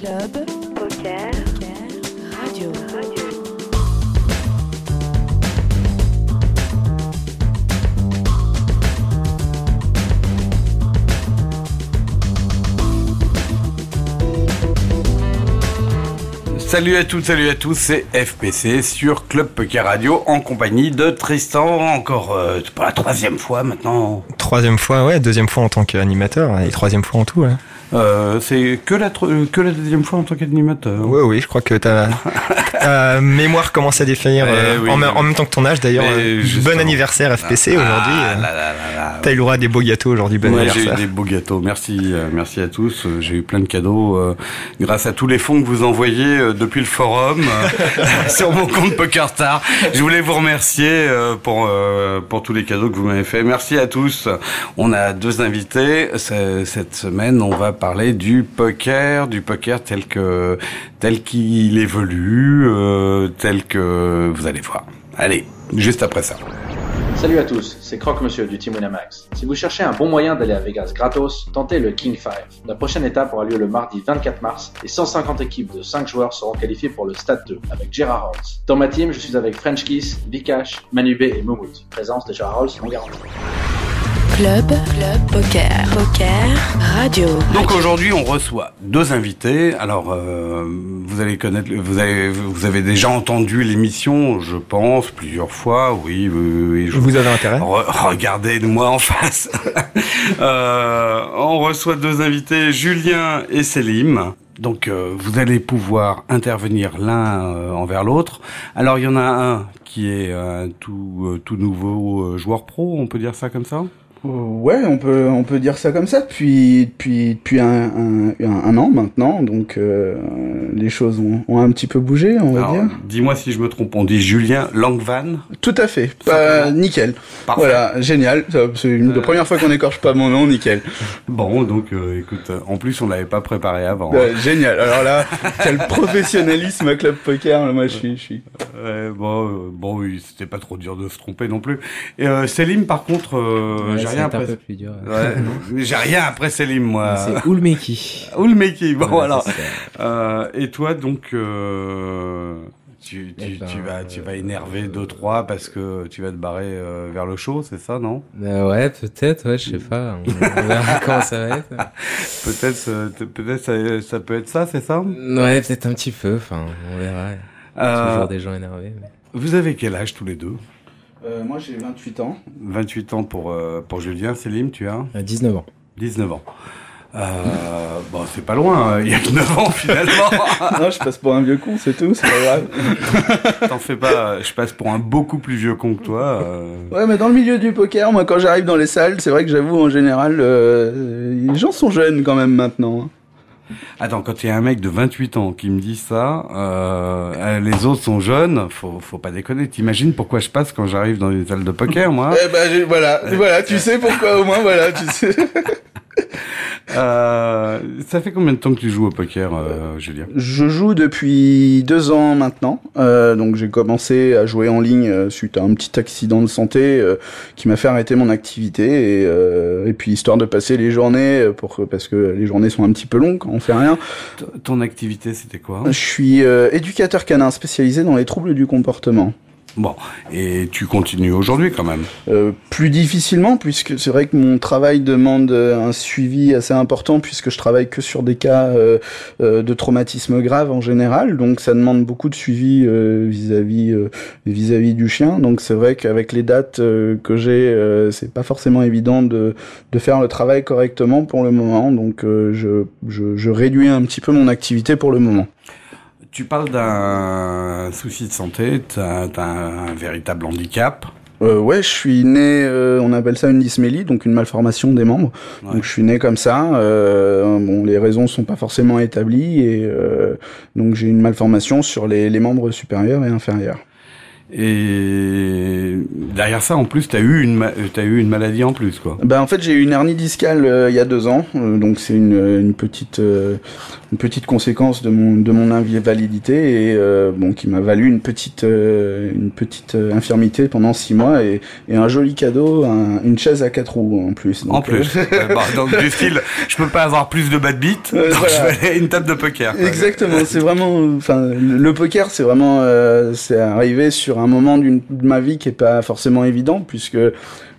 Club. Poker. Radio. Salut à toutes, salut à tous, c'est FPC sur Club Poker Radio en compagnie de Tristan, encore euh, pour la troisième fois maintenant. Troisième fois, ouais, deuxième fois en tant qu'animateur et troisième fois en tout. Ouais. Euh, c'est que la, tro- que la deuxième fois en tant qu'animateur. Ouais, oui, je crois que ta, ta mémoire commence à défaillir Eh euh, oui. en, même- en même temps que ton âge d'ailleurs. Euh. Bon anniversaire FPC aujourd'hui. Ah, euh, là, là. T'as eu le droit à des beaux gâteaux aujourd'hui, bon Ouais, j'ai eu anniversaire. des beaux gâteaux. Merci, euh, merci à tous. Euh, J'ai eu plein de cadeaux euh, grâce à tous les fonds que vous envoyez euh, depuis le forum euh, sur mon compte PokerStar. Je voulais vous remercier euh, pour euh, pour tous les cadeaux que vous m'avez fait. Merci à tous. On a deux invités Ce- cette semaine. On va parler du poker, du poker tel que tel qu'il évolue, euh, tel que vous allez voir. Allez, juste après ça. Salut à tous, c'est Croque Monsieur du Team Winamax. Si vous cherchez un bon moyen d'aller à Vegas gratos, tentez le King 5. La prochaine étape aura lieu le mardi 24 mars et 150 équipes de 5 joueurs seront qualifiées pour le Stade 2 avec Gérard Rolls. Dans ma team, je suis avec French Kiss, Vikash, Manubé et Moumout. Présence de Gérard Rolls non garantie. Club. Club. Poker. Poker. Radio. Donc aujourd'hui, on reçoit deux invités. Alors, euh, vous allez connaître, vous avez, vous avez déjà entendu l'émission, je pense, plusieurs fois. Oui, oui, oui. je- Vous avez intérêt Re- Regardez-moi en face. Euh, on reçoit deux invités, Julien et Selim. Donc euh, vous allez pouvoir intervenir l'un euh, envers l'autre. Alors il y en a un qui est un tout euh, tout nouveau euh, joueur pro, on peut dire ça comme ça? Ouais, on peut on peut dire ça comme ça depuis depuis depuis un, un, un- an maintenant, donc euh, les choses ont, ont un petit peu bougé, on va Alors, dire. Dis-moi si je me trompe. On dit Julien Langvan. Tout à fait, pas Simplement. nickel. Parfait. Voilà, génial. C'est une Euh. la première fois qu'on écorche pas mon nom, nickel. Bon, donc euh, écoute, euh, en plus on l'avait pas préparé avant. Ouais, génial. Alors là, quel professionnalisme à Club Poker. Moi, je suis, je suis. Ouais, bon, euh, bon, oui, c'était pas trop dur de se tromper non plus. Et euh, Selim, par contre, euh, Ouais, rien un peu plus dur. Ouais, j'ai rien après Selim, moi. C'est Oulmeki. Oulmeki, bon Voilà, alors. Euh, et toi, donc, euh, tu, tu, Eh ben, tu vas, tu vas euh, énerver deux trois parce que tu vas te barrer euh, vers le show, c'est ça, non? Ouais, peut-être, ouais, je sais pas. On, verra comment ça va être. Peut-être, t- peut-être ça, ça peut être ça, c'est ça? Ouais, peut-être un petit peu, enfin, on verra. Toujours des gens énervés. mais- Vous avez quel âge tous les deux? Euh, moi, j'ai 28 ans. 28 ans pour euh, pour Julien, Selim, tu as À 19 ans. 19 ans. Euh, bon, c'est pas loin, hein, il y a que 9 ans finalement. non, je passe pour un vieux con, c'est tout, c'est pas grave. T'en fais pas, je passe pour un beaucoup plus vieux con que toi. euh. Ouais, mais dans le milieu du poker, moi, quand j'arrive dans les salles, c'est vrai que j'avoue, en général, euh, les gens sont jeunes quand même maintenant. Attends, quand il y a un mec de 28 ans qui me dit ça, euh, les autres sont jeunes, faut, faut pas déconner. T'imagines pourquoi je passe quand j'arrive dans une salle de poker, moi? Eh ben, voilà, voilà, tu sais pourquoi au moins, voilà, tu sais. euh, Ça fait combien de temps que tu joues au poker, euh, Julien? Je joue depuis deux ans maintenant, euh, donc j'ai commencé à jouer en ligne euh, suite à un petit accident de santé euh, qui m'a fait arrêter mon activité et, et puis histoire de passer les journées pour parce que les journées sont un petit peu longues quand on fait rien. T- Ton activité, c'était quoi? Je suis éducateur canin spécialisé dans les troubles du comportement. Bon, et tu continues aujourd'hui quand même. Euh, plus difficilement puisque c'est vrai que mon travail demande euh, un suivi assez important puisque je travaille que sur des cas euh, euh, de traumatisme grave en général donc ça demande beaucoup de suivi euh, vis-à-vis euh, vis-à-vis du chien donc c'est vrai qu'avec les dates que j'ai c'est pas forcément évident de de faire le travail correctement pour le moment donc je, je je réduis un petit peu mon activité pour le moment. Tu parles d'un souci de santé, t'as un véritable handicap. Euh, ouais, je suis né, euh, on appelle ça une dysmélie, donc une malformation des membres. Ouais. Donc je suis né comme ça. Euh, bon, les raisons sont pas forcément établies et euh, donc j'ai une malformation sur les, les membres supérieurs et inférieurs. Et derrière ça, en plus, t'as eu une t'as eu une maladie en plus, quoi. Ben en fait j'ai eu une hernie discale euh, il y a deux ans, euh, donc c'est une, une petite euh, une petite conséquence de mon de mon invalidité et euh, bon qui m'a valu une petite euh, une petite euh, infirmité pendant six mois et, et un joli cadeau, un- une chaise à quatre roues en plus. Donc, en plus. euh, Euh, bon, donc du style, je peux pas avoir plus de bad beat, donc voilà. je vais aller à une table de poker. Exactement, c'est vraiment, enfin, le poker, c'est vraiment, euh, c'est arrivé sur un moment d'une de ma vie qui est pas forcément évident, puisque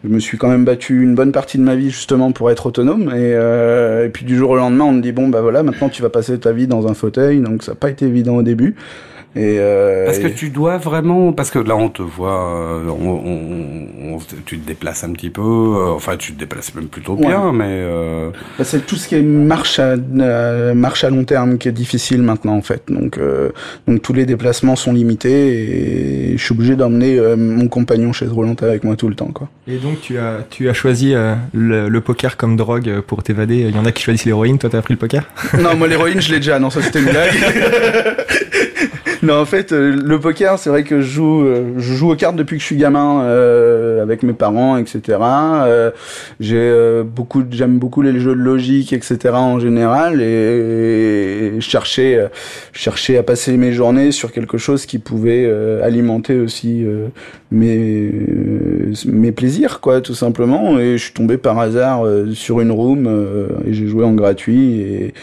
je me suis quand même battu une bonne partie de ma vie justement pour être autonome, et, euh, et puis du jour au lendemain, on me dit bon bah voilà, maintenant tu vas passer ta vie dans un fauteuil, donc ça n'a pas été évident au début. Et euh, Parce que et- tu dois vraiment, parce que là on te voit, euh, on, on- on- tu te déplaces un petit peu, euh, enfin tu te déplaces même plutôt Ouais. bien, mais euh, Bah, c'est tout ce qui est marche à euh, marche à long terme qui est difficile maintenant en fait. Donc euh, donc tous les déplacements sont limités et je suis obligé d'emmener euh, mon compagnon chaise roulante avec moi tout le temps quoi. Et donc tu as tu as choisi euh, le, le poker comme drogue pour t'évader. Il y en a qui choisissent l'héroïne, toi t'as pris le poker? Non, moi l'héroïne je l'ai déjà. Non, ça c'était une blague. non, en fait, euh, le poker, c'est vrai que je joue, euh, je joue aux cartes depuis que je suis gamin euh, avec mes parents, etc. Euh, j'ai euh, beaucoup, j'aime beaucoup les jeux de logique, etc. En général, et, cherchais, euh, je cherchais à passer mes journées sur quelque chose qui pouvait alimenter aussi mes mes plaisirs, quoi, tout simplement. Et je suis tombé par hasard sur une room et j'ai joué en gratuit et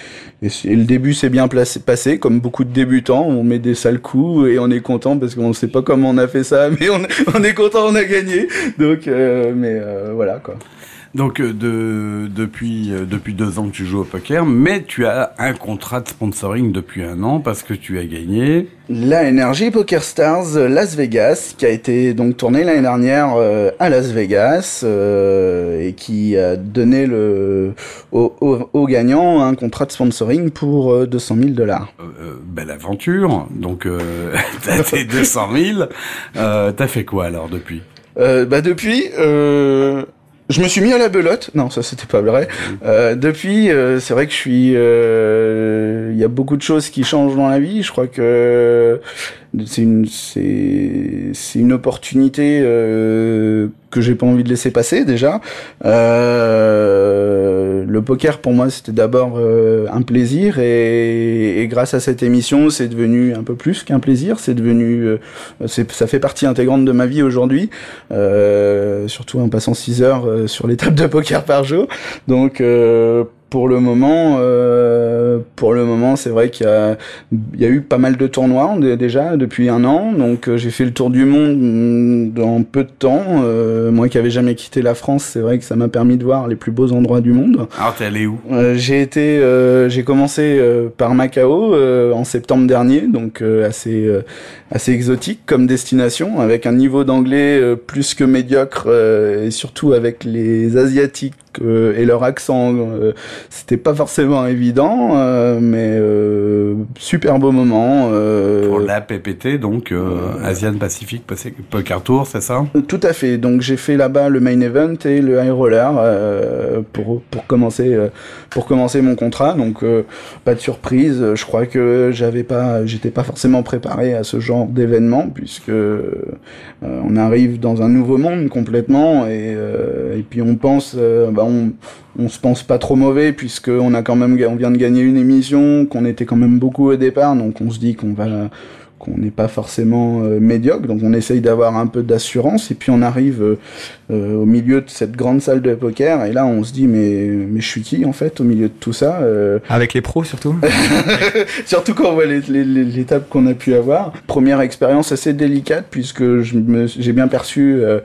et, le début s'est bien passé, comme beaucoup de débutants. On met des sales coups et on est content parce qu'on ne sait pas comment on a fait ça, mais on, on est content, on a gagné. Donc, euh, mais euh, voilà quoi. Donc euh, de, depuis euh, depuis deux ans que tu joues au poker, mais tu as un contrat de sponsoring depuis un an parce que tu as gagné. La Energy Poker Stars euh, Las Vegas, qui a été donc tourné l'année dernière à Las Vegas euh, et qui a donné le au, au, au gagnant un contrat de sponsoring pour euh, 200 000 dollars. Euh, belle aventure, donc euh, t'as tes 200 000. Euh, t'as fait quoi alors depuis? Euh, bah depuis, euh, je me suis mis à la belote. Non, ça c'était pas vrai. Euh, depuis, euh, c'est vrai que je suis. euh, Il y a beaucoup de choses qui changent dans la vie. Je crois que c'est une c'est c'est une opportunité euh, que j'ai pas envie de laisser passer déjà. Euh, le poker pour moi c'était d'abord euh, un plaisir et, grâce à cette émission c'est devenu un peu plus qu'un plaisir. C'est devenu euh, ça fait partie intégrante de ma vie aujourd'hui. Euh, surtout en passant 6 heures sur les tables de poker par jour. Donc pour le moment, euh, pour le moment, c'est vrai qu'il y a, il y a eu pas mal de tournois dé- déjà depuis un an. Donc euh, j'ai fait le tour du monde mm, dans peu de temps. Euh, moi qui avais jamais quitté la France, c'est vrai que ça m'a permis de voir les plus beaux endroits du monde. Alors t'es allé où? Euh, j'ai été, euh, j'ai commencé euh, par Macao euh, en septembre dernier, donc euh, assez euh, assez exotique comme destination, avec un niveau d'anglais euh, plus que médiocre euh, et surtout avec les asiatiques euh, et leur accent, euh, c'était pas forcément évident, euh, mais euh, super beau moment. euh, Pour la PPT, donc euh, Asian Pacific Poker Tour, c'est ça? Tout à fait. Donc j'ai fait là-bas le main event et le high roller euh, pour pour commencer pour commencer mon contrat. Donc euh, pas de surprise. Je crois que j'avais pas j'étais pas forcément préparé à ce genre d'événement puisque euh, on arrive dans un nouveau monde complètement et euh, puis on pense euh, bah, on on se pense pas trop mauvais puisque on a quand même on vient de gagner une émission qu'on était quand même beaucoup au départ donc on se dit qu'on va qu'on n'est pas forcément euh, médiocre, donc on essaye d'avoir un peu d'assurance, et puis on arrive euh, euh, au milieu de cette grande salle de poker, et là on se dit mais mais je suis qui en fait au milieu de tout ça euh, Avec les pros surtout Surtout quand on voit les, les, les- les tables qu'on a pu avoir. Première expérience assez délicate puisque je me- j'ai bien perçu euh,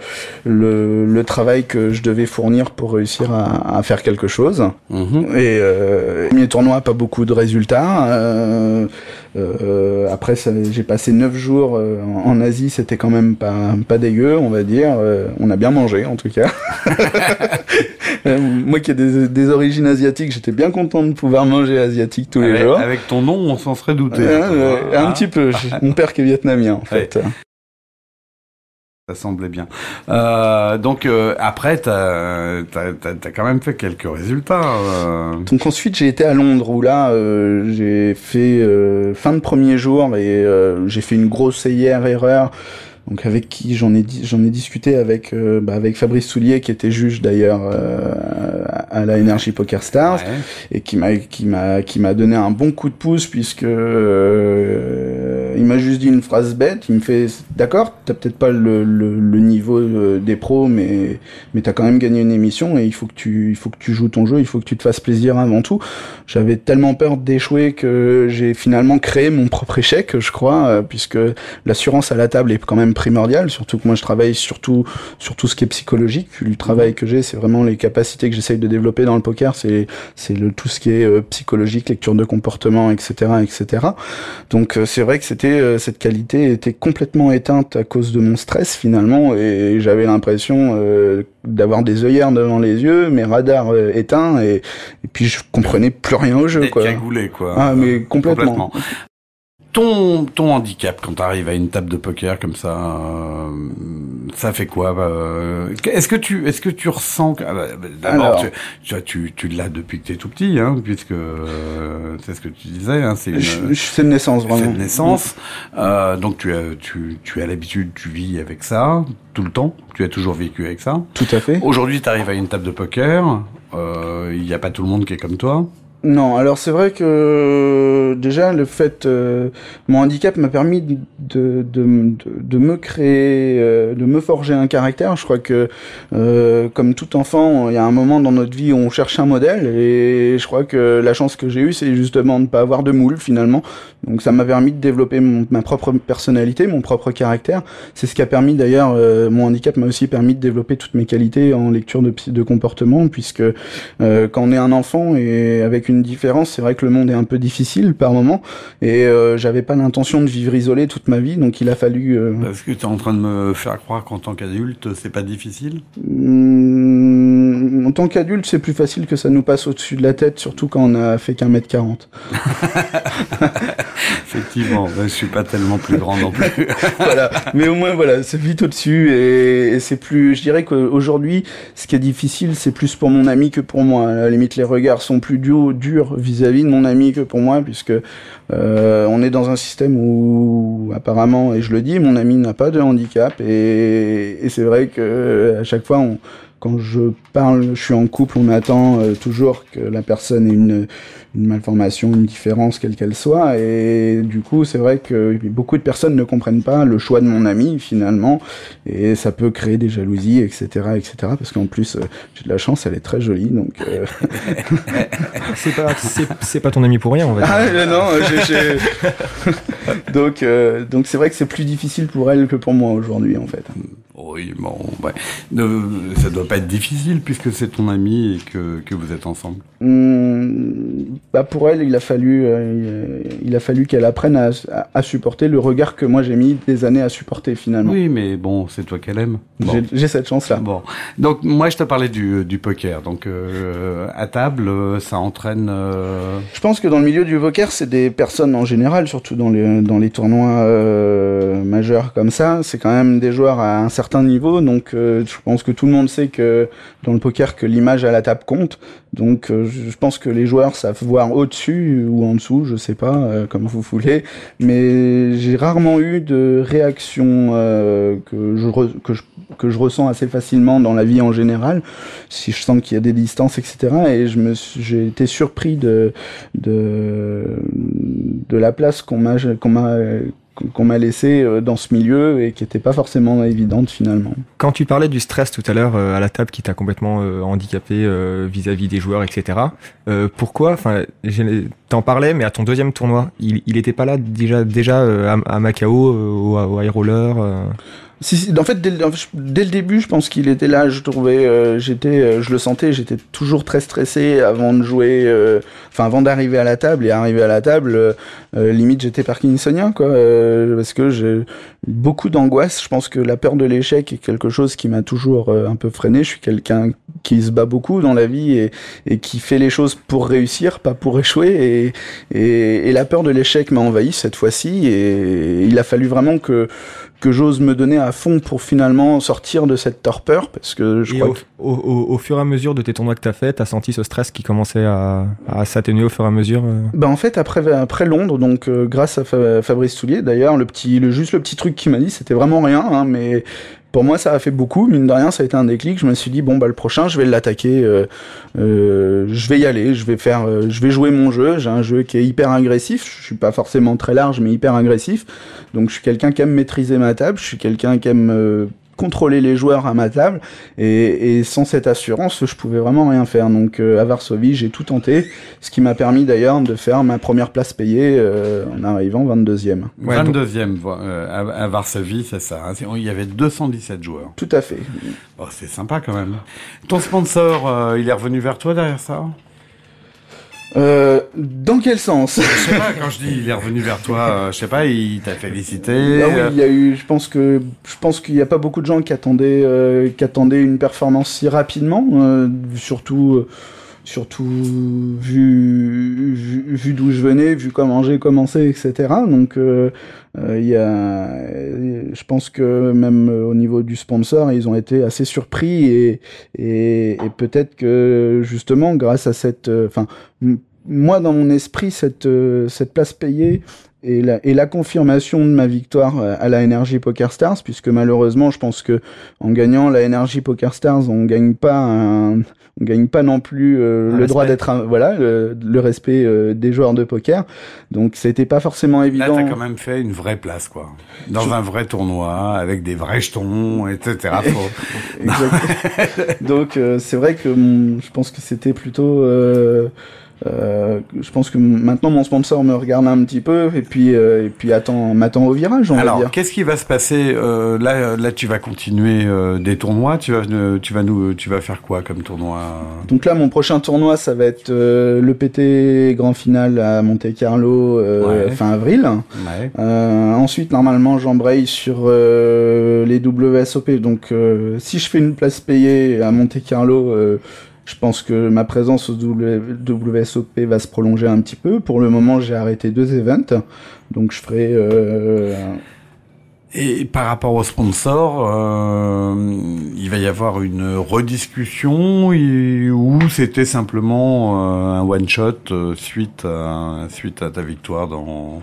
le, le travail que je devais fournir pour réussir à, à faire quelque chose. Mhm. Et euh, premier tournoi, pas beaucoup de résultats. Euh, euh, après, j'ai passé neuf jours euh, en, en Asie, c'était quand même pas pas dégueu, on va dire. Euh, on a bien mangé en tout cas. Moi qui ai des, des origines asiatiques, j'étais bien content de pouvoir manger asiatique tous les jours. avec ton nom, on s'en serait douté. Euh, un petit peu. Mon père qui est vietnamien, en fait. Ça semblait bien. Euh, donc euh, après, t'as as, quand même fait quelques résultats. euh. Donc ensuite, j'ai été à Londres où là, euh, j'ai fait euh, fin de premier jour et euh, j'ai fait une grosse hier erreur. donc avec qui j'en ai j'en ai discuté avec bah, avec Fabrice Soulier qui était juge d'ailleurs à la Energy Poker Stars et qui m'a qui m'a qui m'a donné un bon coup de pouce puisque euh, il m'a juste dit une phrase bête. Il me fait d'accord, t'as peut-être pas le, le, le, niveau euh, des pros, mais mais t'as quand même gagné une émission et il faut que tu il faut que tu joues ton jeu, il faut que tu te fasses plaisir avant tout. J'avais tellement peur d'échouer que j'ai finalement créé mon propre échec, je crois, euh, puisque l'assurance à la table est quand même primordiale, surtout que moi je travaille surtout sur tout ce qui est psychologique. Le travail que j'ai, c'est vraiment les capacités que j'essaye de développer dans le poker, c'est c'est le tout ce qui est psychologique, lecture de comportement, etc., etc. Donc c'est vrai que c'était euh, cette qualité était complètement éteinte à cause de mon stress finalement et j'avais l'impression euh, d'avoir des œillères devant les yeux, mes radars euh, éteints et, et, puis je comprenais plus rien au jeu quoi. Cagoulé, quoi. Ah mais complètement. complètement ton, ton handicap quand tu arrives à une table de poker comme ça, euh, ça fait quoi euh, Est-ce que tu est-ce que tu ressens ah bah, d'abord tu, tu, tu, l'as depuis que tu es tout petit hein, puisque euh, c'est ce que tu disais hein, c'est une c'est de naissance vraiment. C'est de naissance. Euh, donc tu as tu tu as l'habitude, tu vis avec ça tout le temps, tu as toujours vécu avec ça. Tout à fait. Aujourd'hui, tu arrives à une table de poker, il n'y a pas tout le monde qui est comme toi. Non, alors c'est vrai que déjà le fait, euh, mon handicap m'a permis de, de, de, de, me créer, euh, de me forger un caractère. Je crois que euh, comme tout enfant, il y a un moment dans notre vie où on cherche un modèle et je crois que la chance que j'ai eue, c'est justement de ne pas avoir de moule finalement. Donc ça m'a permis de développer ma propre personnalité, mon propre caractère. C'est ce qui a permis d'ailleurs, mon handicap m'a aussi permis de développer toutes mes qualités en lecture de, de comportement, puisque quand on est un enfant et avec une une différence. C'est vrai que le monde est un peu difficile par moment et euh, j'avais pas l'intention de vivre isolé toute ma vie, donc il a fallu. Euh... Est-ce que tu es en train de me faire croire qu'en tant qu'adulte, c'est pas difficile? Mmh, En tant qu'adulte, c'est plus facile que ça nous passe au-dessus de la tête, surtout quand on a fait qu'un mètre quarante. Effectivement, je suis pas tellement plus grand non plus. voilà, mais au moins voilà, c'est vite au-dessus et, c'est plus. Je dirais qu'aujourd'hui, ce qui est difficile, c'est plus pour mon ami que pour moi. À la limite, les regards sont plus durs dur vis-à-vis de mon ami que pour moi, puisque euh, on est dans un système où apparemment, et je le dis, mon ami n'a pas de handicap, et, et c'est vrai que à chaque fois, on, quand je parle, je suis en couple, on attend euh, toujours que la personne ait une, une malformation, une différence, quelle qu'elle soit. Et du coup, c'est vrai que beaucoup de personnes ne comprennent pas le choix de mon ami, finalement. Et ça peut créer des jalousies, etc., etc. Parce qu'en plus, euh, j'ai de la chance, elle est très jolie, donc... Euh... c'est pas, c'est, pas ton ami pour rien, on va dire. Ah, non, j'ai... donc, euh, donc c'est vrai que c'est plus difficile pour elle que pour moi aujourd'hui, en fait. Oui, bon, ouais. Ne, ça doit pas être difficile puisque c'est ton ami et que, que vous êtes ensemble. Mmh, bah pour elle, il a fallu, euh, il a fallu qu'elle apprenne à, à, supporter le regard que moi j'ai mis des années à supporter finalement. Oui, mais bon, c'est toi qu'elle aime. J'ai cette chance-là. Bon, donc moi je te parlais du, du poker. Donc euh, à table, ça entraîne. Euh... Je pense que dans le milieu du poker, c'est des personnes en général, surtout dans les dans les tournois euh, majeurs comme ça, c'est quand même des joueurs à un certain certain niveau. Donc, euh, je pense que tout le monde sait que dans le poker que l'image à la table compte. Donc, euh, je pense que les joueurs savent voir au-dessus ou en dessous, je sais pas, euh, comme vous voulez. Mais j'ai rarement eu de réaction que je que je que je ressens assez facilement dans la vie en général. Si je sens qu'il y a des distances, etc. Et je me j'ai été surpris de de de la place qu'on m'a qu'on m'a qu'on m'a laissé euh, dans ce milieu et qui n'était pas forcément évidente finalement. Quand tu parlais du stress tout à l'heure euh, à la table qui t'a complètement euh, handicapé vis-à-vis des joueurs, etc. pourquoi Enfin, t'en parlais, mais à ton deuxième tournoi, il, il était pas là déjà déjà à, à Macao au, au High Roller si, en fait, dès, dès, le début, je pense qu'il était là. Je trouvais, euh, j'étais, euh, je le sentais. J'étais toujours très stressé avant de jouer, euh, enfin avant d'arriver à la table et arriver à la table, limite j'étais parkinsonien quoi, parce que j'ai beaucoup d'angoisse. Je pense que la peur de l'échec est quelque chose qui m'a toujours un peu freiné. Je suis quelqu'un qui se bat beaucoup dans la vie et, et, qui fait les choses pour réussir, pas pour échouer. Et, et, et la peur de l'échec m'a envahi cette fois-ci et il a fallu vraiment que que j'ose me donner à fond pour finalement sortir de cette torpeur parce que je Et crois au, que au, au- au fur et à mesure de tes tournois que t'as fait, t'as senti ce stress qui commençait à, à s'atténuer au fur et à mesure Bah en fait après après Londres donc euh, grâce à Fa- Fabrice Toulier d'ailleurs le petit le juste le petit truc qu'il m'a dit c'était vraiment rien hein, mais pour moi ça a fait beaucoup. Mine de rien ça a été un déclic. Je me suis dit bon bah le prochain je vais l'attaquer euh, euh, je vais y aller je vais faire euh, je vais jouer mon jeu. J'ai un jeu qui est hyper agressif. Je suis pas forcément très large mais hyper agressif. Donc je suis quelqu'un qui aime maîtriser ma table. Je suis quelqu'un qui aime contrôler les joueurs à ma table et, et sans cette assurance je pouvais vraiment rien faire donc euh, à Varsovie j'ai tout tenté ce qui m'a permis d'ailleurs de faire ma première place payée euh, en arrivant 22e. Ouais, donc- 22e euh, à, Varsovie, c'est ça. hein. Il y avait 217 joueurs. Tout à fait. Oh, c'est sympa quand même. Ton sponsor, il est revenu vers toi derrière ça? Euh, dans quel sens? Je sais pas, quand je dis il est revenu vers toi, euh, je sais pas, il t'a félicité. Ah oui, il y a eu. Je pense que je pense qu'il n'y a pas beaucoup de gens qui attendaient euh, qui attendaient une performance si rapidement, euh, surtout euh, surtout vu vu, d'où je venais, vu comment j'ai commencé, etc. Donc euh, euh, il y a, je pense que même euh, au niveau du sponsor, ils ont été assez surpris et et, et peut-être que justement grâce à cette, euh, enfin moi dans mon esprit cette cette place payée et la, et la confirmation de ma victoire euh, à la Energy Poker Stars, puisque malheureusement, je pense que en gagnant la Energy Poker Stars, on gagne pas un, on gagne pas non plus euh, le droit respect. d'être, un- voilà, le, le respect euh, des joueurs de poker. Donc, c'était pas forcément Là, évident. t'as quand même fait une vraie place, quoi. Dans un vrai tournoi, avec des vrais jetons, etc. Donc euh, c'est vrai que mon- je pense que c'était plutôt. Euh, je pense que maintenant mon sponsor me regarde un petit peu et puis euh, et puis attend m'attend au virage on Alors, qu'est-ce qui va se passer euh, Là, là, tu vas continuer euh, des tournois. Tu vas, euh, tu vas nous, tu vas faire quoi comme tournoi? Donc là mon prochain tournoi ça va être euh, le PT grand final à Monte Carlo euh, Ouais. fin avril. Ouais. Euh, ensuite normalement j'embraye sur euh, les WSOP donc euh, si je fais une place payée à Monte Carlo euh, je pense que ma présence au WSOP va se prolonger un petit peu. Pour le moment, j'ai arrêté deux events, donc je ferai. Euh, Et par rapport au sponsor, euh, il va y avoir une rediscussion ou c'était simplement euh, un one shot suite suite à ta victoire dans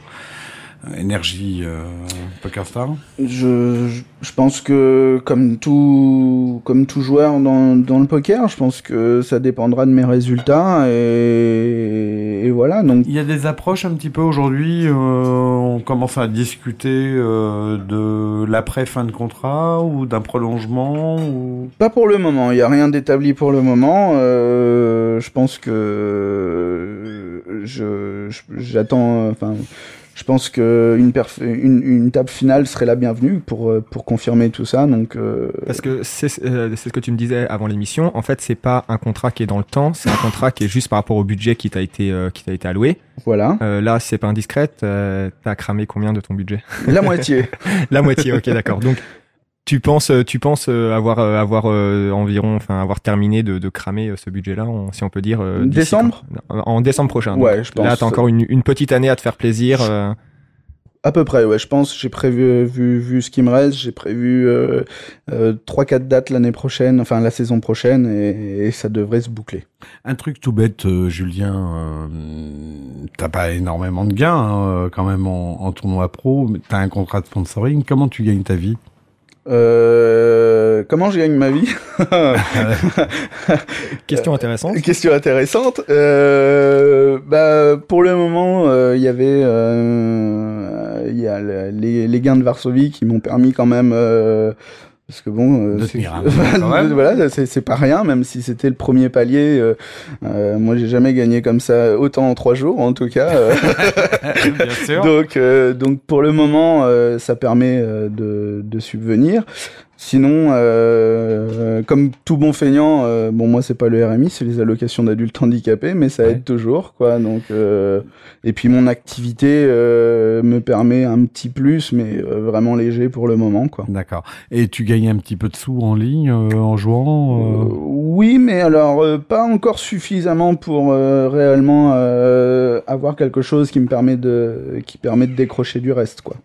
Energy euh, Poker Star. je, je- je pense que comme tout comme tout joueur dans, dans le poker, je pense que ça dépendra de mes résultats et, et voilà. Donc Il y a des approches un petit peu aujourd'hui. euh, on commence à discuter euh, de l'après fin de contrat ou d'un prolongement ou? Pas pour le moment, il n'y a rien d'établi pour le moment. Euh, je pense que je je- j'attends. Enfin, je pense que une, perf- une une table finale serait la bienvenue pour euh, pour confirmer tout ça. Donc euh, Parce que c'est euh, ce que tu me disais avant l'émission. En fait, c'est pas un contrat qui est dans le temps, c'est un contrat qui est juste par rapport au budget qui t'a été euh, qui t'a été alloué. voilà, Euh, là, c'est pas indiscrète. Euh, T'as cramé combien de ton budget? La moitié. La moitié. Ok, d'accord. Donc tu penses tu penses euh, avoir euh, avoir euh, environ enfin avoir terminé de, de cramer euh, ce budget-là, on- si on peut dire. euh, Décembre? Non, En décembre prochain. Donc, Ouais, je pense. Là, t'as encore une, une petite année à te faire plaisir. euh, À peu près, ouais. Je pense, j'ai prévu, vu, vu ce qui me reste, j'ai prévu euh, euh, 3-4 dates l'année prochaine, enfin la saison prochaine, et, et ça devrait se boucler. Un truc tout bête, euh, Julien, euh, t'as pas énormément de gains hein, euh, quand même en, en tournoi pro, mais t'as un contrat de sponsoring, comment tu gagnes ta vie? Euh, comment je gagne ma vie Question intéressante. Question intéressante. Euh, bah, pour le moment, euh, il y avait euh, il y a le- les, les gains de Varsovie qui m'ont permis quand même. Parce que bon, euh, c'est- même. voilà, c'est pas rien, même si c'était le premier palier. euh, euh, moi, j'ai jamais gagné comme ça autant en trois jours, en tout cas. euh. Bien sûr. donc, euh, donc pour le moment, euh, ça permet de, de subvenir. Sinon, euh, comme tout bon feignant, euh, bon moi c'est pas le RMI, c'est les allocations d'adultes handicapés, mais ça Ouais. aide toujours, quoi. Donc, euh, et puis mon activité euh, me permet un petit plus, mais euh, vraiment léger pour le moment, quoi. D'accord. Et tu gagnes un petit peu de sous en ligne euh, en jouant Euh, euh, oui, mais alors euh, pas encore suffisamment pour euh, réellement euh, avoir quelque chose qui me permet de qui permet de décrocher du reste, quoi.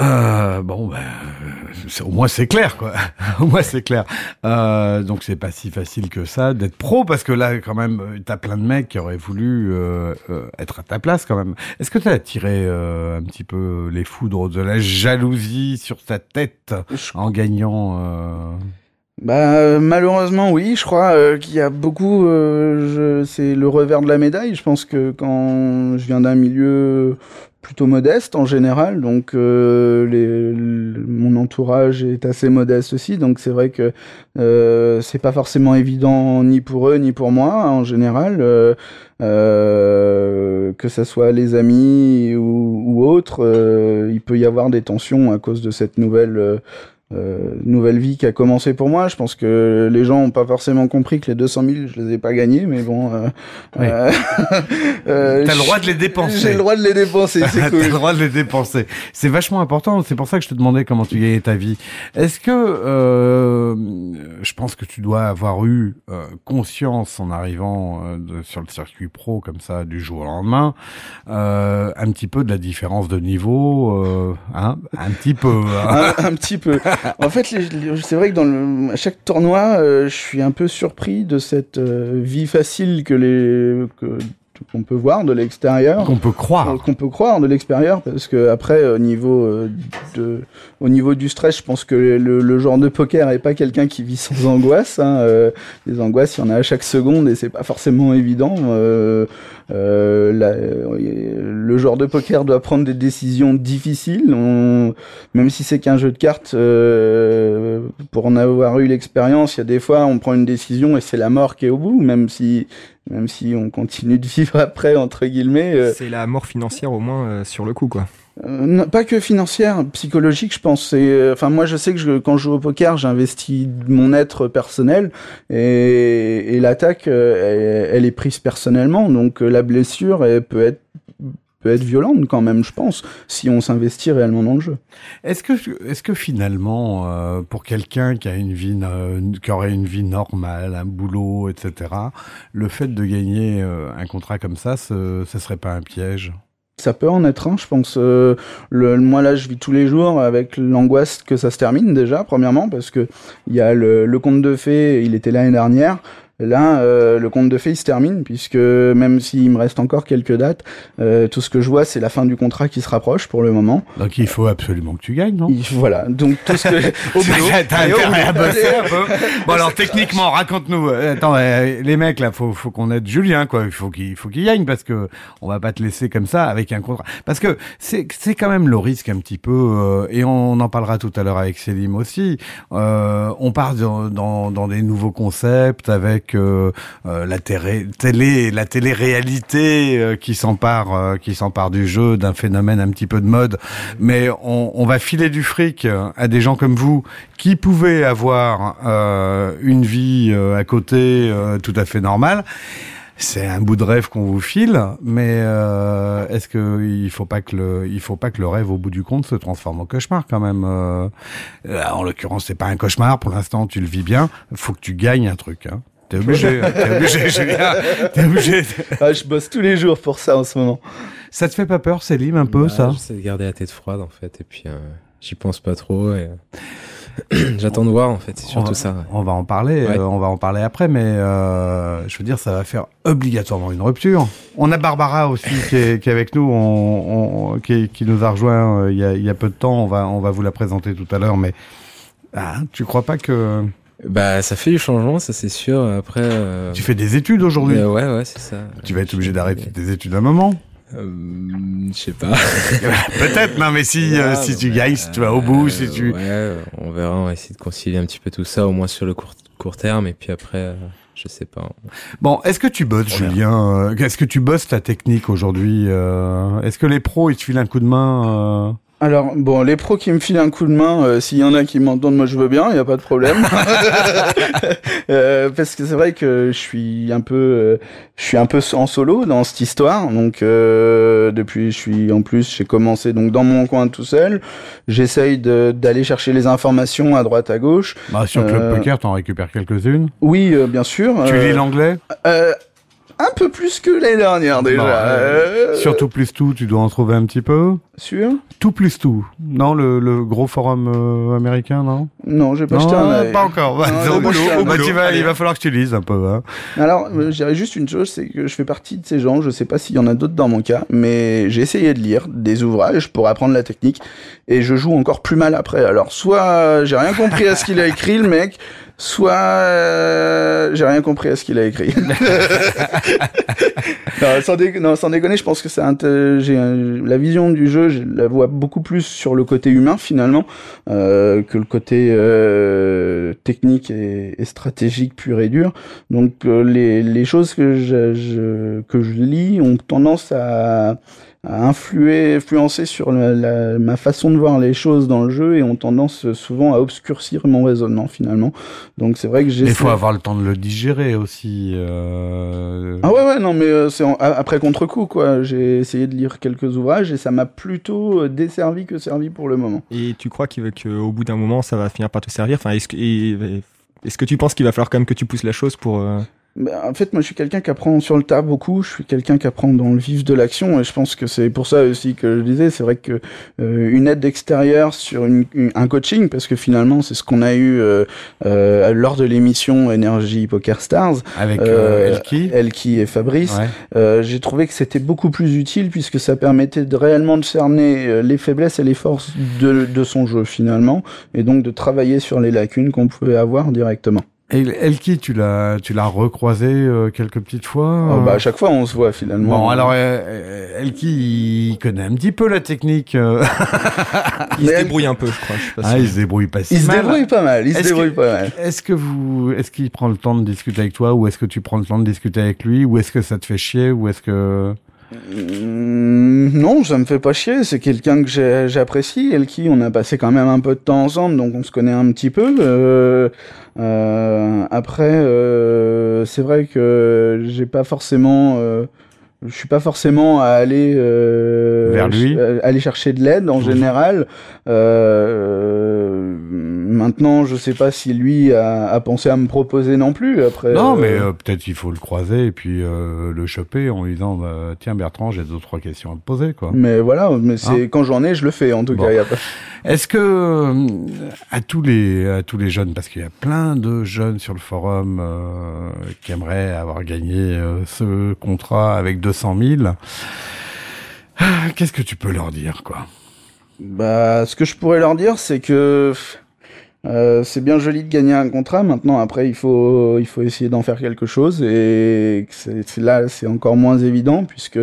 Euh, bon, ben, au moins c'est clair, quoi. au moins c'est clair. Euh, donc c'est pas si facile que ça d'être pro, parce que là, quand même, euh, t'as plein de mecs qui auraient voulu euh, euh, être à ta place, quand même. Est-ce que t'as attiré euh, un petit peu les foudres de la jalousie sur ta tête en gagnant euh, Bah malheureusement oui, je crois euh, qu'il y a beaucoup. euh, c'est le revers de la médaille. Je pense que quand je viens d'un milieu plutôt modeste en général, donc euh, les, le- mon entourage est assez modeste aussi, donc c'est vrai que euh, c'est pas forcément évident ni pour eux ni pour moi en général. euh, euh, que ça soit les amis ou, ou autres, euh, il peut y avoir des tensions à cause de cette nouvelle euh, nouvelle vie qui a commencé pour moi. Je pense que les gens ont pas forcément compris que les 200 000, je les ai pas gagnés, mais bon. Euh, Oui. euh, euh, T'as le droit de les dépenser. J'ai le droit de les dépenser, c'est T'as le cool. droit de les dépenser. C'est vachement important. C'est pour ça que je te demandais comment tu gagnais ta vie. Est-ce que euh, je pense que tu dois avoir eu euh, conscience en arrivant euh, de- sur le circuit pro comme ça du jour au lendemain, euh, un petit peu de la différence de niveau, euh, hein, un petit peu. hein. un, un petit peu. En fait, c'est vrai que dans le, à chaque tournoi, euh, je suis un peu surpris de cette euh, vie facile que les que qu'on peut voir de l'extérieur. Qu'on peut croire. Euh, qu'on peut croire de l'extérieur parce que après au niveau euh, de au niveau du stress je pense que le, le genre de poker est pas quelqu'un qui vit sans angoisse hein, euh, les angoisses il y en a à chaque seconde et c'est pas forcément évident euh, euh, la- euh, le genre de poker doit prendre des décisions difficiles on, même si c'est qu'un jeu de cartes euh, pour en avoir eu l'expérience il y a des fois on prend une décision et c'est la mort qui est au bout même si même si on continue de vivre après entre guillemets euh, C'est la mort financière au moins euh, sur le coup, quoi. euh, non, pas que financière, psychologique, je pense. Euh, enfin, moi, je sais que je, quand je joue au poker, j'investis mon être personnel et, et l'attaque, euh, elle, elle est prise personnellement. Donc, euh, la blessure, elle peut être peut être violente quand même, je pense, si on s'investit réellement dans le jeu. Est-ce que, est-ce que finalement, euh, pour quelqu'un qui a une vie, qui aurait une vie normale, un boulot, etc., le fait de gagner euh, un contrat comme ça, ce, ce serait pas un piège? Ça peut en être un, je pense. Euh, le, moi là, je vis tous les jours avec l'angoisse que ça se termine déjà, premièrement, parce que il y a le, le conte de fées, il était l'année dernière. Là, euh, le conte de fées, il se termine, puisque même s'il me reste encore quelques dates, euh, tout ce que je vois, c'est la fin du contrat qui se rapproche pour le moment. Donc il faut absolument que tu gagnes, non? Il- voilà, donc tout ce que... au. Bon alors techniquement, raconte-nous. Euh, Attends, euh, les mecs là, faut faut qu'on aide Julien quoi. Il faut qu'il faut qu'il gagne parce que on va pas te laisser comme ça avec un contrat. Parce que c'est c'est quand même le risque un petit peu euh, et on en parlera tout à l'heure avec Célim aussi. Euh, on part dans, dans dans des nouveaux concepts avec euh, la télé, télé la télé-réalité euh, qui s'empare euh, qui s'empare du jeu d'un phénomène un petit peu de mode mais on, on va filer du fric euh, à des gens comme vous qui pouvaient avoir une vie à côté tout à fait normale. C'est un bout de rêve qu'on vous file, mais euh, est-ce que il faut pas que le, il faut pas que le rêve au bout du compte se transforme en cauchemar quand même. Euh, en l'occurrence, c'est pas un cauchemar pour l'instant, tu le vis bien. Faut que tu gagnes un truc. Hein. T'es obligé, t'es obligé, Julien. T'es obligé. Ah, je bosse tous les jours pour ça en ce moment. Ça te fait pas peur, Célim, un peu Bah, ça J'essaie de garder la tête froide en fait, et puis euh, j'y pense pas trop. Et... J'attends de voir en fait, c'est on surtout va, ça. ouais. On va en parler, Ouais. euh, on va en parler après, mais euh, je veux dire, ça va faire obligatoirement une rupture. On a Barbara aussi qui est, qui est avec nous, on, on- qui, qui nous a rejoint euh, il y, a, il y a peu de temps. On va, on va vous la présenter tout à l'heure, mais ah, tu crois pas que Bah ça fait du changement, ça c'est sûr. Après, euh, tu fais des études aujourd'hui euh, ouais ouais c'est ça. Tu vas être obligé d'arrêter tes études un moment. Euh, je sais pas. Peut-être, non, mais si, si tu bah, gagnes, si tu vas au bout, si tu. Ouais, on verra, on va essayer de concilier un petit peu tout ça, au moins sur le court, court terme, et puis après, je sais pas. Bon, est-ce que tu bosses. Julien Est-ce que tu bosses ta technique aujourd'hui Est-ce que les pros ils te filent un coup de main Alors, bon, les pros qui me filent un coup de main, euh, s'il y en a qui m'entendent, moi je veux bien, il n'y a pas de problème. Euh, parce que c'est vrai que je suis un peu, euh, je suis un peu en solo dans cette histoire. Donc, euh, depuis, je suis en plus, j'ai commencé donc dans mon coin tout seul. J'essaye de- d'aller chercher les informations à droite à gauche. bah, Sur Club Euh, Poker, t'en récupères quelques-unes. Oui, euh, bien sûr. Tu euh, lis l'anglais? euh, Un peu plus que l'année dernière déjà. Euh, Surtout plus tout, tu dois en trouver un petit peu. Sur Tout plus tout. Non, le, le gros forum euh, américain, non? Non, j'ai pas Non, jeté un œil. pas encore. Bah, Non, un. Bah, tu vas- il va falloir que tu lises un peu. Hein. Alors, euh, je dirais juste une chose, c'est que je fais partie de ces gens, je sais pas s'il y en a d'autres dans mon cas, mais j'ai essayé de lire des ouvrages pour apprendre la technique, et je joue encore plus mal après. Alors, soit j'ai rien compris à ce qu'il a écrit, le mec, soit euh, j'ai rien compris à ce qu'il a écrit. non, sans, déconner, je pense que c'est la vision du jeu, je la vois beaucoup plus sur le côté humain finalement euh, que le côté euh, technique et, et stratégique pur et dur. Donc euh, les, les choses que je, je- que je lis ont tendance à, à influer, influencer sur la, la- ma façon de voir les choses dans le jeu et ont tendance euh, souvent à obscurcir mon raisonnement finalement. Donc c'est vrai que j'ai Il faut avoir le temps de le digérer aussi. euh. ah ouais ouais non mais euh, c'est après contre-coup quoi. J'ai essayé de lire quelques ouvrages et ça m'a plutôt euh, desservi que servi pour le moment. Et tu crois qu'au bout d'un moment, ça va finir par te servir? Enfin, est-ce que, est-ce que tu penses qu'il va falloir quand même que tu pousses la chose pour... euh, en fait, moi, je suis quelqu'un qui apprend sur le tas beaucoup. Je suis quelqu'un qui apprend dans le vif de l'action, et je pense que c'est pour ça aussi que je disais. C'est vrai que euh, une aide extérieure sur une- une- un coaching, parce que finalement, c'est ce qu'on a eu euh, euh, lors de l'émission Energy Poker Stars. Avec Euh, euh, Elki. Elki et Fabrice. Ouais. Euh, j'ai trouvé que c'était beaucoup plus utile puisque ça permettait de réellement de cerner les faiblesses et les forces de, de son jeu finalement, et donc de travailler sur les lacunes qu'on pouvait avoir directement. Et Elki, tu l'as, tu l'as recroisé euh, quelques petites fois. Oh, euh. bah, à chaque fois, on se voit finalement. Bon, alors, euh, euh, Elki, il connaît un petit peu la technique. euh. Il se débrouille un peu, je crois. Je sais pas Ah, si- il se débrouille pas si Il se mal. débrouille pas mal, il se Est-ce débrouille que- pas mal. Est-ce que vous, est-ce qu'il prend le temps de discuter avec toi, ou est-ce que tu prends le temps de discuter avec lui, ou est-ce que ça te fait chier, ou est-ce que non, ça me fait pas chier, c'est quelqu'un que j'apprécie, Elki, on a passé quand même un peu de temps ensemble, donc on se connaît un petit peu. Euh, euh, après, euh, c'est vrai que j'ai pas forcément... je suis pas forcément à aller euh, Vers lui ch- euh, aller chercher de l'aide en général. Euh, maintenant, je sais pas si lui a, a pensé à me proposer non plus. Après, Non, euh, mais euh, peut-être il faut le croiser et puis le choper en lui disant bah, tiens Bertrand, j'ai deux trois questions à te poser quoi. Mais voilà, mais c'est Hein quand j'en ai, je le fais en tout Bon. cas. pas... Est-ce que à tous les à tous les jeunes parce qu'il y a plein de jeunes sur le forum qui aimeraient avoir gagné ce contrat avec 200 000 ah, Qu'est-ce que tu peux leur dire quoi? Bah, ce que je pourrais leur dire, c'est que euh, c'est bien joli de gagner un contrat. Maintenant, après, il faut il faut essayer d'en faire quelque chose. Et c'est là, c'est encore moins évident puisque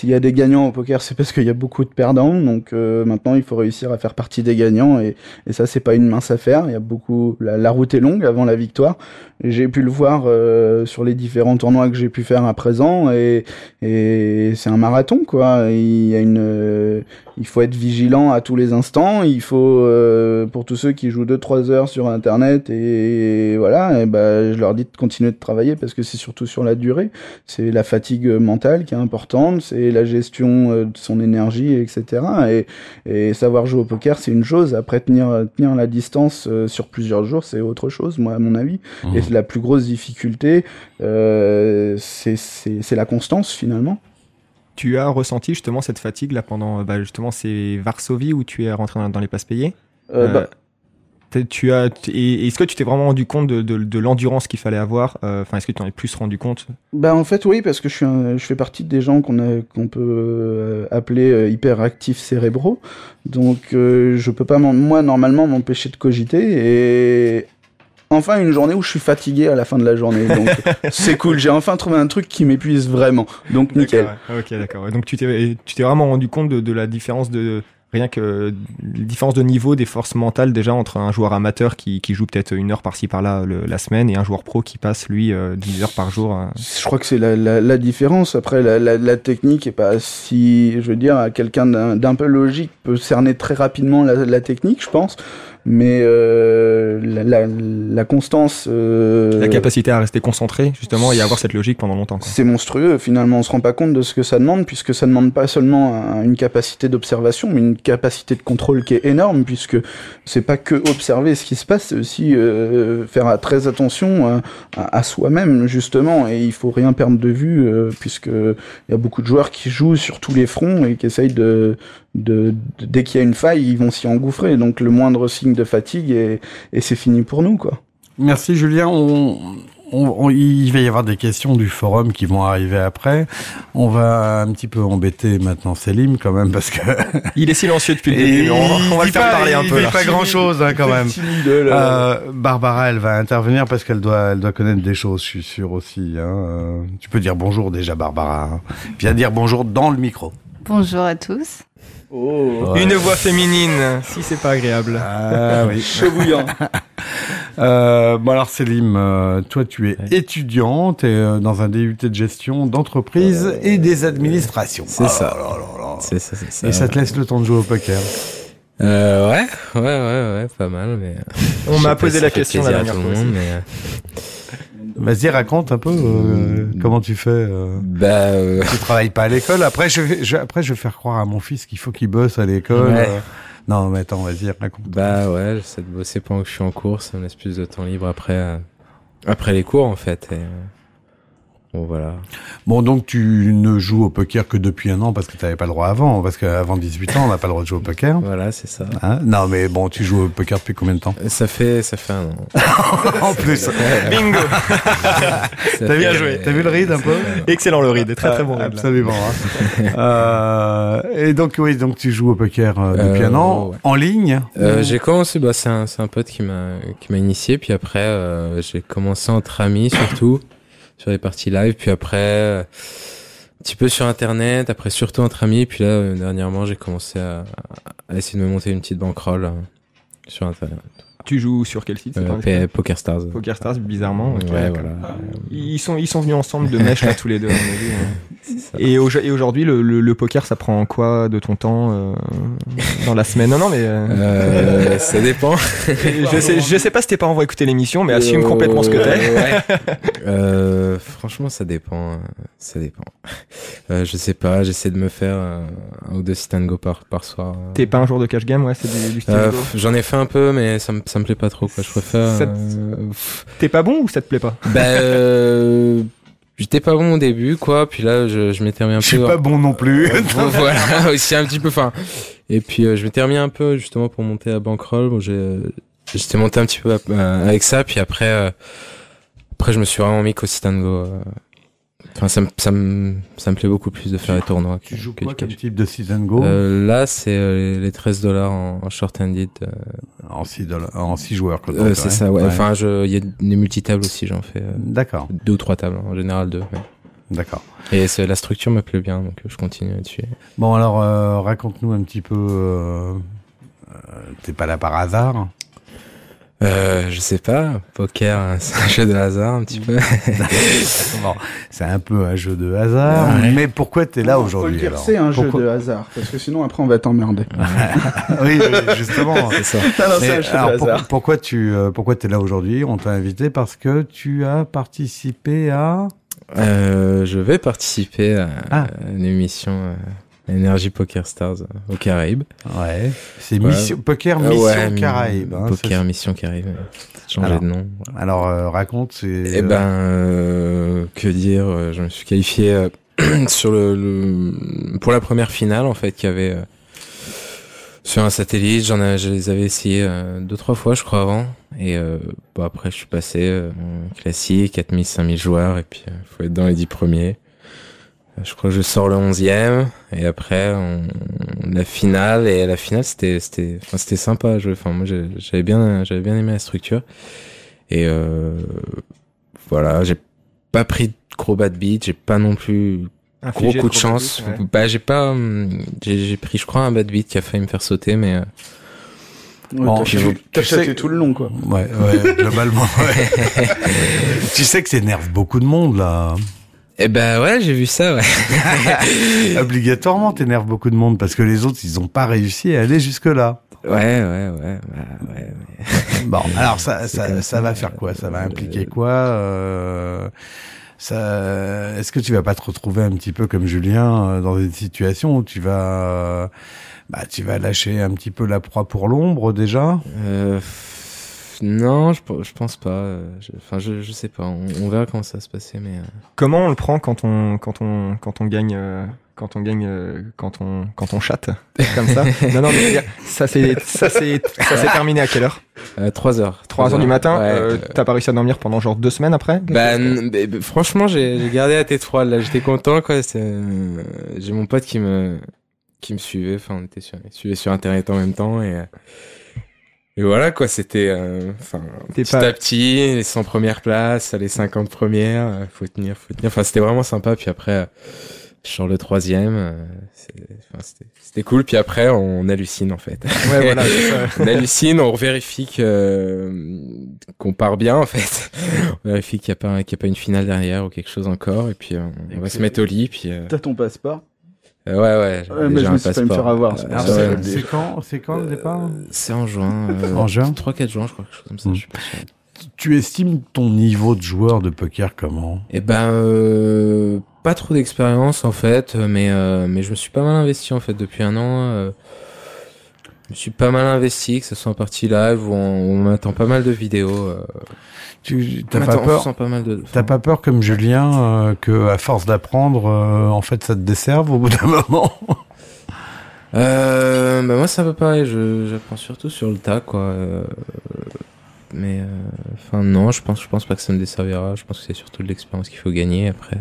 s'il y a des gagnants au poker, c'est parce qu'il y a beaucoup de perdants. Donc euh, maintenant, il faut réussir à faire partie des gagnants et, et ça, c'est pas une mince affaire. Il y a beaucoup la, la route est longue avant la victoire. J'ai pu le voir euh, sur les différents tournois que j'ai pu faire à présent et, et c'est un marathon quoi. Il y a une euh, il faut être vigilant à tous les instants. Il faut, euh, pour tous ceux qui jouent 2-3 heures sur Internet, et, voilà, et ben, je leur dis de continuer de travailler parce que c'est surtout sur la durée. C'est la fatigue mentale qui est importante, c'est la gestion euh, de son énergie, etc. Et, et savoir jouer au poker, c'est une chose. Après, tenir, tenir la distance euh, sur plusieurs jours, c'est autre chose, moi, à mon avis. Mmh. Et la plus grosse difficulté, euh, c'est c'est- c'est la constance, finalement. Tu as ressenti justement cette fatigue là pendant bah, justement ces Varsovie où tu es rentré dans, dans les passes payées? Euh, Euh, bah, tu as et est-ce que tu t'es vraiment rendu compte de, de, de l'endurance qu'il fallait avoir Euh, Enfin, est-ce que tu en es plus rendu compte? Bah en fait oui parce que je suis un- je fais partie des gens qu'on peut euh, appeler euh, hyperactifs cérébraux. Donc je peux pas moi normalement m'empêcher de cogiter et enfin une journée où je suis fatigué à la fin de la journée. Donc c'est cool. J'ai enfin trouvé un truc qui m'épuise vraiment. Donc nickel. Ok, d'accord. Donc tu t'es tu t'es vraiment rendu compte de, de la différence de rien que la différence de niveau des forces mentales déjà entre un joueur amateur qui, qui joue peut-être une heure par-ci par-là la semaine et un joueur pro qui passe lui euh, 10 heures par jour. euh. Je crois que c'est la, la, la différence. Après, la, la, technique est pas si, je veux dire, quelqu'un d'un peu logique peut cerner très rapidement la technique, je pense. Mais euh, la, la, la constance, euh, La capacité à rester concentré, justement, et avoir cette logique pendant longtemps. c'est monstrueux. Finalement, on se rend pas compte de ce que ça demande, puisque ça demande pas seulement un- une capacité d'observation, mais une capacité de contrôle qui est énorme, puisque c'est pas que observer ce qui se passe, c'est aussi euh, faire très attention à, à- à soi-même justement. Et il faut rien perdre de vue, euh, puisque il y a beaucoup de joueurs qui jouent sur tous les fronts et qui essayent de, de, de- dès qu'il y a une faille, ils vont s'y engouffrer. Donc le moindre signe de fatigue et, et c'est fini pour nous, quoi. Merci Julien. On, on- on- il va y avoir des questions du forum qui vont arriver après. On va un petit peu embêter maintenant Selim quand même parce que Il est silencieux depuis le début, on, va- il on va le faire pas- parler un il peu. dit là. pas grand chose hein, quand même. Euh, Barbara, elle va intervenir parce qu'elle doit, elle doit connaître des choses, je suis sûr aussi. Hein. Euh, tu peux dire bonjour déjà, Barbara. hein. Viens dire bonjour dans le micro. Bonjour à tous. Oh, Une voix féminine, si c'est pas agréable. Ah oui. chaud bouillant. Euh, bon alors Selim, euh, toi tu es étudiante et euh, dans un DUT de gestion d'entreprise et des administrations. C'est Oh ça. C'est ça, c'est ça. Et ça te laisse le temps de jouer au poker. Euh, ouais, ouais, ouais, ouais, pas mal, mais. On m'a posé si la question la dernière fois monde, aussi. mais. Vas-y, raconte un peu euh, comment tu fais. euh. Bah, euh, Tu travailles pas à l'école. Après, je vais, je, après, je vais faire croire à mon fils qu'il faut qu'il bosse à l'école. Ouais. Euh, Non, mais attends, vas-y, raconte. bah ouais, j'essaie de bosser pendant que je suis en cours, ça me laisse plus de temps libre après, euh, après les cours en fait. Et, bon voilà. Bon, donc tu ne joues au poker que depuis un an parce que tu n'avais pas le droit avant. Parce qu'avant 18 ans, on n'a pas le droit de jouer au poker. Voilà, c'est ça. Hein? Non, mais bon, tu joues au poker depuis combien de temps? Ça fait, ça fait un an. En plus. Bingo T'as vu, t'as vu le read un peu? Excellent le read, très très bon Ah. Absolument. hein. euh, et donc oui, donc tu joues au poker euh, depuis Euh, un an ouais. en ligne? Euh, j'ai commencé, bah, c'est un, c'est un pote qui m'a, qui m'a initié, puis après, euh, j'ai commencé entre amis surtout, sur les parties live, puis après, euh, un petit peu sur internet, après surtout entre amis, puis là, euh, dernièrement, j'ai commencé à, essayer de me monter une petite bankroll euh, sur internet. Tu joues sur quel site Euh, pas Poker Stars. Poker Stars, bizarrement. ok, ouais, voilà. Ils sont, ils sont venus ensemble de mèche là tous les deux, à mon avis. hein. Et, au- et aujourd'hui, le, le, le poker, ça prend quoi de ton temps euh, dans la semaine? Non, non, mais euh, Euh, ça dépend. je sais, je sais pas si tes parents vont écouter l'émission, mais assume complètement ce que t'es. ouais. Franchement, ça dépend. euh, Ça dépend. Je sais pas. J'essaie de me faire un ou deux sit and go par par soir. euh. T'es pas un joueur de cash game, ouais, c'est du, du J'en ai fait un peu, mais ça me ça me plaît pas trop. Quoi. Je préfère. Te- euh, T'es pas bon ou ça te plaît pas? Bah, euh, j'étais pas bon au début, quoi. Puis là, je, je m'étais remis un Je suis peu. pas bon non plus. Voilà, aussi un petit peu. Enfin, et puis euh, je m'étais remis un peu justement pour monter à Bankroll. Bon, j'ai, j'étais monté un petit peu euh, avec ça, puis après, euh, après je me suis vraiment mis qu'au sit and go. euh. Enfin, ça me, ça me, ça me plaît beaucoup plus de faire les tournois. Tu que- joues quoi du comme type de sit and go Euh, là, c'est euh, les 13 dollars en, en short handed. Euh, En 6 en six joueurs. quoi, c'est ça, ouais. Enfin, il y a des multitables aussi. J'en fais D'accord, deux ou trois tables, en général deux. d'accord. Et la structure me plaît bien, donc je continue là-dessus. Bon alors, raconte-nous un petit peu. T'es pas là par hasard? Euh, je sais pas, poker, c'est un jeu de hasard un petit peu. Bon, c'est un peu un jeu de hasard. Ouais. Mais pourquoi t'es là aujourd'hui c'est un jeu de hasard, parce que sinon après on va t'emmerder. oui, oui, justement. c'est ça. Non, non, c'est Mais un jeu alors, de pour- hasard. pourquoi tu euh, pourquoi t'es là aujourd'hui? On t'a invité parce que tu as participé à Euh, je vais participer à, Ah. à une émission euh, Energy Poker Stars euh, aux Caraïbes. ouais, c'est Ouais. mission poker Euh, mission ouais, Caraïbes. hein, Poker Mission Caraïbes. euh, Changer Alors, de nom. alors euh, raconte c'est Eh ben, euh, que dire euh, Je me suis qualifié euh, sur le, le- pour la première finale en fait, qu'il y avait euh, sur un satellite. J'en ai, je les avais essayé euh, deux trois fois, je crois avant. Et euh, bon, après, je suis passé euh, classique, 4000, 5000 joueurs, et puis il faut être dans les 10 premiers. Je crois que je sors le 11e et après on, la finale et la finale c'était c'était enfin c'était sympa jouer. Enfin moi j'avais bien j'avais bien aimé la structure et euh, voilà j'ai pas pris de gros bad beat j'ai pas non plus gros coup de chance ouais. bah j'ai pas hum, j'ai pris je crois un bad beat qui a failli me faire sauter mais euh, Ouais, Bon, t'as chaté tout le long, quoi. ouais ouais globalement. ouais. tu sais que t'énerves beaucoup de monde là. Eh ben ouais j'ai vu ça ouais. Obligatoirement t'énerves beaucoup de monde parce que les autres ils ont pas réussi à aller jusque là. Ouais, ouais, ouais, bah, ouais. mais- Bon, alors ça, ça, ça va faire quoi? Ça va euh, impliquer quoi? Euh, ça, Est-ce que tu vas pas te retrouver un petit peu comme Julien euh, dans une situation où tu vas, bah, tu vas lâcher un petit peu la proie pour l'ombre déjà? Euh, non, je, je pense pas. euh, je- Enfin, je, je sais pas. On, on verra comment ça va se passer, mais. euh, Comment on le prend quand on quand on quand on gagne euh, quand on gagne euh, quand on quand on chatte comme ça? Non non, mais ça c'est ça c'est ça s'est terminé à quelle heure? Euh, 3 heures. 3 heures du matin. Ouais, euh, euh, T'as pas réussi à dormir pendant genre deux semaines après? Bah, bah, bah, franchement, j'ai gardé la tête froide. Là, j'étais content, quoi. euh, J'ai mon pote qui me qui me suivait. Enfin, on était sur, suivait sur internet en même temps et. Et voilà quoi, c'était euh, enfin petit pas- à petit, les 100 premières places, les 50 premières, euh, faut tenir, faut tenir. Enfin, c'était vraiment sympa. Puis après, euh, sur le troisième, euh, c'était c'était cool. Puis après, on hallucine en fait. Ouais voilà. on hallucine, on vérifie que euh, qu'on part bien en fait. On vérifie qu'il n'y a pas qu'il y a pas une finale derrière ou quelque chose encore. Et puis euh, on va se mettre au lit. Puis euh, T'as ton passeport ouais ouais. j'ai Ouais, mais je un me suis failli me faire avoir, c'est Euh, quand, c'est quand le départ? c'est en juin. euh, En juin 3-4 juin, je crois, quelque chose comme ça. Je suis pas sûr. Tu estimes ton niveau de joueur de poker comment? Eh ben, euh, pas trop d'expérience en fait, mais euh, mais je me suis pas mal investi en fait depuis un an. euh, je me suis pas mal investi, que ce soit en partie live ou on, on m'attend pas mal de vidéos. Tu t'as pas peur sent pas mal de. T'as pas peur comme Julien euh, que à force d'apprendre, euh, en fait, ça te desserve au bout d'un moment? Euh, bah moi c'est un peu pareil, je j'apprends surtout sur le tas quoi. euh, mais euh, enfin non, je pense je pense pas que ça me desservira. Je pense que c'est surtout de l'expérience qu'il faut gagner après.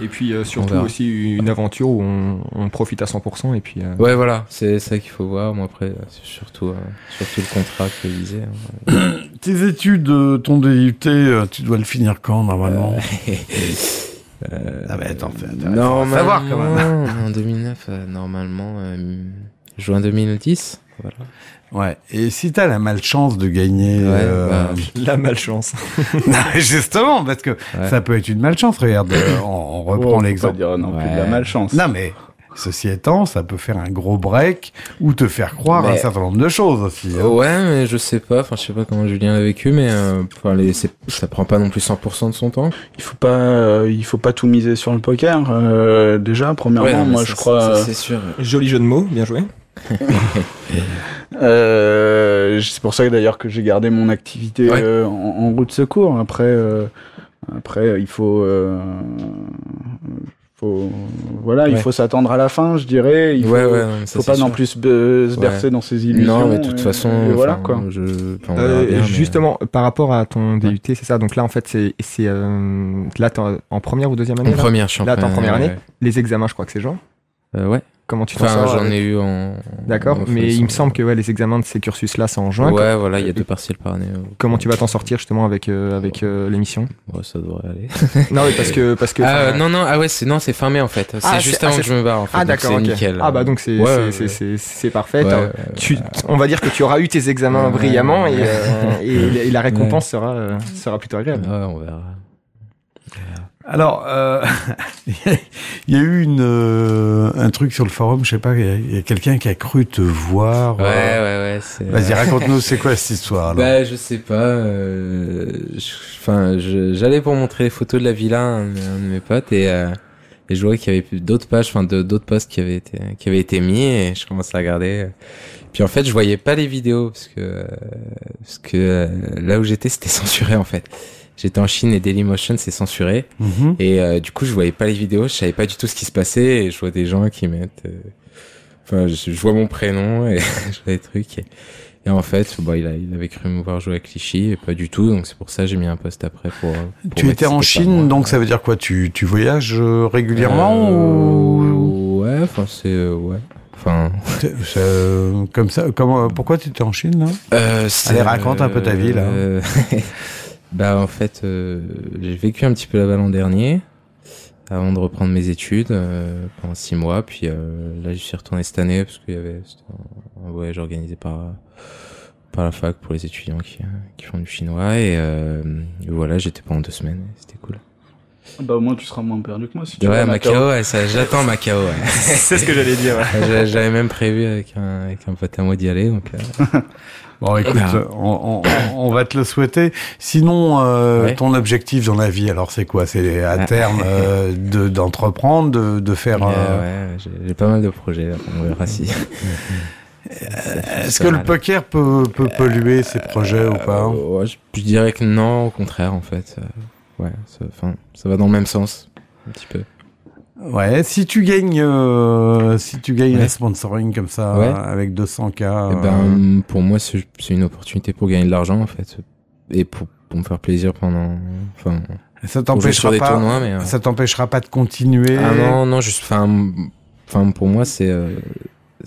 Et puis euh, surtout aussi une aventure où on, on profite à 100% et puis. euh, Ouais voilà, c'est ça qu'il faut voir. Moi après c'est surtout euh, surtout le contrat que visé. hein. Tes études, euh, ton DUT, euh, tu dois le finir quand normalement Euh, Ah bah attends, fais- attends, normalement, faut savoir quand même. En 2009 euh, normalement euh, juin 2010. Voilà. Ouais. Et si t'as la malchance de gagner, Ouais, euh, bah, La malchance. non, justement, parce que Ouais. ça peut être une malchance. Regarde, euh, on, on reprend Oh, l'exemple. Pas dire non plus de la malchance. Non, mais ceci étant, ça peut faire un gros break ou te faire croire Mais- un certain nombre de choses aussi. hein. Ouais, mais je sais pas. Enfin, je sais pas comment Julien a vécu, mais euh, enfin, les, c'est- ça prend pas non plus 100% de son temps. Il faut pas, euh, il faut pas tout miser sur le poker. Euh, déjà, premièrement, Ouais, moi je crois. c'est sûr. Joli jeu de mots, bien joué. Euh, c'est pour ça que d'ailleurs que j'ai gardé mon activité Ouais. euh, en, en route secours. Après, euh, après, il faut, euh, faut, voilà, il faut s'attendre à la fin, je dirais. Il faut, ouais, ouais, non, mais ça, faut pas non plus se, bercer dans ses illusions. Non, mais de toute façon, et voilà quoi. Je, Euh, mais- justement, par rapport à ton DUT, c'est ça. Donc là, en fait, c'est euh, là en- en première ou deuxième année. En là? première, je suis en Là, en première ouais, année Les examens, je crois que c'est juin. Ouais. Euh. Comment tu t'en Enfin, sors j'en avec- ai eu en. D'accord, mais il me semble que ouais, les examens de ces cursus-là, c'est en juin. Ouais, voilà, il y a deux partiels par année. euh. Comment tu vas t'en sortir justement avec euh, avec euh, l'émission? Ouais, ça devrait aller. Non, mais parce que parce que. Ah, non, non, ah ouais, c'est non, c'est fin mai en fait. C'est Ah, juste c'est- avant ah, que je me barre en fait. Ah d'accord, nickel. Ah bah donc c'est Ouais, c'est- parfait. Tu, on va dire que tu auras eu tes examens brillamment et, euh, et, et la récompense sera euh, sera plutôt agréable. Ouais, on verra. Alors, euh, il y a eu une, euh, un truc sur le forum, je sais pas, il y a, quelqu'un qui a cru te voir. Ouais, euh, ouais, ouais. Vas-y, raconte-nous, c'est quoi cette histoire alors Bah, je sais pas. euh, Enfin, j'allais pour montrer les photos de la villa à un, un de mes potes et, euh, et je voyais qu'il y avait d'autres pages, enfin d'autres posts qui avaient été qui avaient été mis et je commençais à regarder. Puis en fait, je voyais pas les vidéos parce que euh, parce que là où j'étais, c'était censuré en fait. J'étais en Chine et Dailymotion c'est censuré Mhm. et euh, du coup, je voyais pas les vidéos, je savais pas du tout ce qui se passait et je vois des gens qui mettent. euh, Enfin, je, je vois mon prénom et je vois des trucs. Et, et en fait, bah, il, a, il avait cru me voir jouer à Clichy et pas du tout. Donc c'est pour ça que j'ai mis un post après pour. pour Tu étais en Chine, moi. donc ça veut dire quoi? Tu, tu voyages euh, régulièrement ou Euh, Ouais, enfin c'est euh, ouais. Enfin. Euh, comme ça comment, Pourquoi tu étais en Chine là? Euh, Allez, raconte un peu ta vie, là. bah en fait, euh, j'ai vécu un petit peu là-bas l'an dernier, avant de reprendre mes études euh, pendant six mois. Puis euh, là, je suis retourné cette année parce qu'il y avait un, un voyage organisé par par la fac pour les étudiants qui qui font du chinois et, euh, et voilà, j'étais pendant deux semaines. C'était cool. Bah au moins tu seras moins perdu que moi si tu Ouais, vas Macao, ouais, ça, j'attends Macao, ouais. C'est ce que j'allais dire. ouais. J'a- J'avais même prévu avec un, avec un pote à moi d'y aller, donc, euh, Bon, écoute, verra. on, on, on va te le souhaiter. Sinon, euh, Ouais. ton objectif dans la vie, alors c'est quoi? C'est à Ah. terme euh, de d'entreprendre, de, de faire. euh, euh, ouais, j'ai j'ai pas mal de projets, on verra si. Est-ce que le poker peut, peut polluer ces projets ou pas? Euh, ouais, je, je dirais que non, au contraire, en fait. Euh, ouais, ça, enfin, ça va dans le même sens, un petit peu. Ouais, si tu gagnes, euh, si tu gagnes Ouais. un sponsoring comme ça Ouais. euh, avec 200 k, Eh euh, ben, pour moi, c'est une opportunité pour gagner de l'argent, en fait. Et pour, pour me faire plaisir pendant. Enfin, ça t'empêchera pas. tournois, mais. euh, Ça t'empêchera pas de continuer. Ah non, non, juste. Enfin, enfin pour moi, c'est. Euh,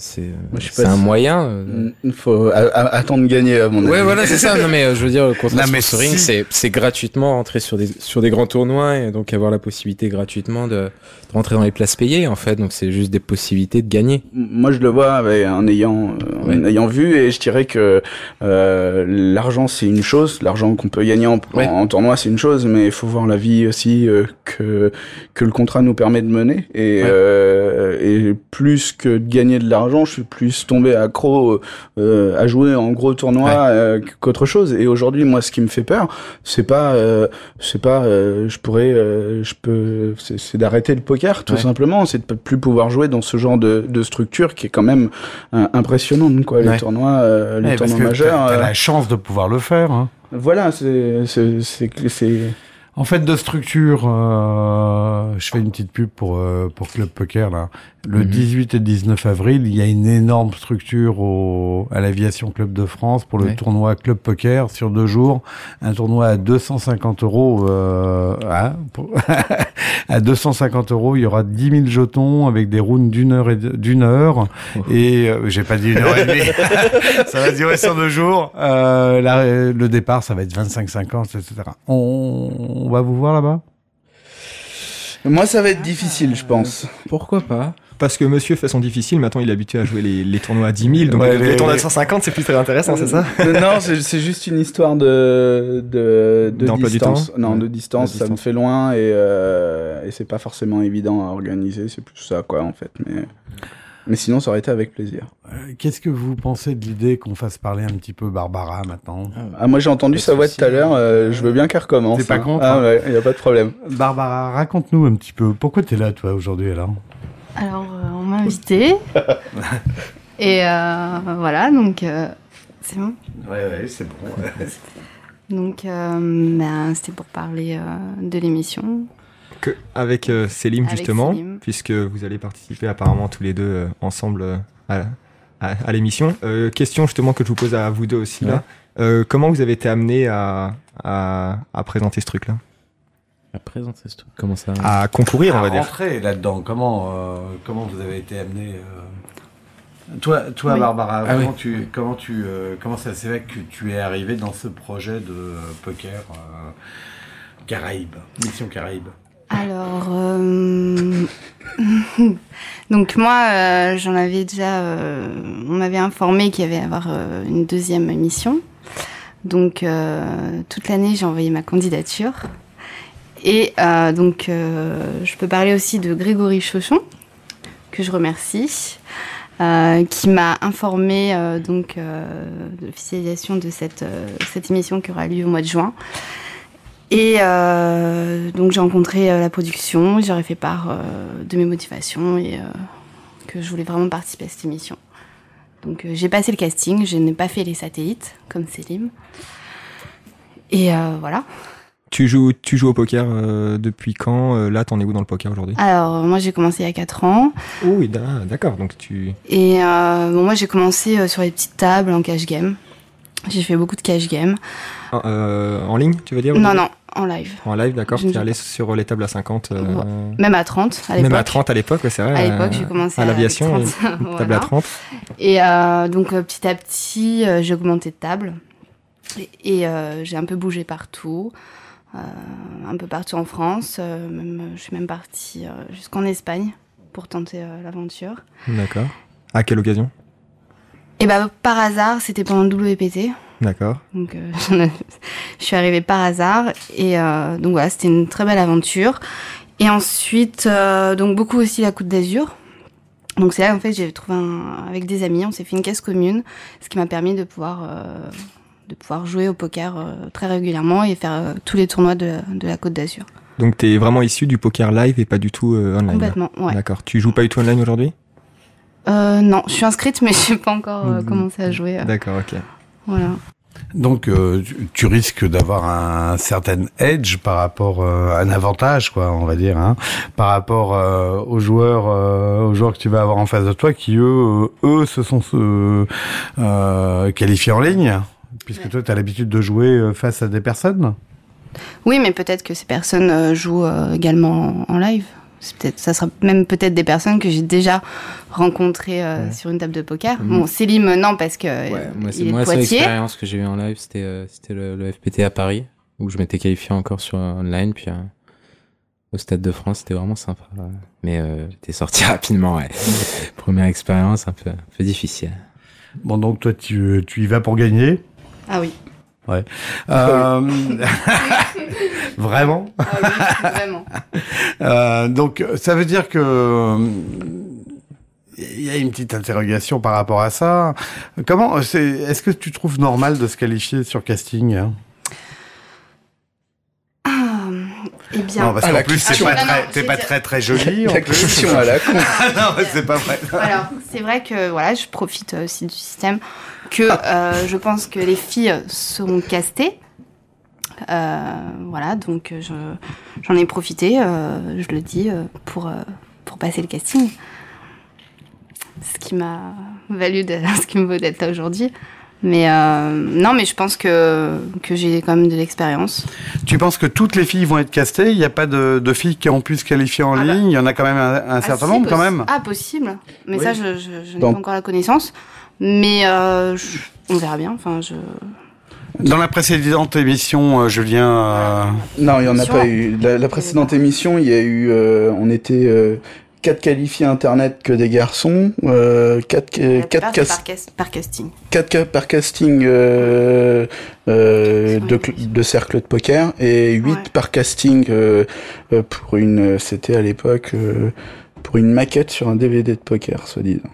c'est pas un moyen. euh, Il faut a- a- attendre de gagner à mon avis. Ouais, voilà, c'est ça. Non, mais euh, je veux dire, le contrat sponsoring, si- c'est, c'est gratuitement rentrer sur des, sur des grands tournois et donc avoir la possibilité gratuitement de, de rentrer dans les places payées, en fait. Donc, c'est juste des possibilités de gagner. Moi, je le vois avec, en ayant euh, en Ouais. ayant vu et je dirais que euh, l'argent c'est une chose, l'argent qu'on peut gagner en, Ouais. en, en tournoi c'est une chose, mais il faut voir la vie aussi euh, que que le contrat nous permet de mener et Ouais. euh, et plus que de gagner de l'argent, je suis plus tombé accro euh, à jouer en gros tournoi Ouais. euh, qu'autre chose. Et aujourd'hui, moi, ce qui me fait peur, c'est pas euh, c'est pas euh, je pourrais euh, je peux c'est c'est d'arrêter le poker tout Ouais. simplement c'est de plus pouvoir jouer dans ce genre de, de structure qui est quand même impressionnante quoi les tournois euh, les tournois majeurs t'as, la chance de pouvoir le faire. Hein. voilà c'est c'est c'est c'est En fait, de structure, euh, je fais une petite pub pour euh, pour Club Poker là. Le Mhm. 18 et 19 avril, il y a une énorme structure au à l'aviation Club de France pour le Ouais. tournoi Club Poker sur deux jours. Un tournoi à 250 euros. Euh, hein, pour- à 250 euros, il y aura 10 000 jetons avec des rounds d'une heure et d'une heure. Et euh, j'ai pas dit une heure et demie. ça va durer sur deux jours. Euh, là, le départ, ça va être 25-50, etc. On, on va vous voir là-bas? Moi ça va être difficile je pense Pourquoi pas? Parce que monsieur fait son difficile, maintenant il est habitué à jouer les, les tournois à 10 000, donc Ouais, les, les- tournois de les- 150 c'est plus très intéressant, c'est ça? Euh, non c'est juste une histoire de de, de du distance temps non Ouais. de distance De ça me distance. fait loin et euh, et c'est pas forcément évident à organiser c'est plus ça quoi en fait mais mais sinon ça aurait été avec plaisir Euh, Qu'est-ce que vous pensez de l'idée qu'on fasse parler un petit peu Barbara maintenant ah moi j'ai entendu sa voix tout à l'heure euh, je veux bien qu'elle recommence T'es pas hein. contre, ah hein ouais y a pas de problème Barbara, raconte-nous un petit peu. Pourquoi t'es là, toi, aujourd'hui, alors? Alors, euh, on m'a invité. et euh, voilà, donc euh, c'est bon? Ouais, ouais, c'est bon. Donc, euh, ben, c'était pour parler euh, de l'émission. Que avec euh, Selim Avec justement, Selim. puisque vous allez participer apparemment tous les deux euh, ensemble euh, à, à, à l'émission. Euh, question justement que je vous pose à vous deux aussi là. Euh, comment vous avez été amené à, à, à présenter ce truc-là? À présenter ce truc. Comment ça? À concourir, on va dire. Rentrer là-dedans. Comment, euh, comment vous avez été amené euh, Toi, toi, Oui. Barbara, Ah comment oui. tu, comment tu, euh, comment ça s'est fait que tu es arrivé dans ce projet de poker euh, Caraïbes, mission Caraïbes? Alors, euh, donc moi, euh, j'en avais déjà, euh, on m'avait informé qu'il y avait à avoir une deuxième émission. Donc, toute l'année, j'ai envoyé ma candidature. Et donc, je peux parler aussi de Grégory Chauchon, que je remercie, qui m'a informé donc de l'officialisation de cette émission qui aura lieu au mois de juin. Et euh, donc j'ai rencontré euh, la production, j'aurais fait part euh, de mes motivations et euh, que je voulais vraiment participer à cette émission. Donc j'ai passé le casting, je n'ai pas fait les satellites comme Selim. Et voilà. Tu joues, tu joues au poker depuis quand Là, t'en es où dans le poker aujourd'hui? Alors moi j'ai commencé il y a 4 ans oui, da- d'accord. Donc tu. et bon, moi j'ai commencé sur les petites tables en cash game. J'ai fait beaucoup de cash game. Ah, euh, en ligne, tu veux dire? Non, non, en live. En live, d'accord. Tu es allé sur les tables à 50. euh, Même à 30 à l'époque. Même à 30 à l'époque, c'est vrai. À l'époque, euh, j'ai commencé à à- l'aviation, 30, une table voilà. à 30. Et euh, donc euh, petit à petit, euh, j'ai augmenté de table et, et, euh, j'ai un peu bougé partout, euh, un peu partout en France. euh, même, je suis même partie euh, jusqu'en Espagne pour tenter euh, l'aventure. D'accord. À quelle occasion? Et bah par hasard, c'était pendant le WPT. D'accord. Donc, euh, je suis arrivée par hasard. Et euh, donc voilà, c'était une très belle aventure. Et ensuite, euh, donc beaucoup aussi la Côte d'Azur. Donc c'est là en fait j'ai trouvé un, avec des amis, on s'est fait une caisse commune, ce qui m'a permis de pouvoir de pouvoir jouer au poker très régulièrement et faire tous les tournois de, de la Côte d'Azur. Donc t'es vraiment issu du poker live et pas du tout online. Complètement, ouais. D'accord. Tu joues pas du tout online aujourd'hui? Euh, non, je suis inscrite mais je n'ai pas encore euh, Mhm. commencé à jouer. euh, D'accord, ok. Voilà. Donc euh, tu, tu risques d'avoir un certain edge par rapport euh, un avantage quoi, on va dire, hein, par rapport euh, aux joueurs aux joueurs que tu vas avoir en face de toi qui eux eux se sont qualifiés en ligne puisque Ouais. toi tu as l'habitude de jouer face à des personnes. Oui, mais peut-être que ces personnes jouent également en live. Ça sera même peut-être des personnes que j'ai déjà rencontrées euh, Ouais. sur une table de poker. Mhm. Bon, Célim, non, parce que Ouais, euh, moi, c'est il est de moi, la seule expérience que j'ai eu en live, c'était euh, c'était le, le FPT à Paris, où je m'étais qualifié encore sur euh, online, puis euh, au Stade de France, c'était vraiment sympa. ouais. Mais euh, j'étais sorti rapidement, ouais. Première expérience un peu, un peu difficile. Bon donc toi tu tu y vas pour gagner? Ah oui. Euh, vraiment? Ah oui, vraiment. Euh, donc, ça veut dire que euh, il y a une petite interrogation par rapport à ça. Comment c'est Est-ce que tu trouves normal de se qualifier sur casting hein? Ah, eh bien, Non, parce qu'en la plus c'est pas Ah, non, très, pas dire- très très jolie. en La plus. question à la con. Ah non, c'est pas vrai. alors, c'est vrai que voilà, je profite aussi du système que euh, je pense que les filles seront castées. Euh, voilà, donc euh, je, j'en ai profité, euh, je le dis, euh, pour, euh, pour passer le casting. Ce qui m'a valu de, ce qui me vaut d'être là aujourd'hui. Mais euh, non, mais je pense que, que j'ai quand même de l'expérience. Tu penses que toutes les filles vont être castées? Il n'y a pas de, de filles qui ont pu se qualifier en Ah bah. ligne? Il y en a quand même un, un Ah, certain si, nombre quand même. Ah, possible. Mais Oui. ça, je, je, je n'ai pas encore la connaissance. Mais euh, je- on verra bien. Enfin, je... Dans la précédente émission, euh, Julien. euh, Non, il y en a pas eu. La, la précédente émission, il y a eu, euh, on était euh, quatre qualifiés internet que des garçons, euh, quatre, la euh, quatre, plupart, cas- par, cas- par casting. quatre cas par casting euh, euh, de, de cercle de poker et huit Ouais. par casting euh, euh, pour une, c'était à l'époque euh, pour une maquette sur un DVD de poker, soi-disant.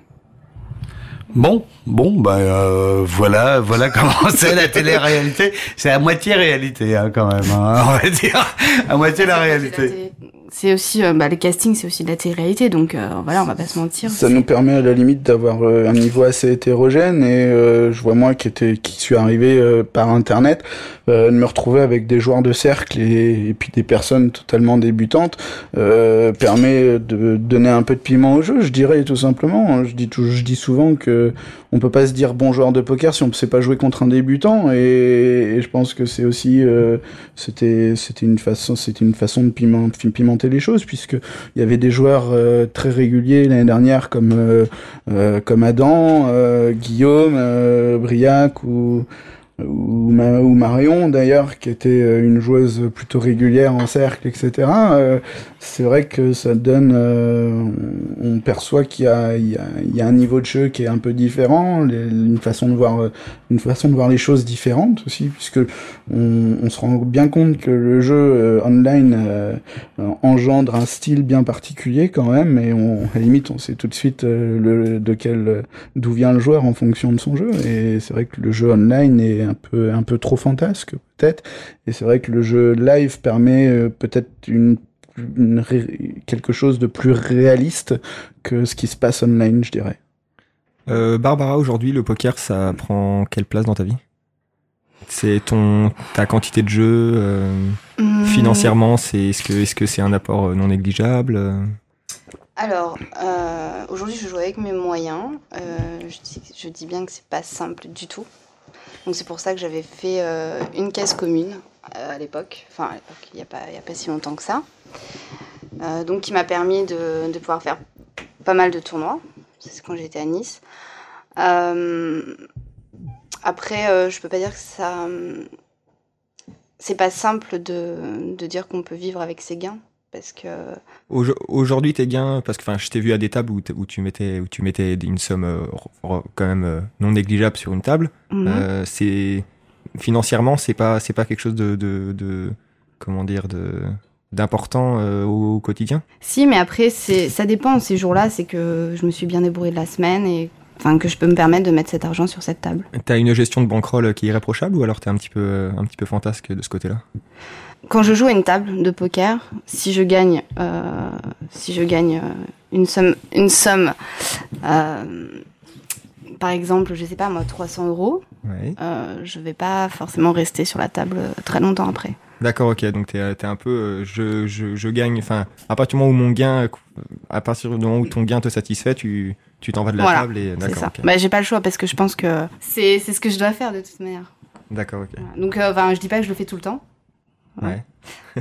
Bon, bon, bah euh, voilà, voilà comment c'est la télé-réalité. C'est à moitié réalité hein, quand même, hein, on va dire, à moitié la réalité. télé- C'est aussi, euh, bah, le casting, c'est aussi de la télé-réalité. Donc euh, voilà, on va pas se mentir. Ça nous permet à la limite d'avoir euh, un niveau assez hétérogène et euh, je vois moi qui était qui suis arrivé euh, par internet euh, de me retrouver avec des joueurs de cercle et, et puis des personnes totalement débutantes permet de donner un peu de piment au jeu, je dirais tout simplement. Je dis tout, je dis souvent que on peut pas se dire bon joueur de poker si on ne sait pas jouer contre un débutant et, et je pense que c'est aussi c'était c'était une façon c'était une façon de piment- pimenter les choses puisque il y avait des joueurs euh, très réguliers l'année dernière comme euh, euh, Adam, Guillaume, Briac ou ou, Ma- ou Marion d'ailleurs qui était une joueuse plutôt régulière en cercle etc c'est vrai que ça donne euh, on perçoit qu'il y a, il y, a, il y a un niveau de jeu qui est un peu différent une façon de voir euh, une façon de voir les choses différentes aussi puisque on, on se rend bien compte que le jeu euh, online euh, engendre un style bien particulier quand même et on à la limite on sait tout de suite euh, le de quel d'où vient le joueur en fonction de son jeu et c'est vrai que le jeu online est un peu un peu trop fantasque peut-être et c'est vrai que le jeu live permet euh, peut-être une, une ré- quelque chose de plus réaliste que ce qui se passe online je dirais Euh, Barbara, aujourd'hui, le poker, ça prend quelle place dans ta vie? C'est ton ta quantité de jeu euh, Hum, financièrement, c'est est-ce que est-ce que c'est un apport euh, non négligeable Alors, euh, aujourd'hui, je joue avec mes moyens. Euh, je, dis, je dis bien que c'est pas simple du tout. Donc, c'est pour ça que j'avais fait euh, une caisse commune euh, à l'époque. Enfin, à l'époque, il n'y a, pas- il y a pas si longtemps que ça. Euh, donc, qui m'a permis de, de pouvoir faire pas mal de tournois. C'est quand j'étais à Nice. Euh, après, euh, je peux pas dire que ça. C'est pas simple de, de dire qu'on peut vivre avec ses gains. Parce que. Aujo- Aujourd'hui, tes gains, parce que je t'ai vu à des tables où, tu mettais où tu mettais une somme euh, quand même non négligeable sur une table. Mhm. C'est financièrement, c'est pas c'est pas quelque chose de de, de comment dire de d'important euh, au, quotidien? Si, mais après, ça dépend. Ces jours-là, c'est que je me suis bien débrouillée de la semaine et enfin que je peux me permettre de mettre cet argent sur cette table. T'as une gestion de bankroll qui est irréprochable ou alors t'es un petit peu euh, un petit peu fantasque de ce côté-là? Quand je joue à une table de poker, si je gagne, euh, si je gagne une somme, une somme, euh, par exemple, je sais pas moi, 300 euros, Ouais. je vais pas forcément rester sur la table très longtemps après. D'accord, ok. Donc t'es t'es un peu euh, je, je je gagne. Enfin, à partir du moment où mon gain, euh, à partir du moment où ton gain te satisfait, tu tu t'en vas de la Voilà, table et C'est d'accord. ça. Bah, j'ai pas le choix parce que je pense que c'est, c'est ce que je dois faire de toute manière. D'accord, ok. Voilà. Donc, euh, enfin, je dis pas que je le fais tout le temps. Ouais.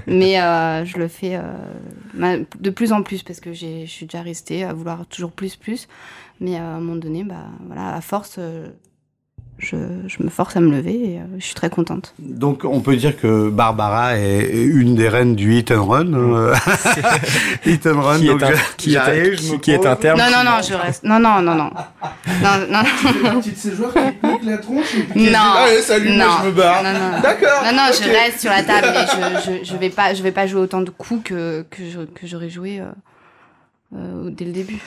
mais euh, je le fais euh, de plus en plus parce que j'ai, je suis déjà restée à vouloir toujours plus, plus. Mais euh, à un moment donné, bah, voilà, à force, euh, je, je me force à me lever et euh, je suis très contente. Donc on peut dire que Barbara est une des reines du hit and run. euh, hit and run. Qui est donc un- je- qui est un- qui est terme Non, non, non, je reste. Non, non, non, non. Non, non, partie de ces joueurs qui niquent la tronche et puis qui Non. Allez, salut, moi, Non. je me barre. Non, non. D'accord. Non, non, je reste sur la table, mais je, je, je vais pas, je vais pas jouer autant de coups que, que j'aurais joué euh, euh, dès le début.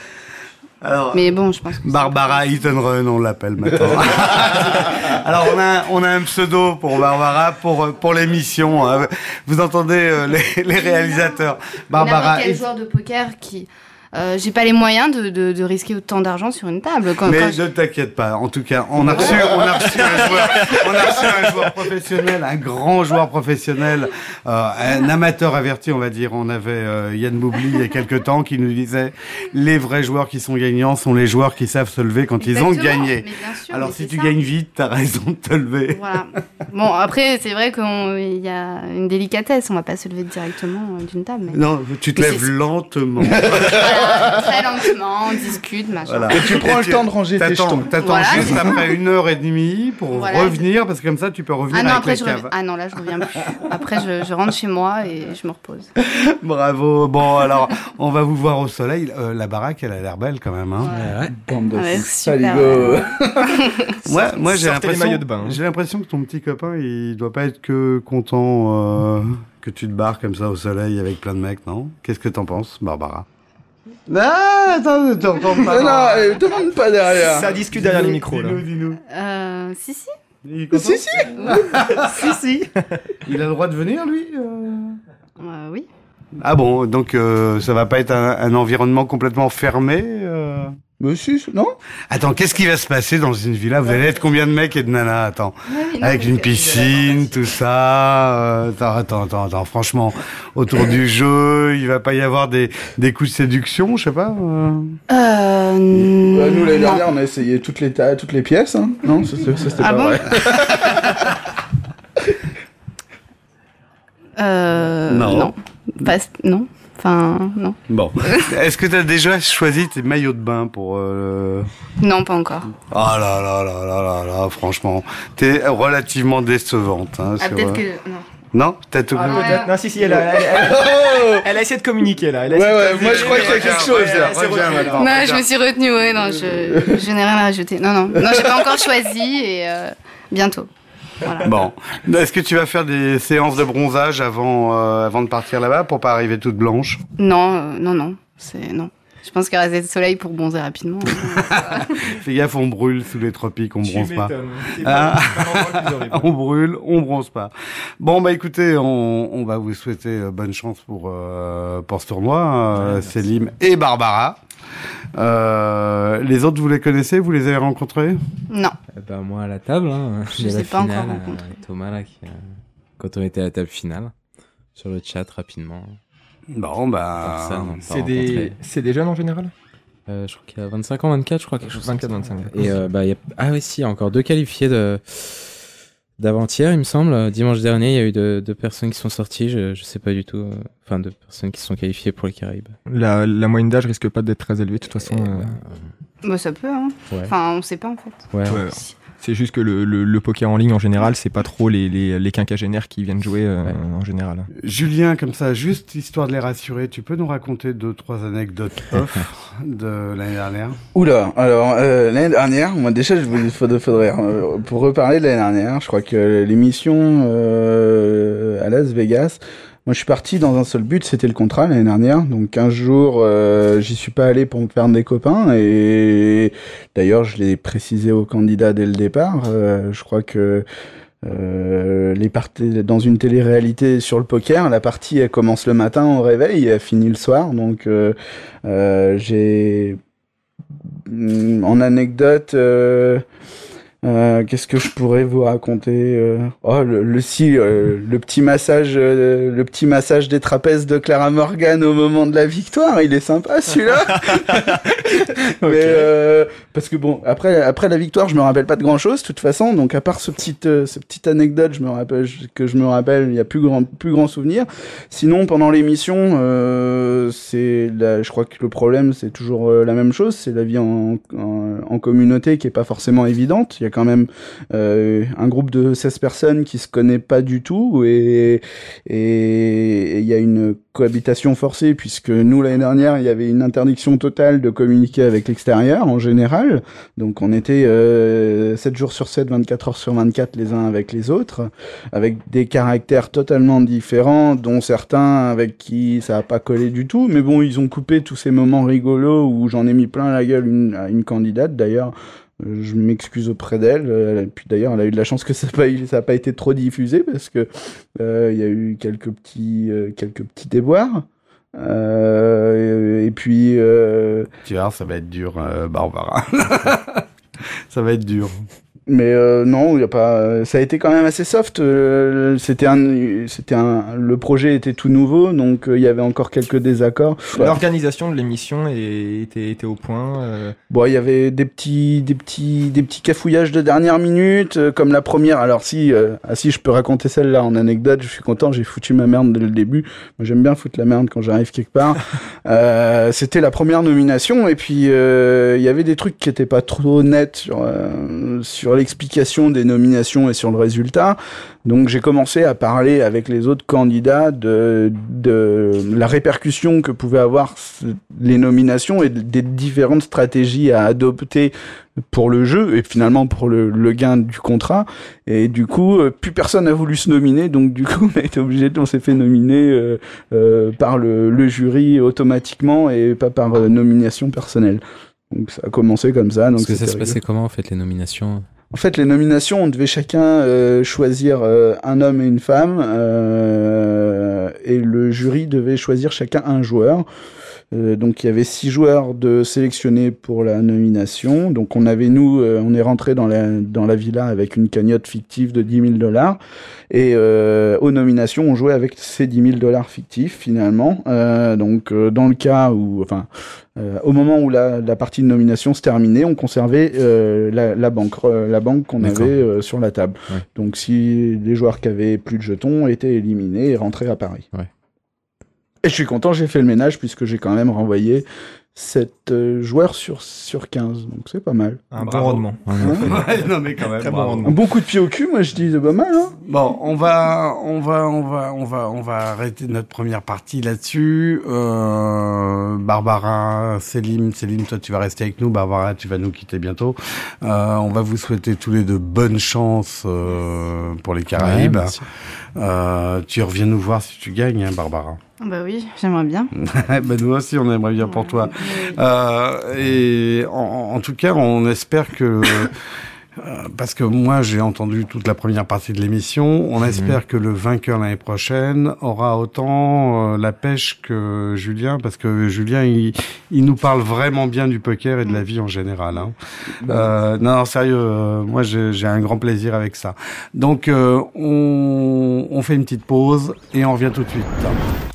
Alors, Mais bon, je pense que. c'est- Barbara Hit and Run, on l'appelle maintenant. Alors on a, on a un pseudo pour Barbara pour euh, pour l'émission. hein. Vous entendez euh, les, les réalisateurs. Barbara. Quel joueur de poker qui. Euh, j'ai pas les moyens de, de, de risquer autant d'argent sur une table. Quand, Mais quand je- ne t'inquiète pas. En tout cas, on a reçu, on a reçu un joueur, on a reçu un joueur professionnel, un grand joueur professionnel, euh, un amateur averti, on va dire. On avait euh, Yann Boubli il y a quelques temps qui nous disait les vrais joueurs qui sont gagnants sont les joueurs qui savent se lever quand ils ont gagné. sûr, Alors si tu ça. gagnes vite, t'as raison de te lever. Voilà. Bon, après, c'est vrai qu'il y a une délicatesse. On va pas se lever directement d'une table. Mais... Non, tu te Mais lèves lentement. Voilà, très lentement, on discute, machin. Voilà. Et tu prends le temps de ranger tes jetons. t'attends Voilà. juste après une heure et demie pour Voilà. revenir, parce que comme ça, tu peux revenir Ah non, avec après, la je reviens... ah non, là, je reviens plus. Après, je, je rentre chez moi et je me repose. Bravo. Bon, alors, on va vous voir au soleil. Euh, la baraque, elle a l'air belle quand même. Hein. Bande de Ouais, saligots. Moi, moi, j'ai l'impression, maillots de bain, hein. j'ai l'impression que ton petit copain, il doit pas être que content euh, que tu te barres comme ça au soleil avec plein de mecs, non? Qu'est-ce que t'en penses, Barbara? Ah, attends, t'entends Non, pas. non, euh, demande pas derrière. Ça discute derrière les micros là. Dis-nous, dis-nous. Euh, si, si. Il est content Si, si. si si. Il a le droit de venir, lui euh Euh, oui. Ah bon, donc euh, ça va pas être un, un environnement complètement fermé euh Mais si, non Attends, qu'est-ce qui va se passer dans une villa? Vous allez être combien de mecs et de nanas? Attends, avec une piscine, tout ça. euh, attends, attends, attends, attends. Franchement, autour du jeu, il va pas y avoir des des coups de séduction, je sais pas. euh Euh, Bah, Nous, l'année dernière, on a essayé toutes les, ta- toutes les pièces. Hein. Non, ça, c'était ça, c'était Ah pas bon? vrai. Euh, Non. non. Pas- non. Enfin, non. Bon, est-ce que t'as déjà choisi tes maillots de bain pour euh... Non, pas encore. Oh là là là là là là, franchement, t'es relativement décevante. Hein, Ah, peut-être euh, que. Non. Non, t'as tout. Ah, peut-être. Non, si, si, elle a, elle, elle- Oh elle a essayé de communiquer là. Elle a Ouais, ouais, moi, je crois qu'il y a quelque chose, là. retenue. maintenant. Non, je me suis retenue, ouais, non, je, je n'ai rien à rajouter. Non, non. Non, j'ai pas encore choisi et euh, bientôt. Voilà. Bon, est-ce que tu vas faire des séances de bronzage avant euh, avant de partir là-bas pour pas arriver toute blanche? Non, euh, non, non. C'est. Non. Je pense qu'il assez de soleil pour bronzer rapidement. Fais gaffe, on brûle sous les tropiques, on Tu bronze pas. Ah. le horrible. On brûle, on bronze pas. Bon bah écoutez, on, on va vous souhaiter euh, bonne chance pour euh, pour ce tournoi, euh, Célim et Barbara. Euh, les autres, vous les connaissez? Vous les avez rencontrés? Non. Eh ben, moi à la table, hein, Je de les la ai pas encore finale, euh, rencontrés. Thomas là, qui, euh, quand on était à la table finale, sur le chat rapidement. Bon bah. C'est des, jeunes en général? Euh, je crois qu'il a 25 ans, 24, je crois, quelque chose. comme 24, ça. 25. Et euh, bah, y a... ah oui, si, il y a encore deux qualifiés de d'avant-hier, il me semble. Euh, Dimanche dernier, il y a eu deux, personnes qui sont sorties. Je, je sais pas du tout. euh, Enfin, deux personnes qui sont qualifiées pour les Caraïbes. La, la moyenne d'âge risque pas d'être très élevée de toute façon. Et, euh, Bah, ça peut, hein. ouais. Enfin, on sait pas en fait. ouais, ouais. Si- C'est juste que le, le, le, poker en ligne en général, c'est pas trop les, les, les quinquagénaires qui viennent jouer euh, ouais. en général. Julien, comme ça, juste histoire de les rassurer, tu peux nous raconter deux trois anecdotes off de l'année dernière? Oula, alors euh, l'année dernière, moi déjà, je voulais, faudrait, faudrait euh, pour reparler de l'année dernière, je crois que l'émission euh, à Las Vegas. Moi, je suis parti dans un seul but, c'était le contrat l'année dernière. Donc, un jour, euh, j'y suis pas allé pour me faire des copains. Et d'ailleurs, je l'ai précisé aux candidats dès le départ. Euh, je crois que euh, les parties dans une télé-réalité sur le poker, la partie commence le matin au réveil elle finit le soir. Donc, j'ai en anecdote. Euh, Qu'est-ce que je pourrais vous raconter euh... Oh, le, le si, euh, le petit massage, euh, le petit massage des trapèzes de Clara Morgan au moment de la victoire, il est sympa celui-là. Mais euh, parce que bon, après après la victoire, je me rappelle pas de grand chose, de toute façon. Donc à part ce petit euh, ce petite anecdote, je me rappelle que je me rappelle, il y a plus grand plus grand souvenir. Sinon, pendant l'émission, euh, c'est je crois que le problème c'est toujours la même chose, c'est la vie en, en, en communauté qui est pas forcément évidente. Il y a quand même euh, un groupe de 16 personnes qui se connaît pas du tout et et il y a une cohabitation forcée puisque nous l'année dernière il y avait une interdiction totale de avec l'extérieur en général donc on était euh, 7 jours sur 7 24 heures sur 24 les uns avec les autres avec des caractères totalement différents dont certains avec qui ça a pas collé du tout mais bon ils ont coupé tous ces moments rigolos où j'en ai mis plein la gueule une, à une candidate d'ailleurs je m'excuse auprès d'elle. Puis d'ailleurs, elle a eu de la chance que ça n'a pas, été trop diffusé parce que euh, il y a eu quelques petits, euh, quelques petits déboires. Euh, et puis. Euh... Tu vois, ça va être dur, Barbara. ça va être dur. Mais euh, non, il y a pas. Ça a été quand même assez soft. Euh, c'était un, c'était un. Le projet était tout nouveau, donc euh, il y avait encore quelques désaccords. L'organisation de l'émission était, était au point. Euh... Bon, il y avait des petits, des petits, des petits cafouillages de dernière minute, euh, comme la première. Alors si, euh, ah si, je peux raconter celle-là en anecdote. Je suis content. J'ai foutu ma merde dès le début. Moi, j'aime bien foutre la merde quand j'arrive quelque part. c'était la première nomination, et puis il y avait des trucs qui étaient pas trop nets sur sur l'explication des nominations et sur le résultat. Donc j'ai commencé à parler avec les autres candidats de, de la répercussion que pouvaient avoir les nominations et des différentes stratégies à adopter pour le jeu et finalement pour le, le gain du contrat. Et du coup, plus personne n'a voulu se nominer, donc du coup, on a été obligé, on s'est fait nominer euh, euh, par le, le, jury automatiquement et pas par euh, nomination personnelle. Donc ça a commencé comme ça. Donc Parce que ça se passait comment en fait les nominations? En fait, les nominations, on devait chacun euh, choisir euh, un homme et une femme, euh, et le jury devait choisir chacun un joueur. Donc il y avait six joueurs de sélectionnés pour la nomination. Donc on avait nous, on est rentré dans la dans la villa avec une cagnotte fictive de 10 000 dollars. Et aux nominations, on jouait avec ces 10 000 dollars fictifs finalement. donc dans le cas où, enfin, euh, au moment où la, la, partie de nomination se terminait, on conservait euh, la, la, banque, euh, la banque qu'on avait sur la table. Ouais. Donc si les joueurs qui avaient plus de jetons étaient éliminés et rentraient à Paris. Ouais. Et je suis content, j'ai fait le ménage puisque j'ai quand même renvoyé 7 euh, joueurs sur, sur 15, donc c'est pas mal. Un Bravo. bon rendement. Ouais, non mais quand même. Très bon rendement. Un bon coup de pied au cul, moi je dis, c'est pas mal. Hein bon, on va, on va, on va, on va, on va arrêter notre première partie là-dessus. Euh, Barbara, Céline, Céline, toi tu vas rester avec nous. Barbara, tu vas nous quitter bientôt. Euh, on va vous souhaiter tous les deux bonne chance euh, pour les Caraïbes. Ouais, tu reviens nous voir si tu gagnes, hein, Barbara. Bah oui, j'aimerais bien. bah nous aussi, on aimerait bien pour toi. Euh, et en, en, tout cas, on espère que parce que moi j'ai entendu toute la première partie de l'émission. On mmh. espère que le vainqueur l'année prochaine aura autant euh, la pêche que Julien, parce que Julien il, il, nous parle vraiment bien du poker et de la vie en général. Hein. Bah, euh, non, non, sérieux, euh, moi j'ai un grand plaisir avec ça. Donc euh, on, on, fait une petite pause et on revient tout de suite.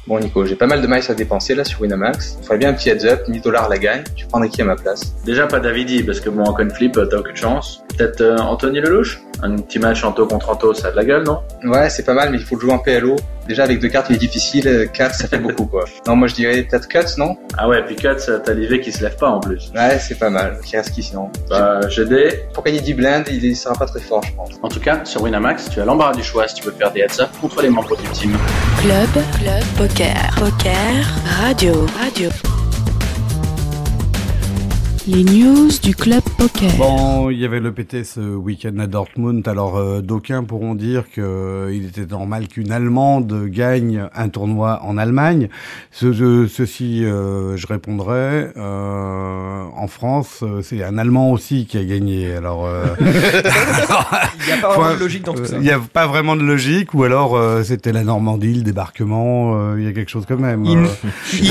Bon Nico, j'ai pas mal de miles à dépenser là sur Winamax. Il faudrait bien un petit heads up, 1000 dollars la gagne. Tu prendrais qui à ma place? Déjà pas Davidi, parce que bon en coin flip t'as aucune chance. Peut-être euh, Anthony Lelouch? Un petit match Anto contre Anto, ça a de la gueule, non? Ouais, c'est pas mal, mais il faut le jouer en PLO. Déjà, avec deux cartes, il est difficile. 4, ça fait beaucoup, quoi. Non, moi, je dirais peut-être Cuts, non? Ah ouais, puis Cuts, t'as l'IV qui se lève pas en plus. Ouais, c'est pas mal. Qui reste qui sinon? Bah, GD. Pour gagner 10 blindes, il sera pas très fort, je pense. En tout cas, sur Winamax, tu as l'embarras du choix si tu veux faire des heads-up contre les membres du team. Club, club, poker, poker, radio, radio. Les news du club poker. Bon, il y avait le PT ce week-end à Dortmund. Alors, euh, d'aucuns pourront dire que euh, il était normal qu'une Allemande gagne un tournoi en Allemagne. Ce, je- ceci, euh, je répondrai. euh, en France, euh, c'est un Allemand aussi qui a gagné. Alors, euh, Il n'y a pas vraiment de logique dans tout ça. il n'y a pas vraiment de logique, ou alors euh, c'était la Normandie, le débarquement. euh, Il y a quelque chose quand même. Ils, euh.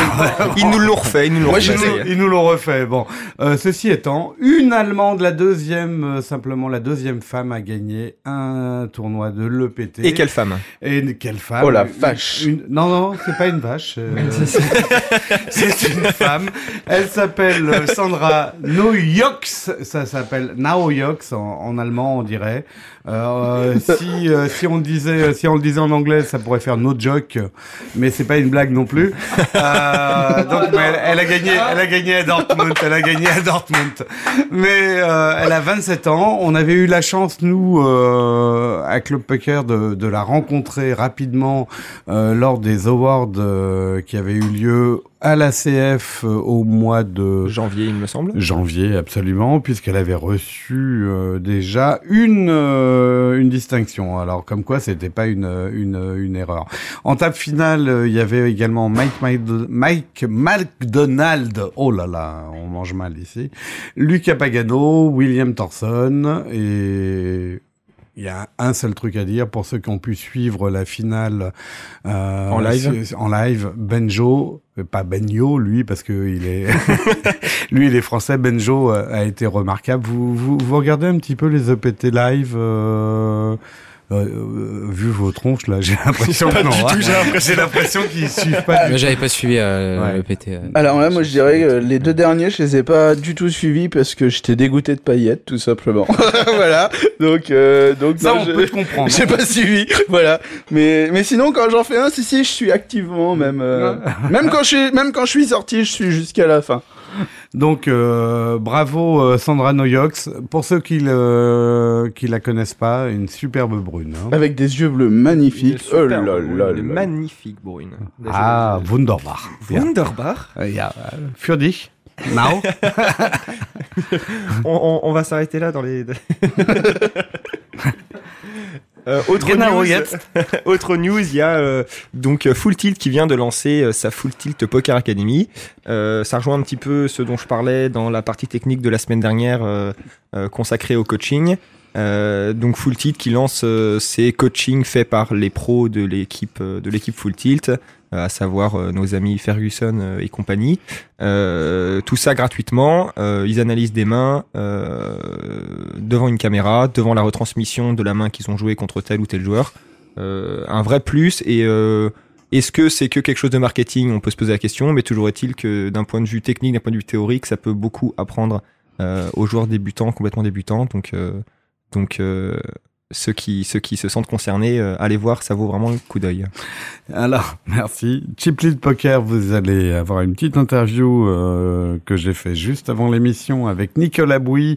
ils nous l'ont refait, ils nous l'ont refait. ils, nous, ils nous l'ont refait. Bon, Euh, ceci étant, une Allemande, la deuxième, euh, simplement la deuxième femme à gagner un tournoi de l'EPT. Et quelle femme? Et quelle femme? Oh la vache. une- Non, non, c'est pas une vache. euh, c'est une femme. Elle s'appelle Sandra Neujoks. Ça s'appelle Naujoks en, en allemand, on dirait. Euh, si euh, si on disait si on le disait en anglais, ça pourrait faire no joke, mais c'est pas une blague non plus. Euh, donc mais elle, elle a gagné, elle a gagné à Dortmund, elle a gagné à Dortmund. Mais euh, elle a 27 ans. On avait eu la chance nous euh, à Club Poker de, de la rencontrer rapidement euh, lors des awards euh, qui avaient eu lieu à la CF euh, au mois de Janvier, il me semble. janvier, absolument, puisqu'elle avait reçu euh, déjà une euh, une distinction. Alors comme quoi, c'était pas une une une erreur. En table finale, euh, il y avait également Mike Mike, Mike McDonald. Oh là là, on mange mal ici. Lucas Pagano, William Thorson et il y a un seul truc à dire pour ceux qui ont pu suivre la finale euh, En live sur- En live, Benjo, pas Benyo, lui, parce que il est, lui, il est français. Benjo euh, a été remarquable. Vous, vous, vous regardez un petit peu les EPT live. Euh, euh, euh, vu vos tronches là, j'ai l'impression Pas que non, du tout, j'ai l'impression. Qu'ils suivent pas. Mais j'avais pas suivi euh, Ouais. le PT. euh. Alors là, moi je dirais que les deux derniers, je les ai pas du tout suivis parce que j'étais dégoûté de paillettes, tout simplement. voilà. Donc, euh, donc Ça, non, on je- peut te comprendre. J'ai pas suivi, voilà. Mais mais sinon, quand j'en fais un, si si, je suis activement même. euh, même quand je suis même quand je suis sorti, je suis jusqu'à la fin. Donc euh, bravo euh, Sandra Noyox. Pour ceux qui le qui la connaissent pas, une superbe brune. hein. Avec des yeux bleus magnifiques. Une Oh là là une là. magnifique brune. Ah, wunderbar. Wunderbar. Ja, äh, für dich. Now. on, on- on va s'arrêter là dans les. Euh, autre, news, jetzt. autre news, il y a euh, donc euh, Full Tilt qui vient de lancer euh, sa Full Tilt Poker Academy. Ça rejoint un petit peu ce dont je parlais dans la partie technique de la semaine dernière consacrée au coaching. Donc Full Tilt qui lance ses coachings faits par les pros de l'équipe de l'équipe Full Tilt, à savoir euh, nos amis Ferguson euh, et compagnie. Euh, tout ça gratuitement. Euh, ils analysent des mains euh, devant une caméra, devant la retransmission de la main qu'ils ont joué contre tel ou tel joueur. Euh, un vrai plus. Et euh, est-ce que c'est que quelque chose de marketing? On peut se poser la question, mais toujours est-il que d'un point de vue technique, d'un point de vue théorique, ça peut beaucoup apprendre euh, aux joueurs débutants, complètement débutants. Donc, euh, donc euh, ceux qui ceux qui se sentent concernés, euh, allez voir, ça vaut vraiment le coup d'œil. Alors, merci. Chip Lead Poker, vous allez avoir une petite interview euh, que j'ai fait juste avant l'émission avec Nicolas Bouy,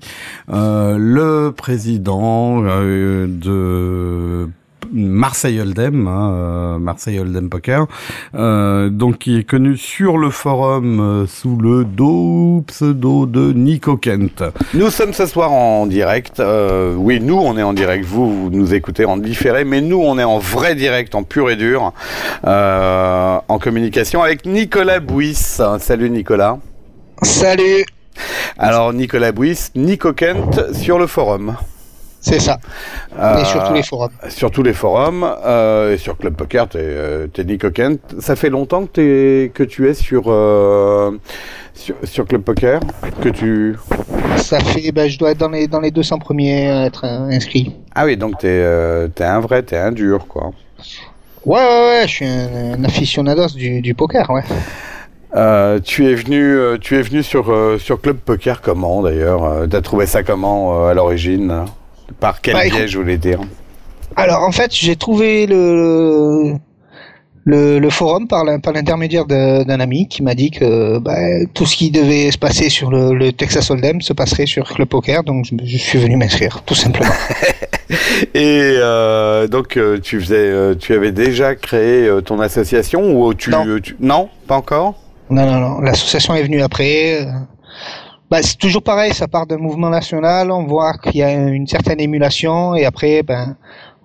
euh, le président euh, de Marseille Hold'em, hein, euh, Marseille Hold'em Poker, euh, donc qui est connu sur le forum euh, sous le dos pseudo de Nico Kent. Nous sommes ce soir en direct. Euh, oui, nous, on est en direct. Vous, vous nous écoutez en différé, mais nous, on est en vrai direct, en pur et dur, euh, en communication avec Nicolas Bouis. Salut Nicolas. Salut, Alors Nicolas Bouis, Nico Kent sur le forum. C'est ça. Euh, Et sur tous les forums. Sur tous les forums euh, et sur Club Poker, t'es euh, t'es Nico Kent. Ça fait longtemps que, t'es- que tu es sur, euh, sur sur Club Poker, que tu. Ça fait, bah, je dois être dans les, dans les 200 premiers à être euh, inscrit. Ah oui, donc t'es euh, t'es un vrai, t'es un dur, quoi. Ouais, ouais, ouais, je suis un, un aficionados du, du poker, ouais. Euh, tu es venu, euh, tu es venu sur euh, sur Club Poker comment d'ailleurs? Euh, T'as trouvé ça comment euh, à l'origine? Par quel Bah, biais, écoute- je voulais dire Alors en fait, j'ai trouvé le, le, le forum par l'intermédiaire d'un ami qui m'a dit que bah, tout ce qui devait se passer sur le, le Texas Hold'em se passerait sur Club Poker, donc je, je suis venu m'inscrire, tout simplement. Et euh, donc, euh, tu faisais, euh, tu avais déjà créé ton association ou tu Non. tu- non, pas encore? Non, non, non. L'association est venue après. Bah, c'est toujours pareil. Ça part d'un mouvement national. On voit qu'il y a une certaine émulation et après, ben,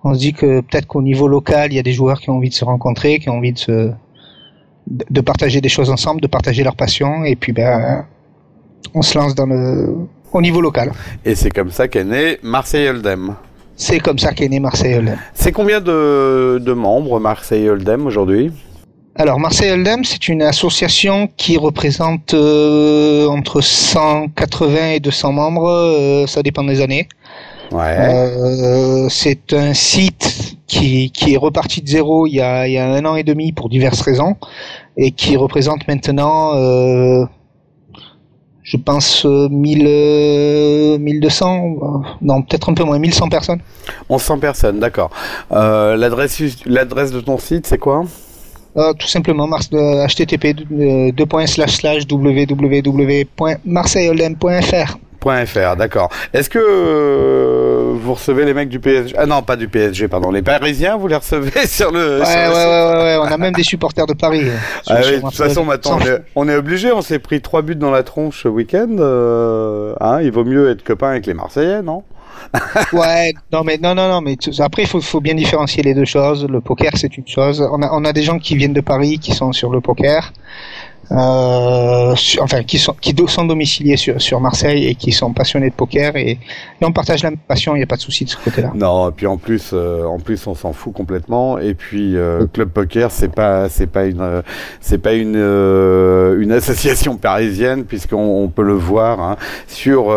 on se dit que peut-être qu'au niveau local, il y a des joueurs qui ont envie de se rencontrer, qui ont envie de se, de partager des choses ensemble, de partager leur passion et puis ben, on se lance dans le, au niveau local. Et c'est comme ça qu'est né Marseille Hold'em. C'est comme ça qu'est né Marseille Hold'em. C'est combien de, de membres Marseille Hold'em aujourd'hui? Alors, Marseille Hold'em, c'est une association qui représente euh, entre 180 et 200 membres, euh, ça dépend des années. Ouais. Euh, c'est un site qui, qui est reparti de zéro il y, a, il y a un an et demi pour diverses raisons et qui représente maintenant, je pense, euh, 1000, euh, 1200, euh, non peut-être un peu moins, 1100 personnes. 1100 personnes, d'accord. L'adresse, l'adresse de ton site, c'est quoi? Euh, tout simplement, mars, euh, http www.marseilleholdem.fr .fr, d'accord. Est-ce que euh, vous recevez les mecs du PSG Ah non, pas du PSG, pardon. Les Parisiens, vous les recevez sur le. Ouais, sur ouais, le ouais, ouais, ouais, on a même des supporters de Paris. euh, Ah oui, de toute façon, maintenant, on est, obligé. On s'est pris trois buts dans la tronche ce week-end. euh, hein, il vaut mieux être copain avec les Marseillais, non? Ouais, non mais non non non mais après il faut, faut bien différencier les deux choses. Le poker c'est une chose. On a on a des gens qui viennent de Paris qui sont sur le poker. Euh, enfin qui sont domiciliés sur Marseille et qui sont passionnés de poker et, on partage la même passion, il n'y a pas de souci de ce côté-là. Non, et puis en plus, euh, en plus, on s'en fout complètement. Et puis, euh, Club Poker, c'est pas, c'est pas une, euh, c'est pas une, association parisienne, puisqu'on on peut le voir hein, sur,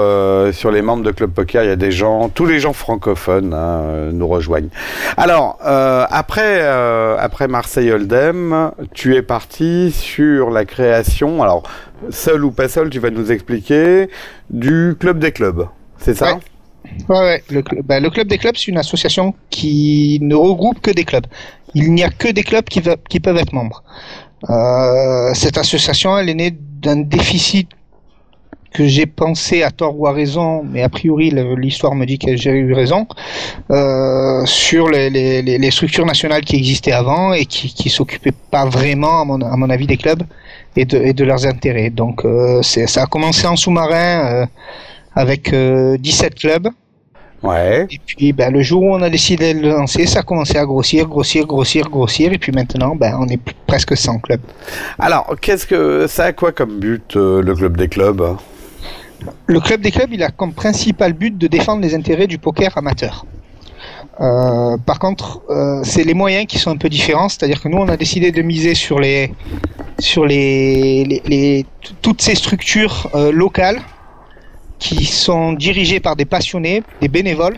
sur les membres de Club Poker. Il y a des gens, tous les gens francophones hein, nous rejoignent. Alors, après, après Marseille Hold'em, tu es parti sur la création. Alors, seul ou pas seul, tu vas nous expliquer du club des clubs. C'est ça? Ouais. Bah, le club des clubs, c'est une association qui ne regroupe que des clubs. Il n'y a que des clubs qui, qui peuvent être membres. Euh, cette association, elle est née d'un déficit que j'ai pensé à tort ou à raison, mais a priori l'histoire me dit que j'ai eu raison, euh, sur les, les, les- les structures nationales qui existaient avant et qui, qui s'occupaient pas vraiment, à mon, à mon avis, des clubs et de, et de leurs intérêts. Donc euh, ça a commencé en sous-marin euh, avec euh, 17 clubs. Ouais. Et puis ben, le jour où on a décidé de le lancer, ça a commencé à grossir, grossir, grossir, grossir. Et puis maintenant, ben, on est presque 100 clubs. Alors, qu'est-ce que ça a quoi comme but le club des clubs? Le club des clubs, il a comme principal but de défendre les intérêts du poker amateur. Euh, par contre, euh, c'est les moyens qui sont un peu différents. C'est-à-dire que nous, on a décidé de miser sur les, sur les, les, les- t- toutes ces structures euh, locales qui sont dirigées par des passionnés, des bénévoles,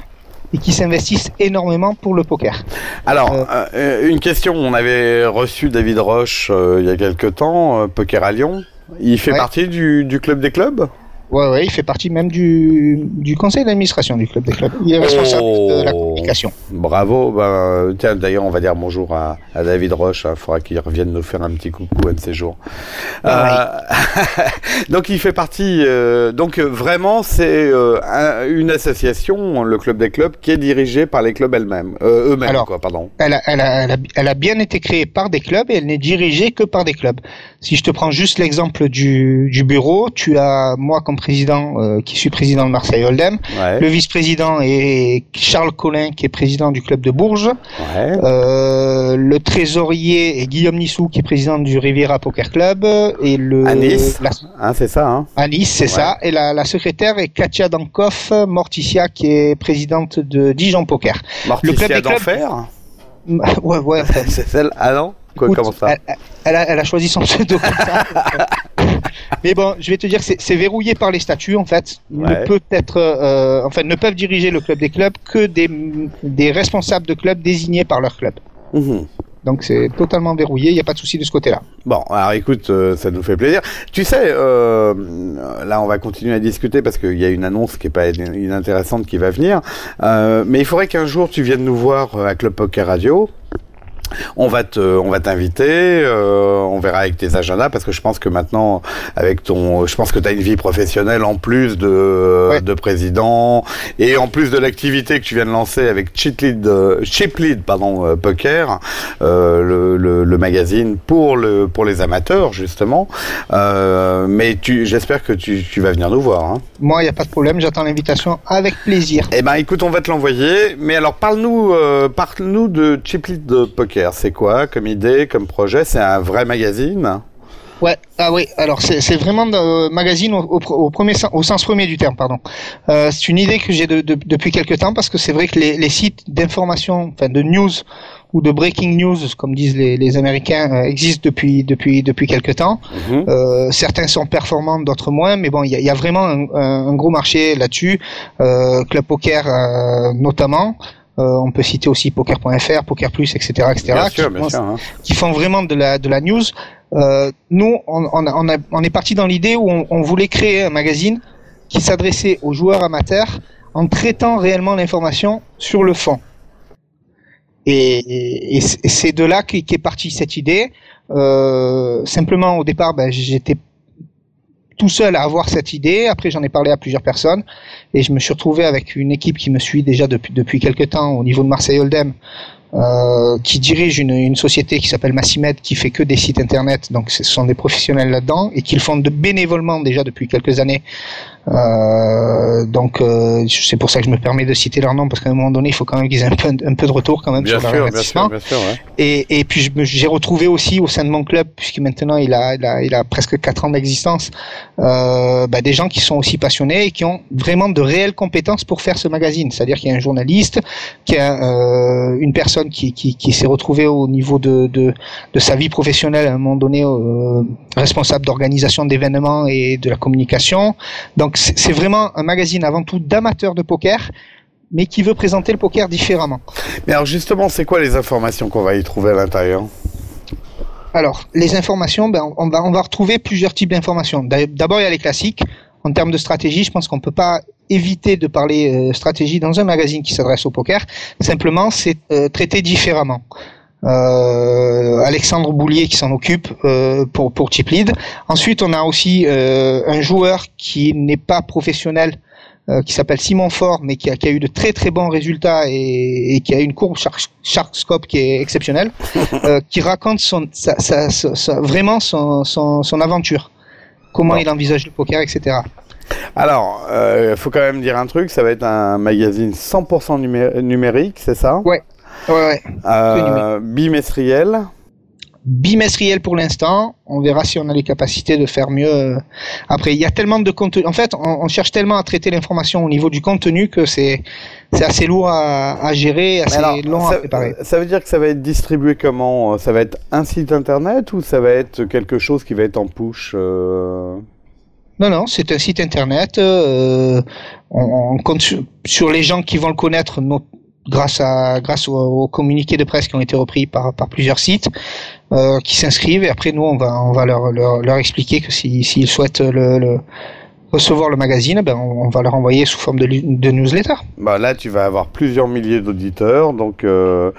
et qui s'investissent énormément pour le poker. Alors, euh, une question. On avait reçu David Roche euh, il y a quelque temps, euh, Poker à Lyon. Il fait Ouais. partie du, du club des clubs? Ouais, ouais, il fait partie même du, du conseil d'administration du club des clubs. Il est responsable de la Oh. communication. Bravo. Ben, tiens, d'ailleurs, on va dire bonjour à, à David Roche. Il faudra qu'il revienne nous faire un petit coucou un de ces jours. Euh, donc, il fait partie. euh, donc, vraiment, c'est euh, un- une association, le club des clubs, qui est dirigée par les clubs elles-mêmes, eux-mêmes, Alors, quoi. Pardon. Elle a, elle, a, elle, a, elle a bien été créée par des clubs et elle n'est dirigée que par des clubs. Si je te prends juste l'exemple du, du bureau, tu as moi comme président, euh, qui suis président de Marseille Hold'em, Ouais. le vice-président est Charles Collin, qui est président du club de Bourges, Ouais. euh, le trésorier est Guillaume Nissou, qui est président du Riviera Poker Club, et le À Nice, la- hein, c'est ça. Hein à Nice, c'est ça. Et la, la secrétaire est Katia Dankoff Morticia, qui est présidente de Dijon Poker. Morticia club des clubs- d'enfer Ouais, ouais. enfin, C'est celle. Ah non Quoi, Écoute, comment ça elle, elle a, elle a choisi son pseudo comme ça. Mais bon, je vais te dire, c'est c'est verrouillé par les statuts en fait. Il Ouais. Ne peut être, euh, enfin, ne peuvent diriger le club des clubs que des, des responsables de clubs désignés par leur club. Mhm. Donc c'est totalement verrouillé, il n'y a pas de souci de ce côté-là. Bon, alors écoute, euh, ça nous fait plaisir. Tu sais, euh, là on va continuer à discuter parce qu'il y a une annonce qui est pas inintéressante qui va venir. Euh, mais il faudrait qu'un jour tu viennes nous voir à Club Poker Radio. On va te, on va t'inviter. Euh, on verra avec tes agendas parce que je pense que maintenant, avec ton, je pense que tu as une vie professionnelle en plus de, de président et en plus de l'activité que tu viens de lancer avec Cheap Lead, euh, Cheap Lead pardon, euh, Poker, euh, le, le, le, magazine pour le, pour les amateurs justement. Euh, mais tu, j'espère que tu, tu vas venir nous voir. Hein. Moi, il y a pas de problème. J'attends l'invitation avec plaisir. Eh ben, écoute, on va te l'envoyer. Mais alors, parle-nous, parle-nous de Cheap Lead Poker c'est quoi comme idée, comme projet? C'est un vrai magazine? Ouais, ah oui, alors c'est vraiment un magazine au, premier, au sens premier du terme, pardon. Euh, c'est une idée que j'ai depuis quelques temps parce que c'est vrai que les, sites d'information, enfin de news ou de breaking news, comme disent les, Américains, euh, existent depuis depuis depuis quelques temps. Mhm. Euh, certains sont performants, d'autres moins, mais bon, il y a, vraiment un, gros marché là-dessus. Club Poker notamment. Euh, on peut citer aussi Poker.fr, Poker Plus, etc., etc. Hein. qui, font vraiment de la de la news. Euh, nous, on, on, on, est parti dans l'idée où on, voulait créer un magazine qui s'adressait aux joueurs amateurs en traitant réellement l'information sur le fond. Et, c'est de là qu'est partie cette idée. Euh, simplement, au départ, ben, j'étais tout seul à avoir cette idée. Après, j'en ai parlé à plusieurs personnes et je me suis retrouvé avec une équipe qui me suit déjà depuis depuis quelques temps au niveau de Marseille Hold'em, euh, qui dirige une, une société qui s'appelle Massimed, qui fait que des sites internet. Donc, ce sont des professionnels là-dedans et qui le font de bénévolement déjà depuis quelques années euh, donc euh, c'est pour ça que je me permets de citer leur nom parce qu'à un moment donné il faut quand même qu'ils aient un peu, un peu de retour quand même bien sur sûr, leur investissement. Bien sûr, bien sûr, ouais. et, et puis j'ai retrouvé aussi au sein de mon club puisque maintenant il a, il a, il a presque 4 ans d'existence euh, bah, des gens qui sont aussi passionnés et qui ont vraiment de réelles compétences pour faire ce magazine. C'est-à-dire qu'il y a un journaliste, qu'il y a euh, une personne qui, qui, qui s'est retrouvée au niveau de, de, de, sa vie professionnelle à un moment donné euh, responsable d'organisation d'événements et de la communication. Donc c'est vraiment un magazine avant tout d'amateurs de poker mais qui veut présenter le poker différemment. Mais alors justement, c'est quoi les informations qu'on va y trouver à l'intérieur? Alors, les informations, ben, on, va, on va retrouver plusieurs types d'informations. D'abord, il y a les classiques. En termes de stratégie, je pense qu'on peut pas éviter de parler euh, stratégie dans un magazine qui s'adresse au poker. Simplement, c'est euh, traité différemment. Euh, Alexandre Boulier qui s'en occupe euh, pour pour Chip Lead. Ensuite, on a aussi euh, un joueur qui n'est pas professionnel, euh, qui s'appelle Simon Fort, mais qui a, qui a, eu de très très bons résultats et, et qui a une courbe Sharkscope qui est exceptionnelle, euh, qui raconte son, sa, sa, sa, vraiment son, son, son, aventure, comment il envisage le poker, etc. Alors, il euh, faut quand même dire un truc, ça va être un magazine 100% numérique, c'est ça? Ouais. Ouais, ouais. Euh, bimestriel. Bimestriel pour l'instant. On verra si on a les capacités de faire mieux. Après, il y a tellement de contenu. En fait, on, cherche tellement à traiter l'information au niveau du contenu que c'est c'est assez lourd à, à gérer, assez long à préparer. Ça veut dire que ça va être distribué comment Ça va être un site internet ou ça va être quelque chose qui va être en push euh... Non, non, c'est un site internet. Euh, on, on, compte sur, sur, les gens qui vont le connaître, grâce à grâce aux, communiqués de presse qui ont été repris par par plusieurs sites euh, qui s'inscrivent et après nous on va on va leur leur, leur expliquer que s'ils si, souhaitent le, le, recevoir le magazine, ben on, va leur envoyer sous forme de, de newsletter. Bah là, tu vas avoir plusieurs milliers d'auditeurs, donc euh,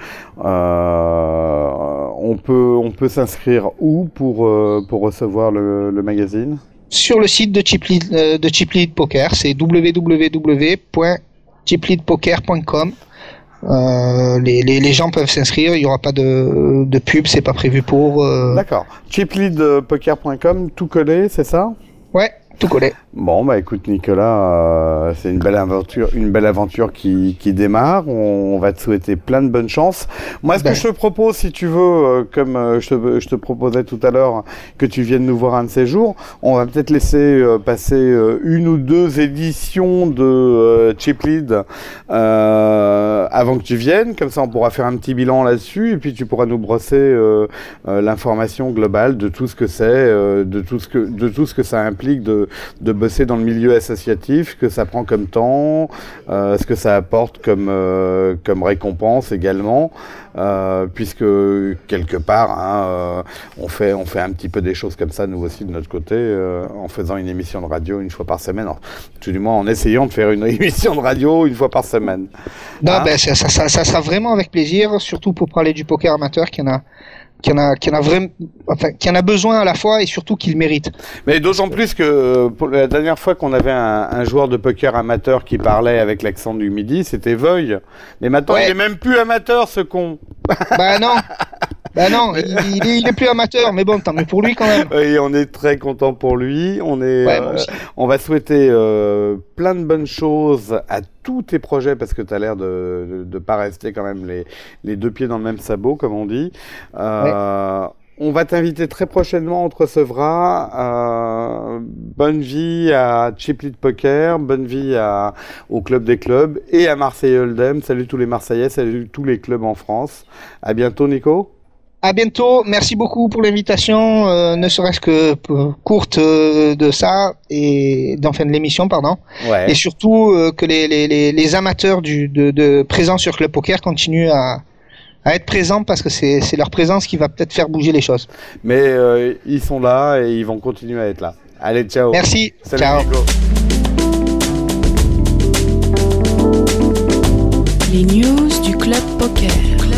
euh, on peut on peut s'inscrire où pour pour recevoir le, le magazine? Sur le site de Chip euh, de Chip Poker, c'est www.chipleadpoker.com. Euh, les, les, les, gens peuvent s'inscrire, il n'y aura pas de, de pub, c'est pas prévu pour. Euh... D'accord. Chipleadpoker.com, tout collé, c'est ça? Ouais, tout collé. Bon, bah écoute Nicolas, euh, c'est une belle aventure, une belle aventure qui, qui démarre. On, va te souhaiter plein de bonnes chances. Moi, ce que ben. je te propose, si tu veux, euh, comme euh, je, te, je te proposais tout à l'heure, que tu viennes nous voir un de ces jours, on va peut-être laisser passer une ou deux éditions de Chip Lead avant que tu viennes. Comme ça, on pourra faire un petit bilan là-dessus, et puis tu pourras nous brosser l'information globale de tout ce que c'est, de tout ce que de tout ce que ça implique de de, bosser dans le milieu associatif, que ça prend comme temps, euh, ce que ça apporte comme, euh, comme récompense également, euh, puisque quelque part, hein, on, fait, on fait un petit peu des choses comme ça, nous aussi, de notre côté, en faisant une émission de radio une fois par semaine, tout du moins en essayant de faire une émission de radio une fois par semaine. Non, Hein ben, ça, ça, ça, ça sera vraiment avec plaisir, surtout pour parler du poker amateur qui en a, qui en a, qui en a vraiment, enfin, qui en a besoin à la fois et surtout qu'il mérite. Mais d'autant plus que pour la dernière fois qu'on avait un, un joueur de poker amateur qui parlait avec l'accent du midi, c'était Voy. Mais maintenant, Ouais. il est même plus amateur, ce con. Bah non, bah non, il, il est, il est plus amateur, mais bon, tant mieux pour lui quand même. Et on est très content pour lui. On est, Ouais, euh, on va souhaiter euh, plein de bonnes choses à tous tes projets parce que tu as l'air de, de, de pas rester quand même les, les deux pieds dans le même sabot, comme on dit. Euh, On va t'inviter très prochainement, on te recevra. Euh, bonne vie à Chiplit Poker, bonne vie à, au Club des Clubs et à Marseille Hold'em. Salut tous les Marseillais, salut tous les clubs en France. À bientôt, Nico. À bientôt, merci beaucoup pour l'invitation, euh, ne serait-ce que courte euh, de ça et d'enfin de l'émission, pardon. Ouais. Et surtout euh, que les, les, les, les amateurs du, de, de présence sur Club Poker continuent à, à être présents parce que c'est c'est leur présence qui va peut-être faire bouger les choses. Mais euh, ils sont là et ils vont continuer à être là. Allez, ciao. Merci. Salut, Ciao. Nico. Les news du. Club Poker.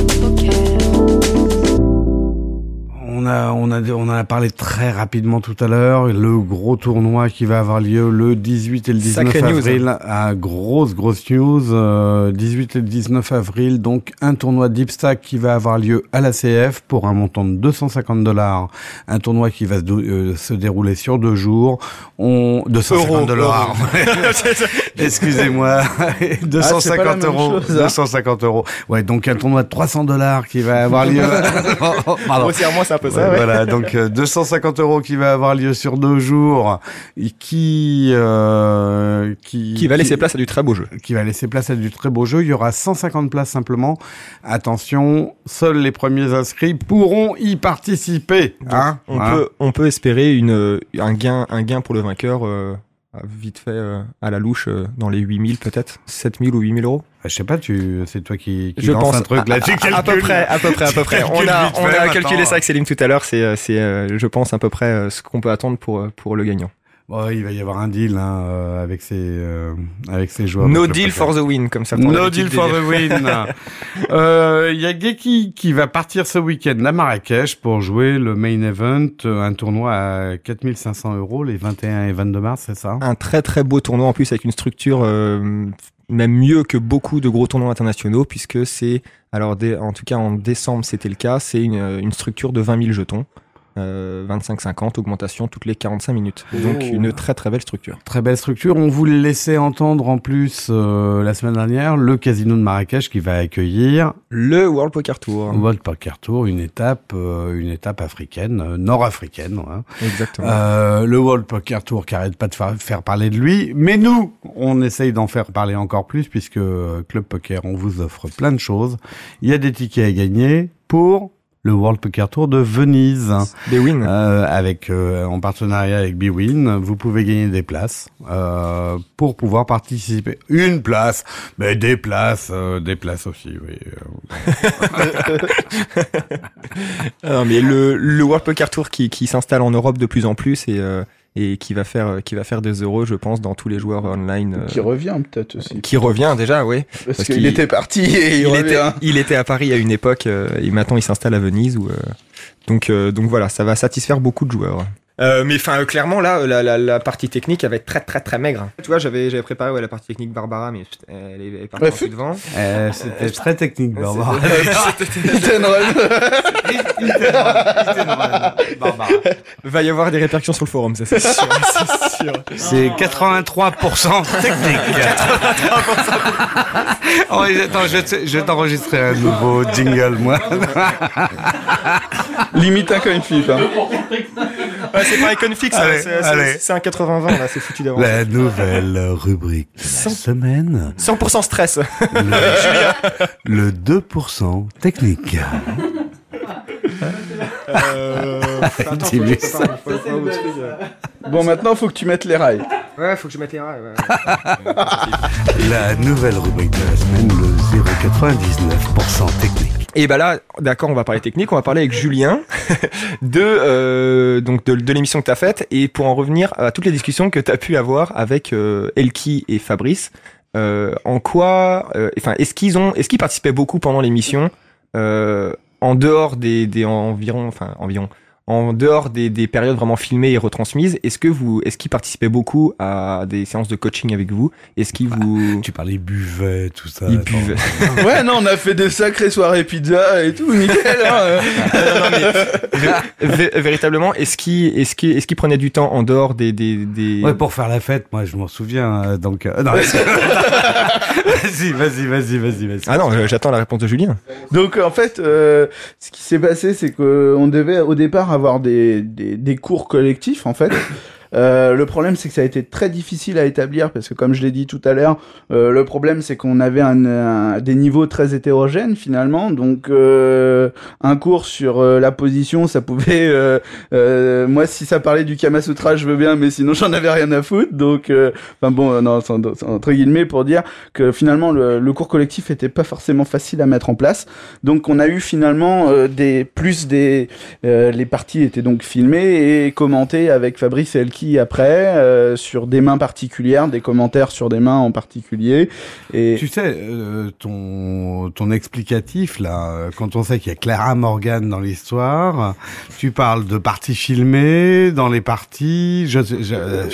On a, on en a parlé très rapidement tout à l'heure. Le gros tournoi qui va avoir lieu le 18 et le 19 Sacrée news, avril. Ah, grosse, grosse news. Euh, 18 et le 19 avril, donc un tournoi Deep Stack qui va avoir lieu à la CF pour un montant de 250 dollars. Un tournoi qui va se, euh, se dérouler sur deux jours. On 250 dollars. Excusez-moi. Ah, c'est pas la 250 même euros. chose, hein. 250 euros. Ouais, donc un tournoi de 300 dollars qui va avoir lieu. Pardon. Grossièrement, c'est un peu ça, Ouais, ouais. Voilà, donc euh, 250 euros qui va avoir lieu sur deux jours, et qui euh, qui Qui va laisser place à du très beau jeu. qui va laisser place à du très beau jeu. Il y aura 150 places simplement. Attention, seuls les premiers inscrits pourront y participer. Hein On Hein peut, on peut espérer une, un gain, un gain pour le vainqueur, euh, vite fait, euh, à la louche, euh, dans les 8000 peut-être, 7000 ou 8000 euros. Je sais pas, tu, c'est toi qui, qui Je pense un truc là. à, tu à- à peu près, à peu près, à peu près. On a, on a calculé ça avec Céline tout à l'heure. C'est, euh, c'est, euh, je pense à peu près euh, ce qu'on peut attendre pour pour le gagnant. Bon, il va y avoir un deal hein, euh, avec ces euh, avec ces joueurs. No de deal for the win, comme ça. No deal for the win. Euh, Il y a Geki qui va partir ce week-end à Marrakech pour jouer le main event, euh, un tournoi à 4500 euros les 21 et 22 mars, c'est ça? Un très très beau tournoi en plus avec une structure euh, même mieux que beaucoup de gros tournois internationaux puisque c'est alors en tout cas en décembre c'était le cas c'est une, euh, une structure de 20 000 jetons euh, 25-50 augmentation toutes les 45 minutes donc Oh. une très très belle structure Très belle structure. On vous laissait entendre en plus euh, la semaine dernière le casino de Marrakech qui va accueillir le World Poker Tour World Poker Tour, une étape, euh, une étape africaine, euh, nord-africaine. hein. exactement Euh, le World Poker Tour qui arrête pas de fa- faire parler de lui, mais nous, on essaye d'en faire parler encore plus puisque euh, Club Poker, on vous offre plein de choses. Il y a des tickets à gagner pour le World Poker Tour de Venise. wins Euh, avec euh, en partenariat avec Bwin, vous pouvez gagner des places euh, pour pouvoir participer. Une place, mais des places, euh, des places aussi. Oui. euh. Ah, mais le, le World Poker Tour qui, qui s'installe en Europe de plus en plus et, euh, et qui va faire qui va faire des euros, je pense, dans tous les joueurs online. euh, Qui revient peut-être aussi. qui revient déjà, oui. Parce, parce qu'il était parti et il, il, était, il était à Paris à une époque euh, et maintenant il s'installe à Venise. Où, euh, donc, euh, donc voilà, ça va satisfaire beaucoup de joueurs. Euh, mais enfin, clairement là, la, la, la partie technique, elle va être très très très maigre. Tu vois, j'avais j'avais préparé ouais, la partie technique Barbara, mais putain, elle est, elle est partie Ouais, devant. Euh, C'était très technique, Barbara. Hit and run. Barbara. Va y avoir des répercussions sur le forum, ça c'est sûr. c'est sûr. C'est 83% technique. 83%. oh, attends, je, vais- je vais t'enregistrer un nouveau jingle, moi. Limite un coin flip. Hein. Ouais, c'est pas Allez, c'est un 80-20 là, c'est foutu d'avance. La nouvelle rubrique de la semaine. 100% stress. Le, le 2% technique. Dis-lui ça. Bon, maintenant, faut que tu mettes les rails. Ouais, faut que je mette les rails. ouais. La nouvelle rubrique de la semaine, le 0,99% technique. Et bah là, d'accord, on va parler technique, on va parler avec Julien de euh, donc de, l'émission que t'as faite et pour en revenir à toutes les discussions que t'as pu avoir avec euh, Elki et Fabrice. Euh, en quoi, enfin, est-ce qu'ils ont, est-ce qu'ils participaient beaucoup pendant l'émission en dehors des, des environ, enfin environ, en dehors des, des périodes vraiment filmées et retransmises, est-ce que vous, est-ce qu'ils participaient beaucoup à des séances de coaching avec vous? Est-ce qu'ils vous, Tu parlais buvet, tout ça. ils attends. buvaient Ouais, non, on a fait des sacrées soirées pizza et tout, nickel. Hein. Vé- véritablement, est-ce qu'ils, est-ce qu'ils, est-ce qu'ils prenaient du temps en dehors des, des, des... Ouais, pour faire la fête, moi, je m'en souviens. euh, Donc, euh, non, vas-y, vas-y, vas-y, vas-y, vas-y. Ah non, euh, j'attends la réponse de Julien. Donc en fait, euh, ce qui s'est passé, c'est qu'on devait au départ avoir des, cours collectifs en fait. Euh, le problème, c'est que ça a été très difficile à établir parce que, comme je l'ai dit tout à l'heure, euh, le problème, c'est qu'on avait un, un- des niveaux très hétérogènes finalement. Donc, euh, un cours sur euh, la position, ça pouvait, euh, moi, si ça parlait du Kama Sutra, je veux bien, mais sinon, j'en avais rien à foutre. Donc, enfin bon, non, entre guillemets pour dire que finalement, le, le cours collectif était pas forcément facile à mettre en place. Donc, on a eu finalement des plus des les parties étaient donc filmées et commentées avec Fabrice et Elki après euh, sur des mains particulières, des commentaires sur des mains en particulier. Et Tu sais, euh, ton, ton explicatif, là, quand on sait qu'il y a Clara Morgan dans l'histoire, tu parles de parties filmées, dans les parties, je, je, euh,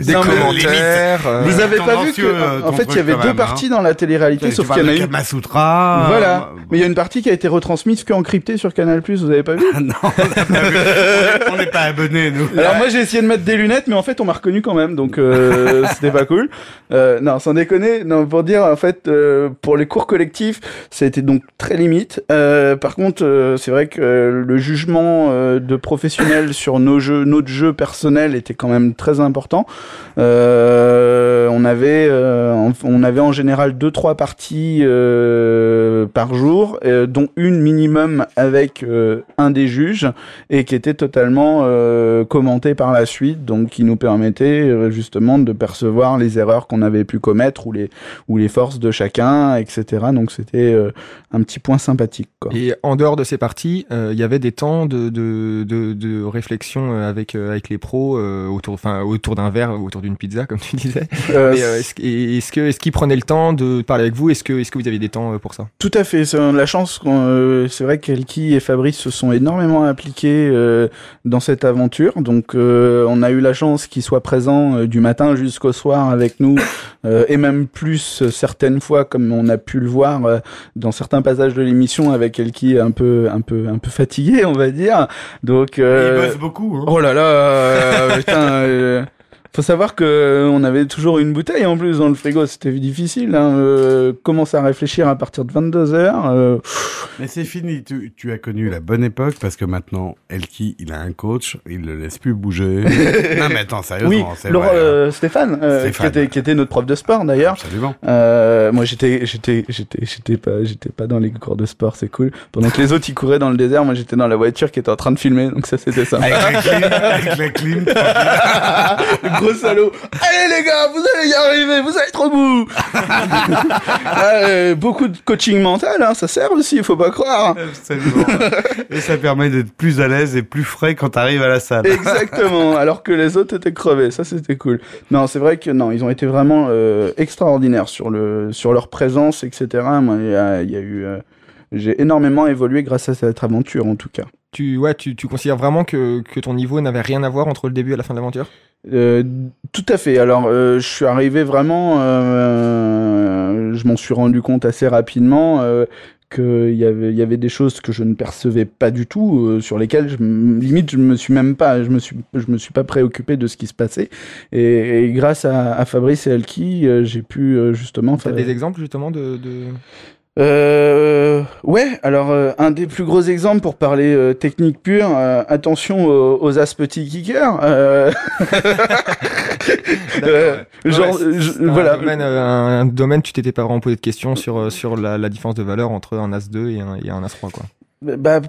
Des Non, commentaires. euh, vous avez pas vu que en fait il y avait deux même, parties hein. dans la télé-réalité, sauf qu'il y en a de eu. Kama Sutra. Voilà, euh, mais il y a une partie qui a été retransmise que encryptée sur Canal+. Vous avez pas vu Ah non, on n'a pas vu. On est- on n'est pas abonnés, nous. Alors moi j'ai essayé de mettre des lunettes, mais en fait on m'a reconnu quand même, donc euh, c'était pas cool. Euh, non, sans déconner, non pour dire en fait euh, pour les cours collectifs, ça a été donc très limite. Par contre, c'est vrai que le jugement de professionnels sur nos jeux, notre jeu personnel était quand même très important. On avait, on avait en général deux trois parties par jour, dont une minimum avec un des juges et qui était totalement euh, commenté par la suite, donc qui nous permettait euh, justement de percevoir les erreurs qu'on avait pu commettre ou les ou les forces de chacun, etc. Donc c'était euh, un petit point sympathique. Quoi. Et en dehors de ces parties, euh, il y avait des temps de, de, de, de réflexion euh, avec, euh, avec les pros euh, autour, enfin, autour d'un verre, ou autour d'une pizza, comme tu disais. Euh, euh, est-ce, que- est-ce que est-ce qu'ils prenaient le temps de parler avec vous? Est-ce que est-ce que vous aviez des temps euh, pour ça? Tout à fait. C'est euh, la chance. euh, c'est vrai qu'Elki et Fabrice se sont énormément impliqués euh, dans cette aventure. Donc, euh, on a eu la chance qu'ils soient présents euh, du matin jusqu'au soir avec nous, euh, et même plus euh, certaines fois, comme on a pu le voir euh, dans certains passages de l'émission, avec Elki un peu, un peu, un peu fatigué, on va dire. Donc, Il bosse beaucoup. Hein. Oh là là, euh, putain. Faut savoir que euh, on avait toujours une bouteille en plus dans le frigo, c'était difficile. Hein, euh, commencer à réfléchir à partir de 22 heures. euh, Mais c'est fini, tu, tu as connu la bonne époque parce que maintenant, Elki, il a un coach, il le laisse plus bouger. non mais attends, oui, sérieusement, c'est Laurent, vrai. hein. euh, Stéphane, euh, Stéphane. Qui, était, qui était notre prof de sport d'ailleurs. Absolument. Euh, moi j'étais, j'étais, j'étais, j'étais pas, j'étais pas dans les cours de sport, c'est cool. Pendant que les autres ils couraient dans le désert, moi j'étais dans la voiture qui était en train de filmer, donc ça c'était ça. Avec la clim, avec la clim. Gros salaud. Allez les gars, vous allez y arriver, vous allez être au bout. Ah, euh, beaucoup de coaching mental, hein, ça sert aussi, il faut pas croire. Absolument. Et ça permet d'être plus à l'aise et plus frais quand t'arrives à la salle. Exactement, alors que les autres étaient crevés, ça c'était cool. Non, c'est vrai que non, ils ont été vraiment euh, extraordinaires sur le sur leur présence, etc. Moi, il y a, il y a eu, euh, j'ai énormément évolué grâce à cette aventure en tout cas. Tu ouais, tu, tu considères vraiment que, que ton niveau n'avait rien à voir entre le début et la fin de l'aventure? Euh, tout à fait. Alors, euh, je suis arrivé vraiment, euh, je m'en suis rendu compte assez rapidement euh, qu'il y avait, il y avait des choses que je ne percevais pas du tout, euh, sur lesquelles je, limite je me suis même pas, je me suis, je me suis pas préoccupé de ce qui se passait. Et, et grâce à, à Fabrice et euh, j'ai pu euh, justement. T'as fa- des exemples justement de, de... euh, ouais, alors euh, un des plus gros exemples pour parler euh, technique pure, euh, attention aux, aux aspeti kickers. Genre, Ouais, c'est- je- c'est un voilà. domaine, un, un domaine, tu t'étais pas vraiment posé de questions sur, sur la, la différence de valeur entre un As 2 et un, et un As 3 quoi. Bah,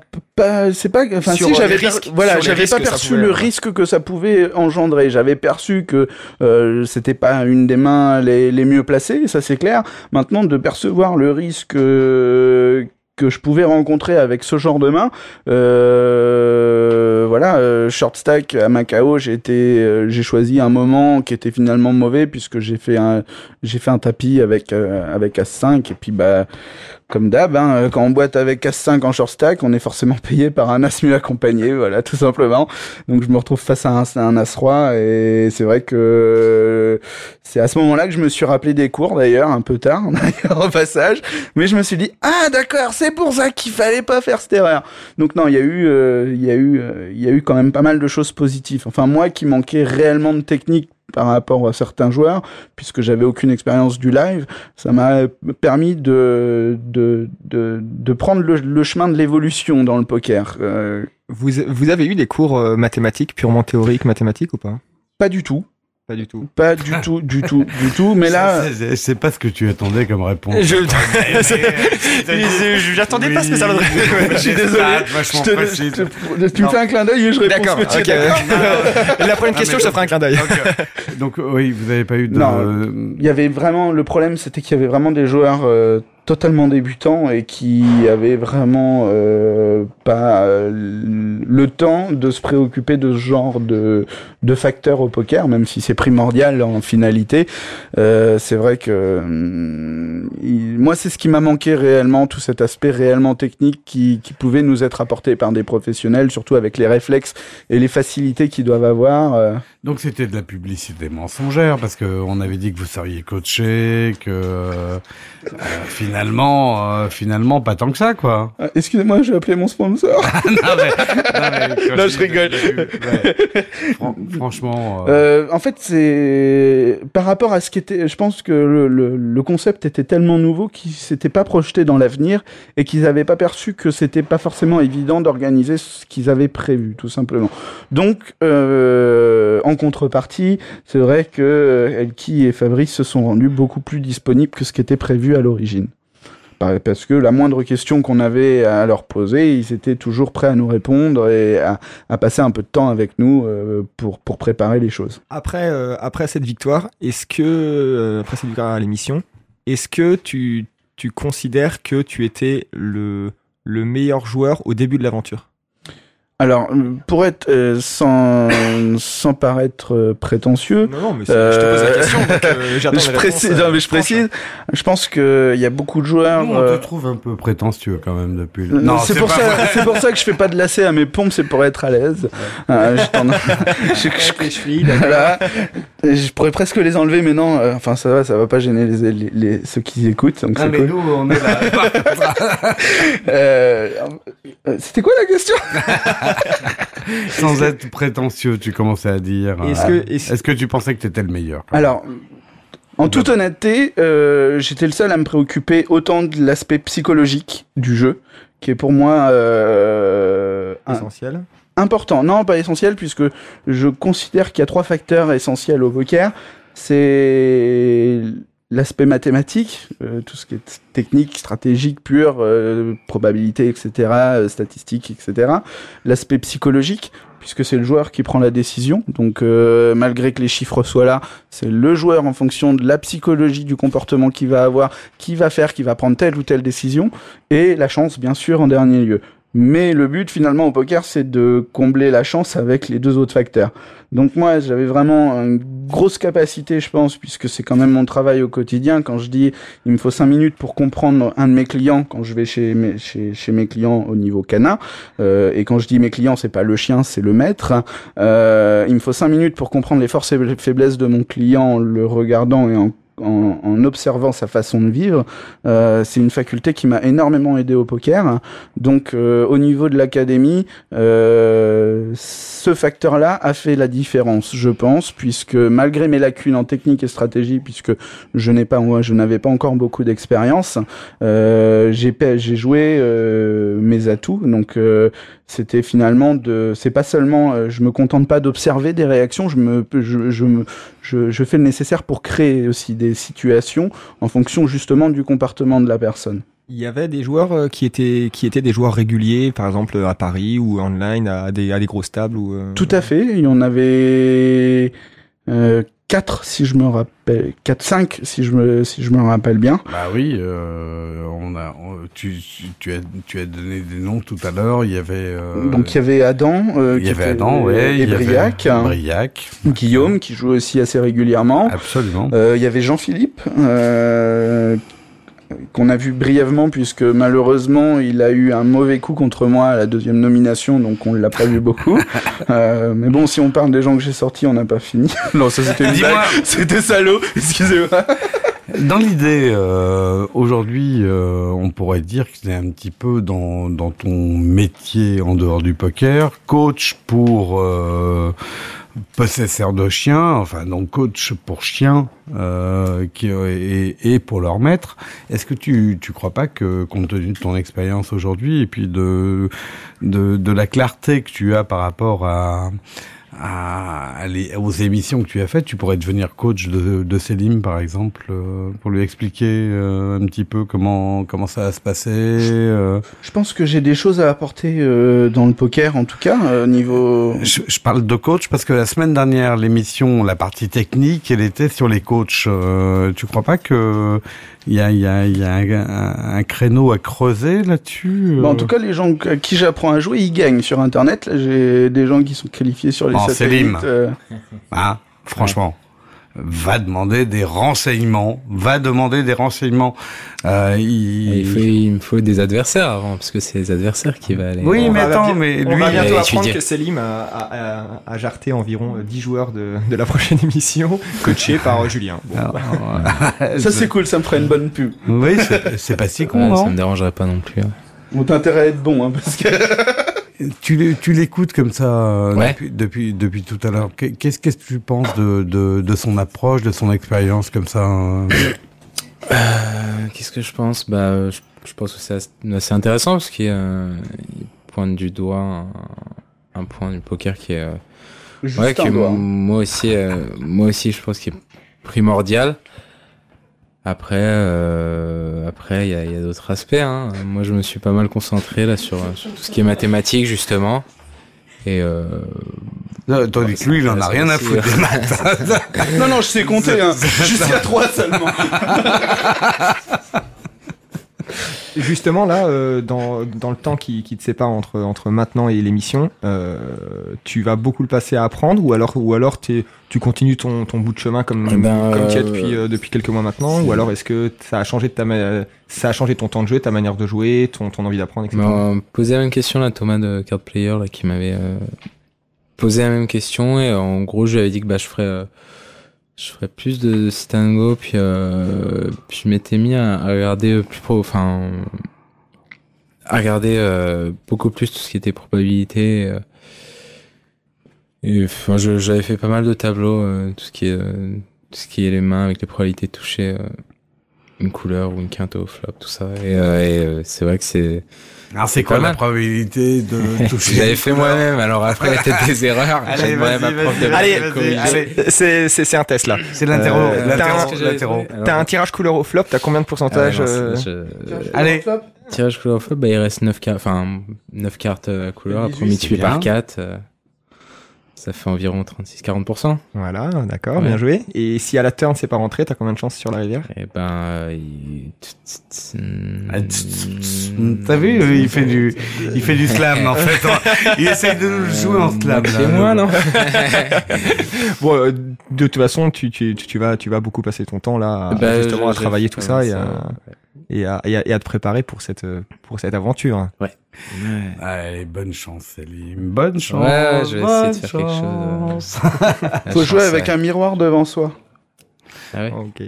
c'est pas, enfin, si les j'avais, voilà, j'avais pas perçu le avoir. risque que ça pouvait engendrer. J'avais perçu que euh, c'était pas une des mains les, les mieux placées, ça c'est clair. Maintenant, de percevoir le risque euh, que je pouvais rencontrer avec ce genre de main, euh, voilà, euh, short stack à Macao, j'ai été, euh, j'ai choisi un moment qui était finalement mauvais puisque j'ai fait un, j'ai fait un tapis avec euh, avec As5 et puis bah comme d'hab, hein, euh, quand on boite avec As5 en short stack, on est forcément payé par un As mieux accompagné, voilà, tout simplement. Donc je me retrouve face à un, As roi et c'est vrai que euh, c'est à ce moment-là que je me suis rappelé des cours d'ailleurs, un peu tard d'ailleurs au passage, mais je me suis dit ah d'accord, c'est pour ça qu'il fallait pas faire cette erreur. Donc non, il y a eu, euh, il y a eu, il y a eu quand même pas mal de choses positives. Enfin moi qui manquais réellement de technique par rapport à certains joueurs, puisque j'avais aucune expérience du live, ça m'a permis de, de, de, de prendre le, le chemin de l'évolution dans le poker. Euh, Vous, vous avez eu des cours euh, mathématiques, purement théoriques, mathématiques ou pas? Pas du tout. Pas du tout. Pas du tout, du tout, du tout. Mais là, C'est- pas ce que tu attendais comme réponse. Je- J'attendais pas ce que ça Oui, je suis désolé. Tu me fais un clin d'œil et je réponds D'accord, La prochaine Ah, question, je te ferai un clin d'œil. Donc oui, vous avez pas eu de. Non. Il y avait vraiment le problème, c'était qu'il y avait vraiment des joueurs euh, totalement débutants et qui avaient vraiment euh, pas euh, le temps de se préoccuper de ce genre de de facteurs au poker, même si c'est primordial en finalité. Euh, c'est vrai que il- moi, c'est ce qui m'a manqué réellement, tout cet aspect réellement technique qui pouvait nous être apporté par des professionnels, surtout avec les réflexes et les facilités qu'ils doivent avoir. Donc c'était de la publicité mensongère parce que on avait dit que vous seriez coaché, que euh, finalement, euh, finalement pas tant que ça quoi. Ah, Excusez-moi, je vais appeler mon sponsor. non, mais, non, mais Non, je rigole. ouais. Fran- franchement. euh, Euh, en fait, c'est par rapport à ce qui était. Je pense que le, le, le concept était tellement nouveau qu'ils s'étaient pas projetés dans l'avenir et qu'ils n'avaient pas perçu que c'était pas forcément évident d'organiser ce qu'ils avaient prévu, tout simplement. Donc, euh, en contrepartie, c'est vrai que euh, Elki et Fabrice se sont rendus beaucoup plus disponibles que ce qui était prévu à l'origine. Par- Parce que la moindre question qu'on avait à leur poser, ils étaient toujours prêts à nous répondre et à, passer un peu de temps avec nous euh, pour, préparer les choses. Après, euh, cette victoire, est-ce que, euh, à l'émission, est-ce que tu, considères que tu étais le meilleur joueur au début de l'aventure? Alors, euh, pour être euh, sans, sans paraître euh, prétentieux, Non, non, mais c'est- je te pose la Euh, question, donc euh, je précise, réponses, non, mais je précise, je pense que il y a beaucoup de joueurs. nous, on euh, te trouve un peu prétentieux quand même depuis. le- Non, c'est pour pas ça, vrai. c'est pour ça que je fais pas de lacets à mes pompes, c'est pour être à l'aise. Euh, je- je- d'accord. voilà. Je pourrais presque les enlever, mais non. euh, enfin, ça va, ça va pas gêner les, les, les- ceux qui écoutent, donc Ah, c'est mais cool. nous, on est là. C'était quoi la question? Sans être prétentieux, tu commençais à dire. Est-ce euh, que- est-ce- que tu pensais que t'étais le meilleur? Alors, en toute honnêteté, euh, j'étais le seul à me préoccuper autant de l'aspect psychologique du jeu, qui est pour moi euh, un- Essentiel. important. Non, pas essentiel, puisque je considère qu'il y a trois facteurs essentiels au poker. C'est l'aspect mathématique, euh, tout ce qui est technique, stratégique, pur, euh, probabilité, etc., euh, statistique, etc. L'aspect psychologique, puisque c'est le joueur qui prend la décision. Donc, euh, malgré que les chiffres soient là, c'est le joueur en fonction de la psychologie, du comportement qu'il va avoir, qui va faire, qui va prendre telle ou telle décision, et la chance, bien sûr, en dernier lieu. Mais le but finalement au poker, c'est de combler la chance avec les deux autres facteurs. Donc moi, j'avais vraiment une grosse capacité, je pense, puisque c'est quand même mon travail au quotidien. Quand je dis il me faut cinq minutes pour comprendre un de mes clients, quand je vais chez mes, chez, mes clients au niveau cana, euh, et quand je dis mes clients, c'est pas le chien, c'est le maître. Euh, il me faut cinq minutes pour comprendre les forces et les faiblesses de mon client en le regardant et en en, observant sa façon de vivre, euh, c'est une faculté qui m'a énormément aidé au poker. Donc euh, au niveau de l'académie, euh, ce facteur-là a fait la différence, je pense, puisque malgré mes lacunes en technique et stratégie, puisque je n'ai pas, moi, je n'avais pas encore beaucoup d'expérience, j'ai j'ai joué mes atouts. Donc c'était finalement de, c'est pas seulement, euh, je me contente pas d'observer des réactions, je me, je, je me, je, je fais le nécessaire pour créer aussi des situations en fonction justement du comportement de la personne. Il y avait des joueurs euh, qui étaient qui étaient des joueurs réguliers, par exemple à Paris ou online à des à des grosses tables ou. euh, Tout à fait. Il y en avait euh, 4 si je me rappelle, 4 5 si je me si je me rappelle bien. Bah oui, euh, on a, on- tu, tu, as, tu as donné des noms tout à l'heure. Il y avait. euh, Donc il y avait Adam, euh, il y qui avait était- Adam, ouais. et il y avait Briac, Briac. Guillaume qui joue aussi assez régulièrement. Absolument. Il y avait Jean-Philippe, qu'on a vu brièvement puisque malheureusement il a eu un mauvais coup contre moi à la deuxième nomination, donc on l'a pas vu beaucoup. Euh, mais bon, si on parle des gens que j'ai sortis, on n'a pas fini. non, ça c'était une. C'était salaud. Excusez-moi. Dans l'idée, euh, aujourd'hui, euh, on pourrait dire que c'est un petit peu dans, dans ton métier en dehors du poker, coach pour possesseurs de chiens, enfin donc coach pour chiens euh, qui, et, et pour leur maître. Est-ce que tu tu crois pas que compte tenu de ton expérience aujourd'hui et puis de, de de la clarté que tu as par rapport à à, à les- aux émissions que tu as faites, tu pourrais devenir coach de, de Selim, par exemple, euh, pour lui expliquer euh, un petit peu comment comment ça va se passer. euh. Je pense que j'ai des choses à apporter euh, dans le poker, en tout cas, euh, niveau. Je, je parle de coach parce que la semaine dernière, l'émission, la partie technique, elle était sur les coachs. Euh, tu crois pas que il y a, y a, y a un, créneau à creuser là-dessus Bah, en euh tout cas, les gens à qui j'apprends à jouer, ils gagnent sur Internet. Là, j'ai des gens qui sont qualifiés sur les Oh, satellites. Euh, Hein, franchement. Va demander des renseignements. Va demander des renseignements. Euh, il... Il, faut, il me faut des adversaires avant, parce que c'est les adversaires qui va aller. Oui, on mais va attends, mais on lui, va il a bientôt apprendre que Selim a, a, a, a jarté environ euh, 10 joueurs de, de la prochaine émission, coachés par Julien. Bon, Alors, bah. euh, Ça, c'est cool, ça me ferait une bonne pub. Oui, c'est c'est pas si con, Ouais, ça me dérangerait pas non plus. Bon, t'as intérêt à être bon, hein, parce que. Tu l'é- tu l'écoutes comme ça euh, Ouais. depuis, depuis depuis tout à l'heure. Qu'est- Qu'est-ce qu'est-ce que tu penses de, de de son approche, de son expérience comme ça euh Euh, Qu'est-ce que je pense? Bah, je, je pense que c'est assez- intéressant parce qu'il euh, il pointe du doigt un, un point du poker qui est, euh, Juste ouais, que un doigt. moi aussi, euh, moi aussi, je pense qu'il est primordial. Après, euh, après, il y a, il y a d'autres aspects. Hein. Moi, je me suis pas mal concentré là sur, sur tout ce qui est mathématiques justement. Et euh, Euh, Tandis que lui, il en a rien à foutre des maths. Non, non, je sais compter, hein. Jusqu'à 3 seulement. Justement, là, euh, dans, dans le temps qui, qui te sépare entre, entre maintenant et l'émission, euh, tu vas beaucoup le passer à apprendre ou alors, ou alors t'es- tu continues ton, ton bout de chemin comme, Eh ben, comme tu es euh, depuis, euh, depuis quelques mois maintenant Ou alors est-ce que ça a, changé de ta ça a changé ton temps de jeu, ta manière de jouer, ton, ton envie d'apprendre, etc. m'a posé la même question là, Thomas de Card Player là, qui m'avait euh, posé la même question et en gros, je lui avais dit que bah je ferais, euh, je ferais plus de sit and go puis, euh, puis je m'étais mis à, à regarder plus pro, enfin à regarder euh, beaucoup plus tout ce qui était probabilité. Et enfin, j'avais fait pas mal de tableaux, euh, tout ce qui est euh, tout ce qui est les mains avec les probabilités de toucher euh, une couleur ou une quinte au flop, tout ça. Et, euh, et, euh, c'est vrai que c'est Alors c'est quoi la probabilité de toucher J'avais fait moi-même, alors après, il y a peut-être des erreurs. Allez, de allez, allez. C'est, c'est, c'est un test là. C'est l'interro, Euh, l'interro, t'as un- tirage couleur au flop, t'as combien de ah pourcentage euh, je- Allez. Tirage couleur au flop, bah, il reste 9 cartes, enfin, 9 cartes à couleur, après 18, multiplié c'est par bien. 4, euh, ça fait environ 36-40%. Voilà, d'accord, Ouais. bien joué. Et si à la turn c'est pas rentré, t'as combien de chance sur la rivière? Et ben, il... Ah. T'as vu, euh, il fait du, il fait du slam en fait. Il essaye de nous jouer en slam. C'est moi, non? Bon, euh, de toute façon, tu, tu, tu, tu vas, tu vas beaucoup passer ton temps là, à- Bah, justement à travailler tout ça, et, ça, à, et, à, et, à, et à te préparer pour cette, pour cette aventure. Ouais. Allez, bonne chance, Salim. Bonne chance. Ouais, je vais essayer de faire quelque chose, chance. La Faut chance, jouer avec ouais. un miroir devant soi. Ah ouais, Ok.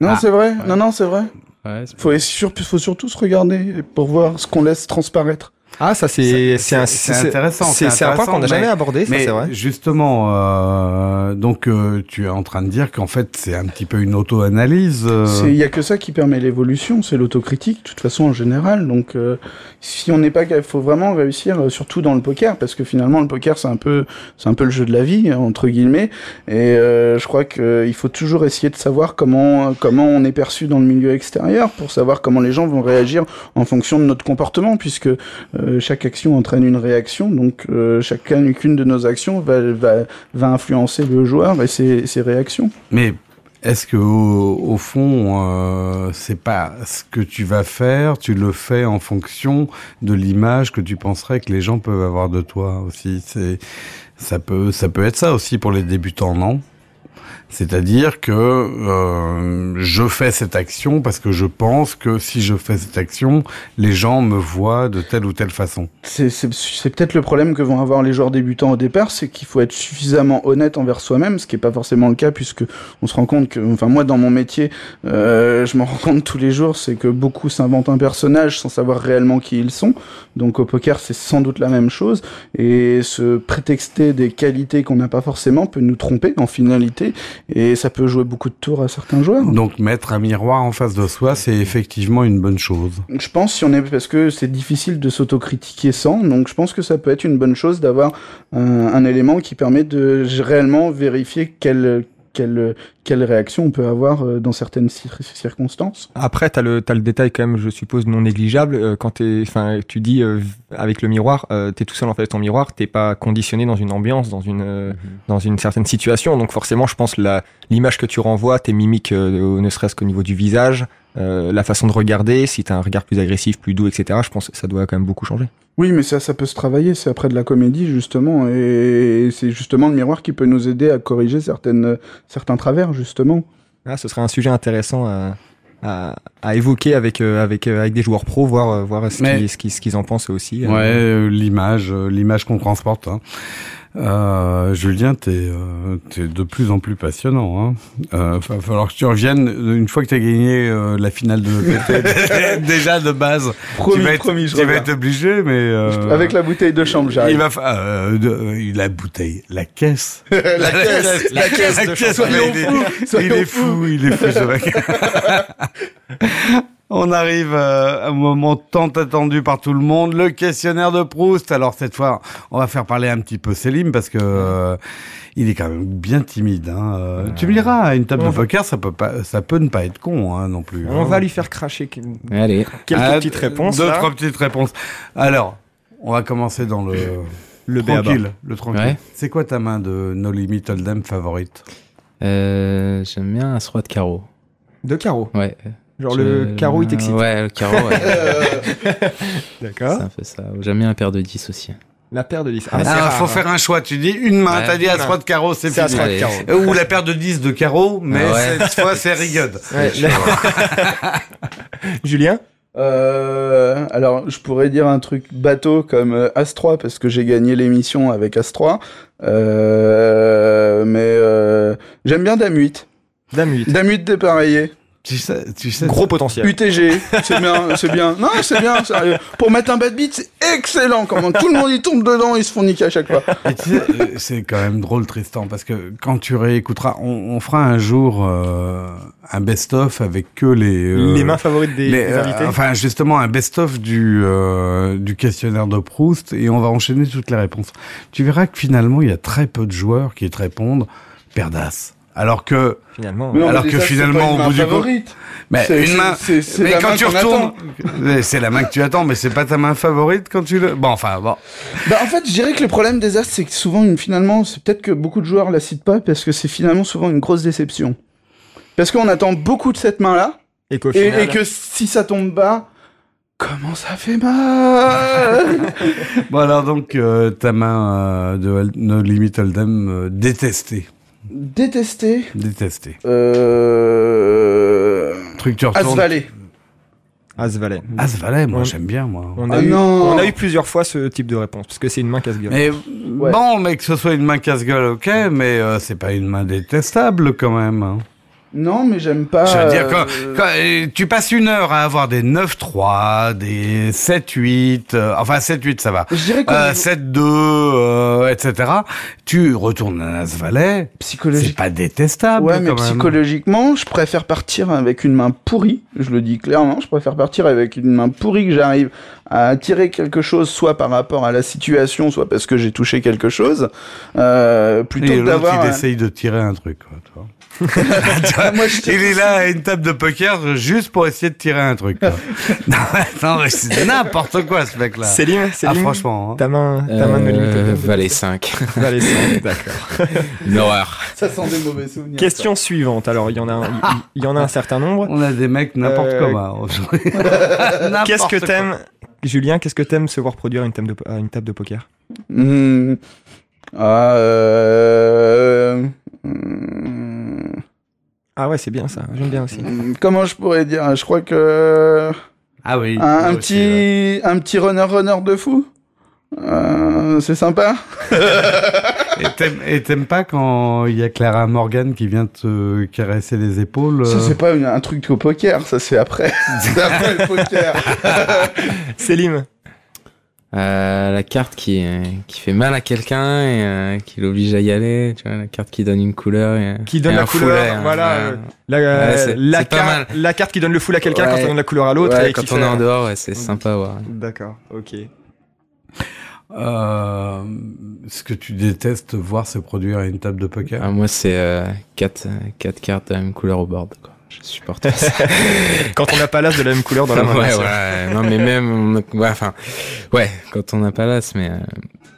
Non, Ah. c'est vrai. Non, non, c'est vrai. ouais, Faut, sur- faut surtout se regarder pour voir ce qu'on laisse transparaître. Ah, ça c'est c'est intéressant. C'est c'est un point qu'on n'a jamais mais- abordé, ça mais c'est vrai. Justement, euh, donc euh, tu es en train de dire qu'en fait c'est un petit peu une auto-analyse. euh, C'est- Il y a que ça qui permet l'évolution, c'est l'autocritique, de toute façon en général. Donc, euh, si on n'est pas, il faut vraiment réussir, euh, surtout dans le poker, parce que finalement le poker c'est un peu, c'est un peu le jeu de la vie hein, entre guillemets. Et euh, je crois qu'il faut toujours essayer de savoir comment, comment on est perçu dans le milieu extérieur pour savoir comment les gens vont réagir en fonction de notre comportement, puisque euh, chaque action entraîne une réaction. Donc, euh, chacune de nos actions va, influencer le joueur et ses, ses réactions. Mais est-ce que au, fond, euh, c'est pas ce que tu vas faire, tu le fais en fonction de l'image que tu penserais que les gens peuvent avoir de toi aussi? Ça peut ça peut être ça aussi pour les débutants, non? C'est-à-dire que euh, je fais cette action parce que je pense que si je fais cette action, les gens me voient de telle ou telle façon. C'est peut-être le problème que vont avoir les joueurs débutants au départ, c'est qu'il faut être suffisamment honnête envers soi-même, ce qui est pas forcément le cas puisque on se rend compte que, enfin moi dans mon métier, euh, je m'en rends compte tous les jours, c'est que beaucoup s'inventent un personnage sans savoir réellement qui ils sont. Donc au poker c'est sans doute la même chose et se prétexter des qualités qu'on n'a pas forcément peut nous tromper en finalité et ça peut jouer beaucoup de tours à certains joueurs. Donc mettre un miroir en face de soi, c'est effectivement une bonne chose. Je pense si on est parce que c'est difficile de s'autocritiquer sans, donc je pense que ça peut être une bonne chose d'avoir un, un élément qui permet de réellement vérifier quelle quelle quelle réaction on peut avoir euh, dans certaines cir- circonstances. Après, t'as le t'as le détail quand même, je suppose non négligeable. euh, quand t'es, enfin, tu dis euh, avec le miroir, euh, t'es tout seul en face de ton miroir, t'es pas conditionné dans une ambiance, dans une euh, dans une certaine situation. Donc forcément, je pense la l'image que tu renvoies, tes mimiques, euh, ne serait-ce qu'au niveau du visage, euh, la façon de regarder, si t'as un regard plus agressif, plus doux, etc. Je pense que ça doit quand même beaucoup changer. Oui, mais ça ça peut se travailler, c'est après de la comédie justement et c'est justement le miroir qui peut nous aider à corriger certaines certains travers justement. Ah, ce serait un sujet intéressant à, à, à évoquer avec, euh, avec, euh, avec des joueurs pros, voir, euh, voir ce Mais- qu'ils ce qu'ils- ce qu'ils en pensent aussi. euh. Ouais, euh, l'image, l'image qu'on transporte. Hein. Euh, Julien, t'es euh, t'es de plus en plus passionnant. Hein. Euh, va falloir que tu reviennes une fois que t'as gagné euh, la finale de l'EPT. Déjà de base, Promis, tu vas être, promis, je tu vas être obligé, mais euh, Avec la bouteille de chambre, il j'arrive. va fa- euh, de- euh, la bouteille, la caisse, la caisse, la caisse de chambre. Soyons il est- fous, il est fou, il est fou ce mec. On arrive euh, à un moment tant attendu par tout le monde, le questionnaire de Proust. Alors cette fois, on va faire parler un petit peu Selim parce que euh, il est quand même bien timide. Hein. Euh, Tu me diras, à une table de poker, ça peut pas, ça peut ne pas être con hein, non plus. On hein. va lui faire cracher Allez. quelques Ah, petites réponses. Deux, là. trois petites réponses. Alors, on va commencer dans le Le tranquille, le tranquille. Ouais. C'est quoi ta main de No Limit Hold'em favorite? Euh, J'aime bien un roi de carreau. De carreau. Ouais. Genre Je- le carreau, il t'excite. Ouais, le carreau, ouais. D'accord. c'est un peu ça. J'aime bien un paire de 10 aussi. La paire de 10. Ah, c'est faut rare, faire hein. un choix. Tu dis une main. Ouais. T'as dit à main. trois de carreau, c'est fini. As-roi de carreau. Euh, Ou la paire de 10 de carreau, mais Ah ouais. cette fois c'est rigode. Ouais, Julien Euh, alors, je pourrais dire un truc bateau comme euh, As-3 parce que j'ai gagné l'émission avec As-3. Euh, mais euh, j'aime bien Dame 8. Dame 8. Dame 8 dépareillé. Tu sais, tu sais. Gros potentiel. UTG, c'est bien, c'est bien. Non, c'est bien, sérieux. Pour mettre un bad beat, c'est excellent. Comment tout le monde y tombe dedans, ils se font niquer à chaque fois. Et tu sais, euh, c'est quand même drôle, Tristan, parce que quand tu réécouteras, on, on fera un jour euh, un best-of avec que les euh, Les mains favorites des, les, des euh, invités. enfin, justement, un best-of du euh, du questionnaire de Proust, et on va enchaîner toutes les réponses. Tu verras que finalement, il y a très peu de joueurs qui te répondent perdas. Alors que, Finalement. Non, alors que ça, finalement, pas une au main bout du compte, favorite. mais une main, c'est mais la quand main tu retournes, c'est la main que tu attends, mais c'est pas ta main favorite quand tu le. Bon, enfin, bon. Bah en fait, je dirais que le problème des As, c'est que souvent, une, finalement, c'est peut-être que beaucoup de joueurs la citent pas parce que c'est finalement souvent une grosse déception. Parce qu'on attend beaucoup de cette main-là, Et qu'au et, final- et que si ça tombe bas, comment ça fait mal Bon, alors donc, euh, ta main euh, de No Limit Hold'em euh, détestée. Détesté. Détestée. Euh... Truc, tu As retournes. Valet. As Valet. As Valet, moi j'aime bien, moi. On a, Ah eu, non. on a eu plusieurs fois ce type de réponse, parce que c'est une main casse-gueule. Mais Ouais. bon, mais que ce soit une main casse-gueule, ok, mais euh, c'est pas une main détestable quand même. hein. Non, mais j'aime pas. Je veux dire, quand, euh, quand, euh, tu passes une heure à avoir des 9-3, des 7-8, euh, enfin 7-8 ça va, Je dirais qu'au euh, niveau 7-2, euh, etc. Tu retournes à Nas Valley, c'est pas détestable Ouais, mais quand même. psychologiquement, je préfère partir avec une main pourrie. Je le dis clairement, je préfère partir avec une main pourrie que j'arrive à attirer quelque chose, soit par rapport à la situation, soit parce que j'ai touché quelque chose, euh, plutôt que d'avoir. essaye de tirer un truc. Quoi, tu vois. Moi, je tire il est là à une table de poker juste pour essayer de tirer un truc. quoi. non, mais c'est n'importe quoi ce mec-là. Céline, Ah Céline, franchement. hein. ta main, ta main. Euh, Valet 5. Allez, c'est- d'accord. Une horreur. Ça sent des mauvais souvenirs. Question suivante. Alors, il y en a, un, il- il y en a un certain nombre. On a des mecs n'importe Euh, comment. aujourd'hui. Qu'est-ce que t'aimes, Julien Qu'est-ce que t'aimes se voir produire à une table de, à une table de poker? Hmm. Ah, euh... hmm. Ah ouais, c'est bien ça. J'aime bien aussi. Hmm, Comment je pourrais dire Je crois que Ah oui. un, un moi aussi, ouais. petit un petit runner runner de fou. Euh, c'est sympa. Et t'aimes- pas quand il y a Clara Morgan qui vient te caresser les épaules Ça euh, c'est pas une- un truc au poker, ça c'est après. c'est après le poker. Céline Euh, la carte qui, euh, qui fait mal à quelqu'un et euh, qui l'oblige à y aller. Tu vois, la carte qui donne une couleur. Et, Qui donne et la un couleur, foulet, voilà, euh, La, Ouais, la, c'est pas car- mal. la carte qui donne le full à quelqu'un Ouais. quand on donne la couleur à l'autre. Ouais, et qui quand on fait est en dehors, ouais, c'est sympa. Ouais. D'accord, ok. euh, ce que tu détestes voir se produire à une table de poker? Ah, moi, c'est euh, quatre, quatre cartes de la même couleur au board. Quoi. Je supporte pas ça. Quand on n'a pas l'as de la même couleur dans la main. ouais, ouais. Non, mais même, ouais, enfin, ouais, quand on n'a pas l'as, mais euh,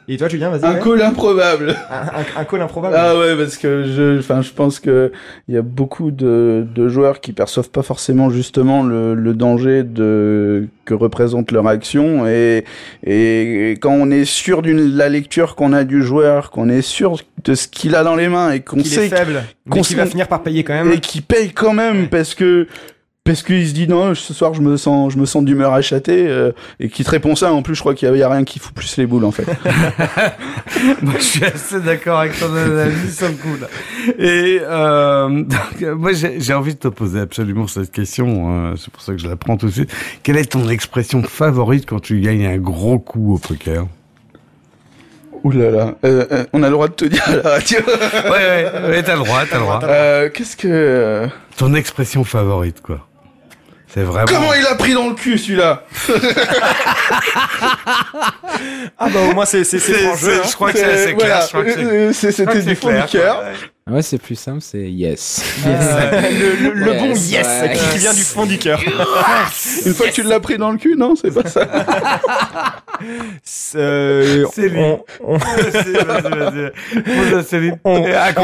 Et toi, Julien, vas-y. un ouais. call improbable. Un, un- un call improbable. Ah ouais, parce que je, enfin, je pense que il y a beaucoup de, de joueurs qui perçoivent pas forcément justement le, le danger de que représente leur action et, et quand on est sûr d'une la lecture qu'on a du joueur, qu'on est sûr de ce qu'il a dans les mains et qu'on qu'il sait est faible, qu'on va finir par payer quand même. et qui paye quand même parce que parce qu'il se dit non ce soir je me sens je me sens d'humeur à châter euh, et qui te répond ça en plus je crois qu'il y y a rien qui fout plus les boules en fait Moi, je suis assez d'accord avec ton analyse sur le coup, là. Et euh, donc, moi, j'ai envie de te poser absolument cette question. euh, c'est pour ça que je la prends tout de suite. Quelle est ton expression favorite quand tu gagnes un gros coup au poker? Ouh là là euh, euh, on a le droit de te dire à la radio Ouais, ouais, ouais t'as le droit, t'as le droit. euh, qu'est-ce que Ton expression favorite, quoi? C'est vraiment. comment il a pris dans le cul celui-là Ah bah au moins c'est c'est hein. Je crois que c'est voilà, clair. Je crois que c'est- euh, c'est- je crois c'était du fond du cœur. Ouais. ah ouais, c'est plus simple, c'est yes. Euh, le, le- le bon Yes, yes ouais. qui vient du fond du cœur. une fois que tu l'as pris dans le cul non c'est pas ça Euh, C'est lui. on,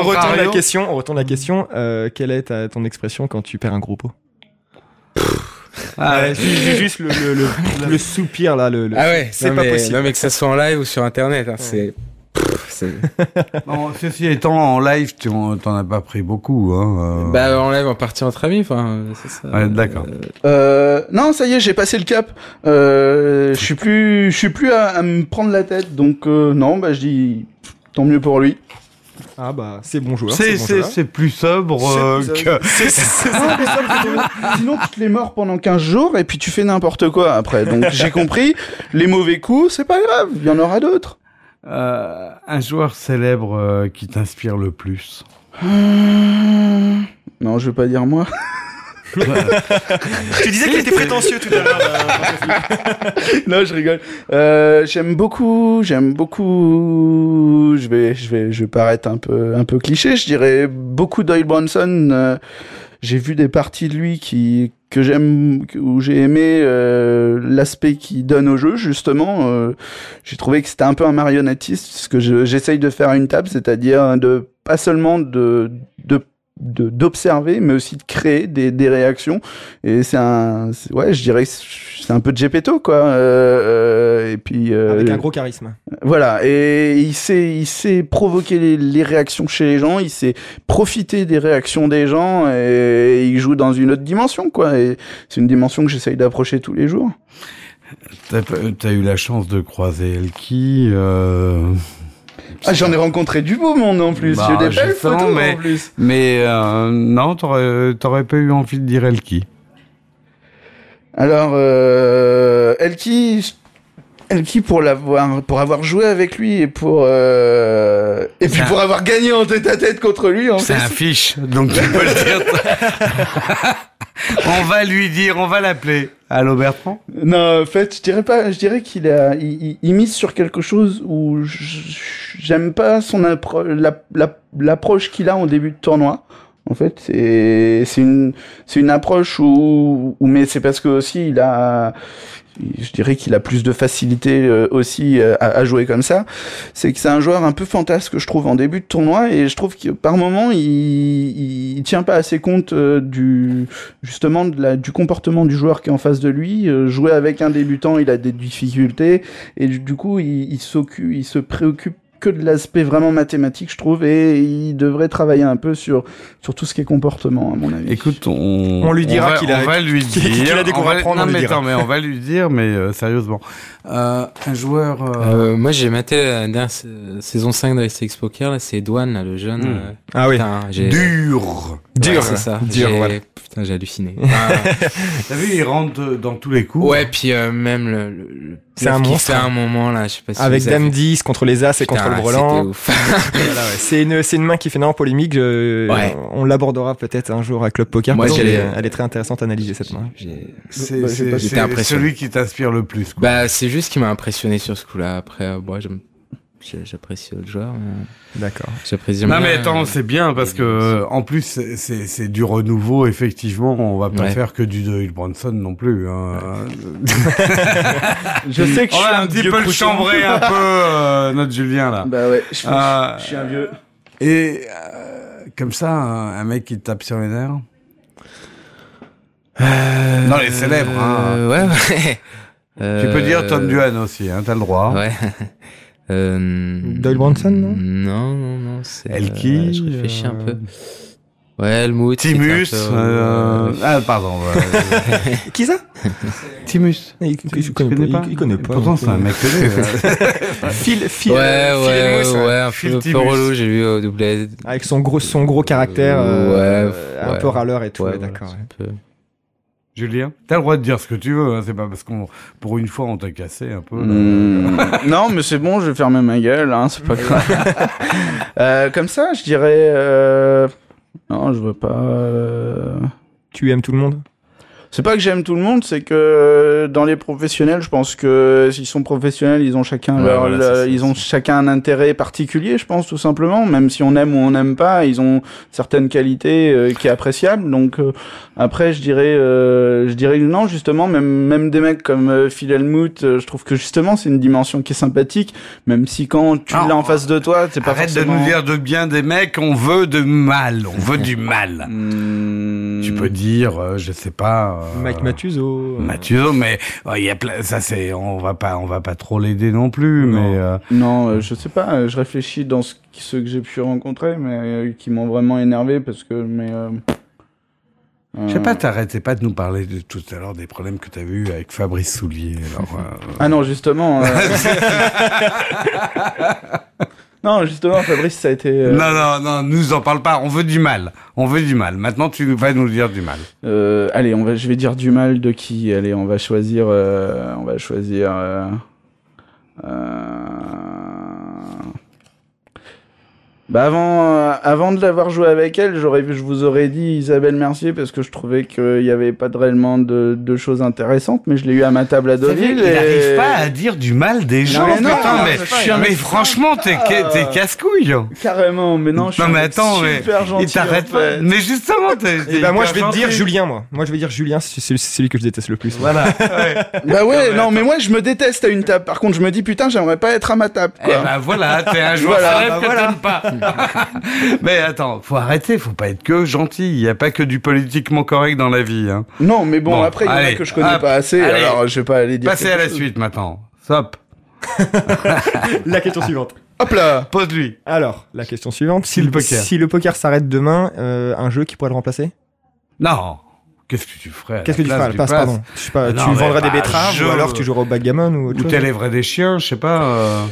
retourne la question. On retourne la question. Euh, quelle est ta, ton expression quand tu perds un gros pot? Ah, Ouais, ju- Juste le, le, le, le soupir là. Le, le- Ah ouais, c'est pas mais- possible. Non, mais que ça soit en live ou sur internet, hein, c'est. c'est- ceci étant, en live, tu en- t'en as pas pris beaucoup, hein. euh. Bah, en live, en partie entre amis, enfin, c'est ça. Ouais, d'accord. Euh, Euh, non, ça y est, j'ai passé le cap. Euh, je suis plus, je suis plus à, à me prendre la tête, donc euh, non, bah je dis tant mieux pour lui. Ah bah c'est bon joueur. C'est bon c'est joueur. c'est plus sobre euh, que. C'est- c'est- c'est- Non, mais ça, c'est- Sinon, tu te les mords pendant 15 jours et puis tu fais n'importe quoi après. Donc j'ai compris, les mauvais coups, c'est pas grave, il y en aura d'autres. Euh, un joueur célèbre euh, qui t'inspire le plus. Hum, Non, je vais pas dire moi. Tu disais qu'il était prétentieux tout à l'heure. euh, non, je rigole. Euh, j'aime beaucoup, j'aime beaucoup. Je vais, je vais, je vais paraître un peu, un peu cliché. Je dirais beaucoup Doyle Bronson. euh, j'ai vu des parties de lui qui que j'aime, où j'ai aimé euh, l'aspect qu'il donne au jeu justement. Euh, j'ai trouvé que c'était un peu un marionnettiste, ce que je- j'essaye de faire à une table, c'est-à-dire de pas seulement de de- d'observer mais aussi de créer des, des réactions et c'est un ouais je dirais que c'est un peu de Gepetto quoi euh, euh, et puis euh, Avec un gros charisme. voilà et il sait il sait provoquer les, les réactions chez les gens il sait profiter des réactions des gens et, il joue dans une autre dimension quoi et c'est une dimension que j'essaye d'approcher tous les jours T'as t'as eu la chance de croiser Elki. Euh... Ah, j'en ai rencontré du beau monde en plus. Bah, J'ai des je belles sens, photos mais- en plus. Mais euh, non, t'aurais t'aurais pas eu envie de dire Elki. Alors, euh, Elki, Elki pour l'avoir, pour avoir joué avec lui et pour euh, et puis un- pour avoir gagné en tête à tête contre lui en C'est un fiche, donc tu peux le dire. on va lui dire, on va l'appeler. Allô Bertrand? Non, en fait, je dirais pas, je dirais qu'il a, il, il- il mise sur quelque chose où j'aime pas son appro la- la- l'approche qu'il a en début de tournoi. En fait, c'est c'est une c'est une approche où, où mais c'est parce que aussi il a je dirais qu'il a plus de facilité euh, aussi euh, à, à jouer comme ça. C'est que c'est un joueur un peu fantasque, je trouve, en début de tournoi, et je trouve que par moment, il, il, tient pas assez compte euh, du justement de la, du comportement du joueur qui est en face de lui. Jouer avec un débutant, il a des difficultés, et du, du coup, il, il s'occupe, il se préoccupe que de l'aspect vraiment mathématique, je trouve, et il devrait travailler un peu sur sur tout ce qui est comportement, à mon avis. Écoute, on, On lui dira qu'il a- on va lui qu'il- dire, qu'il a des on va- prendre, Non on lui mais attends, mais on va lui dire, mais euh, sérieusement, euh, un joueur. euh, Euh, moi, j'ai maté la dernière sa- saison 5 de STX Poker, là, c'est Douane, là, le jeune. Hmm. euh, Ah oui. putain, dur. Ouais, Dur, c'est ça. dur, voilà. Putain, j'ai halluciné. T'as vu, il rentre dans tous les coups. ouais, puis euh, même le, le, le C'est un monstre, hein. un moment, là, je sais pas si Avec Dame vu. 10 contre les As et Putain, contre le Brelan. C'est une, c'est une main qui fait énormément polémique. je- Ouais. On l'abordera peut-être un jour à Club Poker Moi, parce qu'elle j'ai- est, elle est très intéressante à analyser cette main. J'ai- C'est Bah, c'est- c'est celui qui t'inspire le plus. Quoi. Bah, c'est juste qui m'a impressionné sur ce coup-là. Après, euh, bon, j'aime- j'ai- j'apprécie le joueur. mais D'accord. J'apprécie Non bien, mais attends, euh, c'est bien parce que euh, en plus c'est- c'est du renouveau effectivement. On va pas Ouais. faire que du Doyle Bronson non plus. Hein. Je sais que on je suis un un petit vieux peu le chambrer un peu euh, notre Julien là. Bah ouais, je, Euh, je suis un vieux. Et euh, comme ça, un, mec qui te tape sur les nerfs. Euh, Non, les célèbres, hein. euh, ouais, ouais. Tu peux Euh, dire Tom Duhan aussi, hein, t'as le droit. Ouais. Euh, Doyle Bronson, non? Non, non, non. c'est, Elki, euh, Je réfléchis un euh, peu. Ouais, Helmut. Timus. peu, euh, euh, Ah pardon. ouais. Qui ça? Timus. il, il, Tu il connaît pas. Il, il connaît pas. Pourtant c'est un mec connu. hein. Phil, Phil, Ouais, euh, Phil ouais, ouais, un Phil peu, un peu Timus. relou, j'ai vu au doublé. Avec son gros, son gros caractère, Euh, euh, ouais, un peu râleur et tout. Ouais, ouais, voilà, d'accord. ouais. Julien, t'as le droit de dire ce que tu veux. Hein, c'est pas parce qu'on, pour une fois, on t'a cassé un peu. Hmm, non, mais c'est bon, je vais fermer ma gueule, hein, c'est pas grave. euh, comme ça, je dirais. Euh... Non, je veux pas. euh, Tu aimes tout le monde? C'est pas que j'aime tout le monde, c'est que euh, dans les professionnels, je pense que s'ils sont professionnels, ils ont chacun Ouais, leur, voilà, ça, ils ont chacun un intérêt particulier, je pense tout simplement. Même si on aime ou on n'aime pas, ils ont certaines qualités euh, qui est appréciable. Donc euh, après, je dirais, euh, je dirais non, justement, même même des mecs comme euh, Phil Hellmuth, euh, je trouve que justement c'est une dimension qui est sympathique, même si quand tu Ah, l'as en face de toi, c'est pas Arrête forcément. de nous dire de bien des mecs. On veut de mal. On veut du mal. Hmm. Tu peux dire, euh, je sais pas. Euh, Mike Matuso. Mathieu, mais ouais, il y a plein, ça c'est, on va pas, on va pas trop l'aider non plus, Non. mais euh, Non, euh, je sais pas. euh, Je réfléchis dans ce, ceux que j'ai pu rencontrer, mais euh, qui m'ont vraiment énervé parce que. Mais. Euh, je sais euh, pas, t'arrêtais pas de nous parler de tout à l'heure des problèmes que t'as vus avec Fabrice Soulier. Alors, euh, Ah non, justement. euh, non, justement, Fabrice, ça a été. euh, non, non, non, nous en parle pas. On veut du mal. On veut du mal. Maintenant, tu vas nous dire du mal. euh, allez, on va, je vais dire du mal de qui? Allez, on va choisir. euh, on va choisir. Euh, euh, Bah avant, euh, avant de l'avoir joué avec elle, j'aurais, je vous aurais dit Isabelle Mercier parce que je trouvais qu'il n'y avait pas de réellement de, de choses intéressantes, mais je l'ai eu à ma table à Deauville. il et- n'arrive pas à dire du mal des gens. mais non, putain, non, mais, mais franchement, t'es, sympa. t'es casse-couille. Carrément, mais non, je suis Non, mais attends, mais super gentil. il t'arrête en pas. fait. Mais justement, t'es, bah moi je vais te dire gentil. Julien moi. Moi je vais dire Julien, c'est celui que je déteste le plus. Voilà. Ouais. Bah ouais, mais non, mais moi je me déteste à une table. Par contre, je me dis putain, j'aimerais pas être à ma table. Eh ben voilà, t'es un joueur Voilà, bah voilà. pas. mais attends, faut arrêter, faut pas être que gentil. Il y a pas que du politiquement correct dans la vie. Hein. Non, mais bon, Bon, après il y en a que je connais hop, pas assez, allez. alors je vais pas aller dire. Passez à la chose. suite maintenant. Stop. La question suivante. Hop là. Pose-lui. Alors, la question suivante. Si le poker. Si le poker s'arrête demain, euh, un jeu qui pourrait le remplacer? Non. Qu'est-ce que tu ferais Qu'est-ce que tu la feras à la place pardon? Je sais pas, Non, tu vendrais des bah, betteraves jeu. ou alors tu joueras au backgammon ou autre Ou chose? t'élèverais des chiens, je sais pas. euh.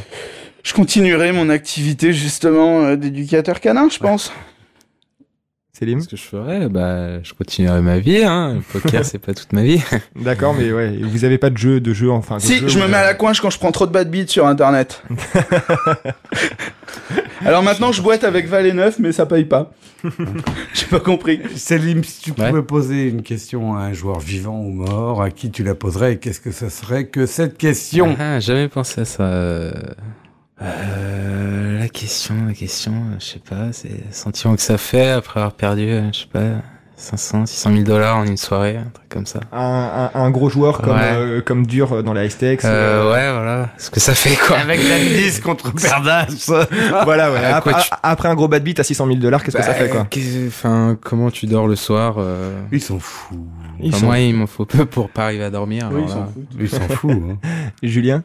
Je continuerai mon activité justement euh, d'éducateur canin, je pense. Célim Ce que je ferais, bah, je continuerai ma vie. Hein. Le poker, c'est pas toute ma vie. D'accord, mais ouais, vous avez pas de jeu, de jeu, enfin. de Si, jeu je me mets à la coinche quand je prends trop de bad beats sur internet. Alors maintenant, je boite avec Val et Neuf, mais ça paye pas. J'ai pas compris. Célim, si tu Ouais. pouvais poser une question à un joueur vivant ou mort, à qui tu la poserais et qu'est-ce que ça serait que cette question? Ah, jamais pensé à ça. Euh, euh, la question, la question, je sais pas, c'est le sentiment que ça fait après avoir perdu, euh, je sais pas, 500, 600 000 dollars en une soirée, un truc comme ça. Un, un, un gros joueur comme, Ouais. euh, comme dur dans la STX. Euh, ouais, voilà, ce que ça fait quoi? Avec la 10 contre Perdas. Voilà, ouais. Après, quoi tu- après un gros bad beat à 600 000 dollars, qu'est-ce que ça fait, quoi? Bah, qu'est-ce- Enfin, comment tu dors le soir euh... Ils s'en foutent. Ils enfin, sont- Moi, il m'en faut peu pour pas arriver à dormir. Oui, alors ils s'en foutent. Ils s'en foutent. hein. Julien?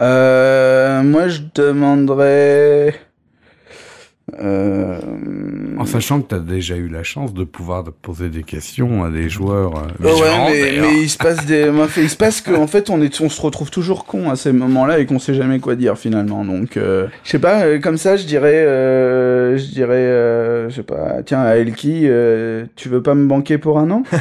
Euh, moi, je demanderais. Euh... En sachant que tu as déjà eu la chance de pouvoir poser des questions à des joueurs euh, Oh ouais, mais, il se passe des, il se passe qu'en fait on est, on se retrouve toujours con à ces moments-là et qu'on sait jamais quoi dire finalement. Donc, euh, je sais pas, euh, comme ça, je dirais, euh, je dirais, euh, je sais pas, tiens, à Elki, euh, tu veux pas me banquer pour un an?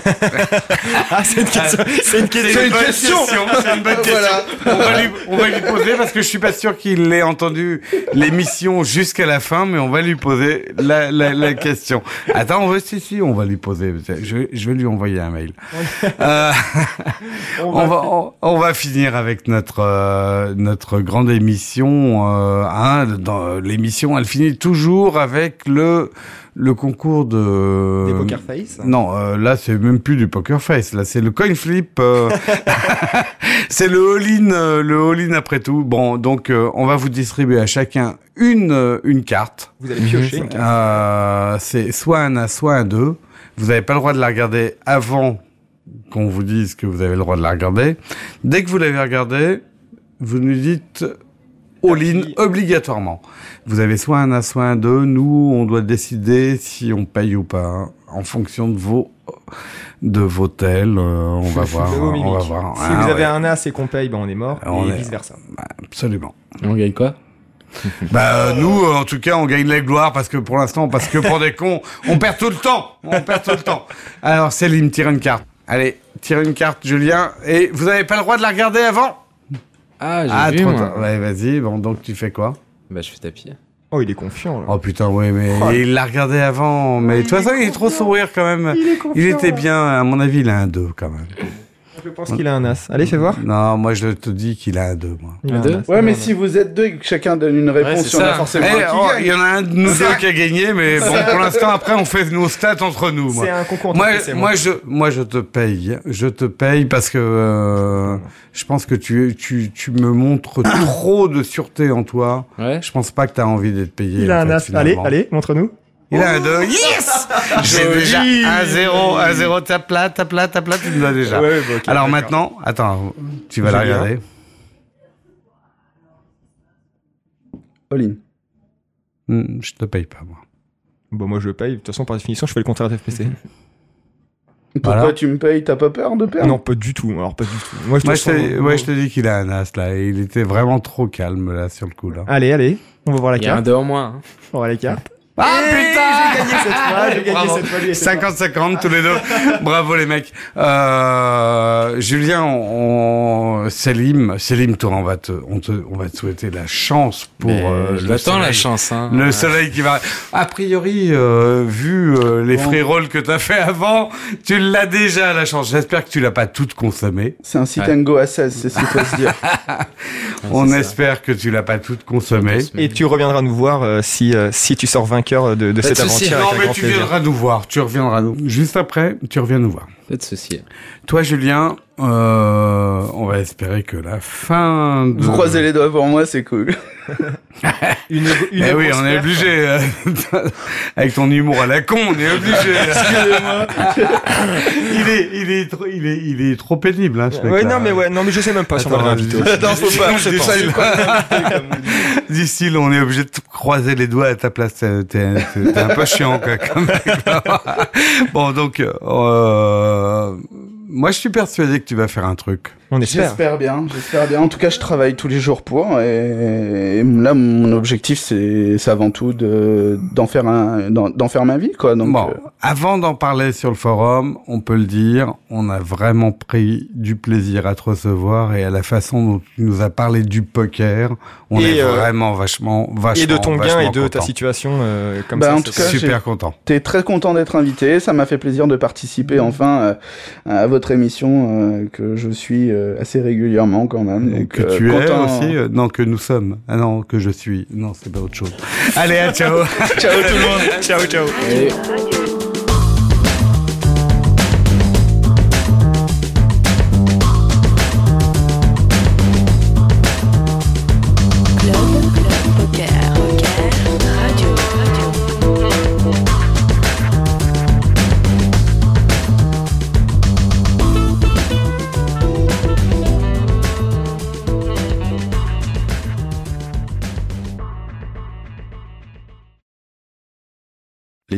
Ah, c'est une question. c'est une question. C'est une bonne question. une bonne question. Voilà. On va, lui, on va lui poser parce que je suis pas sûr qu'il ait entendu l'émission jusqu'à la fin, mais on va lui poser la, la, la question. Attends, on va, si, si, on va lui poser. Je vais, je vais lui envoyer un mail. Euh, on, va, on, on va finir avec notre euh, notre grande émission. Euh, hein, dans l'émission, elle finit toujours avec le le concours de Des poker face? Non, euh, là c'est même plus du poker face, là c'est le coin flip. euh, c'est le all-in, euh, le all-in après tout. Bon, donc euh, on va vous distribuer à chacun une une carte. Vous allez piocher. Euh, c'est soit un as, soit un 2. Vous n'avez pas le droit de la regarder avant qu'on vous dise que vous avez le droit de la regarder. Dès que vous l'avez regardée, vous nous dites all-in obligatoirement. Vous avez soit un as, soit un 2. Nous, on doit décider si on paye ou pas hein, en fonction de vos de vos tels. euh, on va voir. Vos on va voir. Si Ah, vous avez ouais, un as et qu'on paye, ben on est mort. On et est- vice versa. Absolument. On gagne quoi? Bah euh, nous, euh, en tout cas, on gagne la gloire parce que pour l'instant, parce que pour des cons, on perd tout le temps. On perd tout le temps. Alors Céline, tire une carte. Allez, tire une carte, Julien. Et vous n'avez pas le droit de la regarder avant? Ah, j'ai Ah, vu, trop moi. tard. Ouais, vas-y. Bon, donc tu fais quoi? Bah, je fais tapis. Oh, il est confiant, là. Oh putain, ouais, mais Oh. il l'a regardé avant. Mais de toute façon, il est trop sourire quand même. Il est confiant. Il était bien. À mon avis, il a un 2 quand même. Je pense qu'il a un as. Allez, fais voir. Non, moi je te dis qu'il a un 2 moi. Il a Un deux as. Ouais, mais si vous êtes deux et que chacun donne une réponse, il y en a forcément Eh, un qui oh, gagne. il y en a un de nous deux qui a gagné, mais bon, pour l'instant, après, on fait nos stats entre nous. C'est un concours Moi, PC, moi, je, moi, je te paye. Je te paye parce que euh, je pense que tu, tu, tu me montres trop de sûreté en toi. Ouais. Je pense pas que tu as envie d'être payé. Il a un fait, as. Allez, allez, montre-nous. Il a un 2. Yes J'ai déjà un 0, un 0, tape là, tape là, tape là, tu me l'as déjà. Ouais, bah, Alors maintenant, attends, tu vas la regarder. All-in. Hmm, Je te paye pas, moi. Bon, moi, je paye. De toute façon, par définition, je fais le contraire de FPC. Pourquoi Voilà. tu me payes? T'as pas peur de perdre? Non, pas du tout. Alors, pas du tout. Moi, je te Moi, je sens- te, ouais, je te dis qu'il a un as, là. Il était vraiment trop calme, là, sur le coup, là. Allez, allez. On va voir la Il y a un carte. deux en moins. hein. On va voir la carte. Ah, Eh, putain J'ai gagné cette fois. J'ai gagné Bravo. cette fois. lui, c'est pas- 50-50 tous les deux. Bravo les mecs. Euh, Julien, on, on- Selim, Selim, toi, on va te, on te, on va te souhaiter la chance pour euh, je le l'attends, la soleil. chance. Hein. Le soleil qui va. A priori, euh, vu euh, les Bon. free rolls que t'as fait avant, tu l'as déjà la chance. J'espère que tu l'as pas toute consommée. C'est un sit Ouais. and go à 16, c'est ce qu'il faut se dire. On ça. espère que tu l'as pas toute consommée. Et tu reviendras nous voir euh, si, euh, si tu sors vainqueur de, de cette de souci. aventure. avec Non, un mais grand tu plaisir. viendras nous voir. Tu reviendras nous. Juste après, tu reviens nous voir. Pas de souci. Toi, Julien, euh, on va espérer que la fin de... Vous croisez les doigts pour moi, c'est cool. Une, une Eh oui, on est obligé. euh, Avec ton humour à la con, on est obligé. Excusez-moi. il est, il est trop, il est, il est trop pénible, hein, ce Ouais, non, mais ouais, non, mais je sais même pas si on va Attends, le réinviter. faut pas, je pense. D'ici, on est obligé de croiser les doigts à ta place. T'es, un peu chiant, quoi, mec, là. Bon, donc, euh, moi, je suis persuadé que tu vas faire un truc. On espère. J'espère bien, j'espère bien. En tout cas, je travaille tous les jours pour, et, et là, mon objectif, c'est, c'est avant tout de d'en faire un, d'en, faire ma vie, quoi. Donc, bon, euh, avant d'en parler sur le forum, on peut le dire, on a vraiment pris du plaisir à te recevoir et à la façon dont tu nous as parlé du poker. On Et, est euh, vraiment vachement, vachement, Et de ton bien et de ta situation euh, comme Bah, ça. en tout cas, Super content. T'es très content d'être invité. Ça m'a fait plaisir de participer enfin euh, à votre émission euh, que je suis euh, assez régulièrement quand même. Donc, que euh, tu es content- aussi euh, Non, que nous sommes. Ah non, que je suis. Non, c'est pas autre chose. Allez, à ciao. ciao tout le monde. Ciao ciao. Et-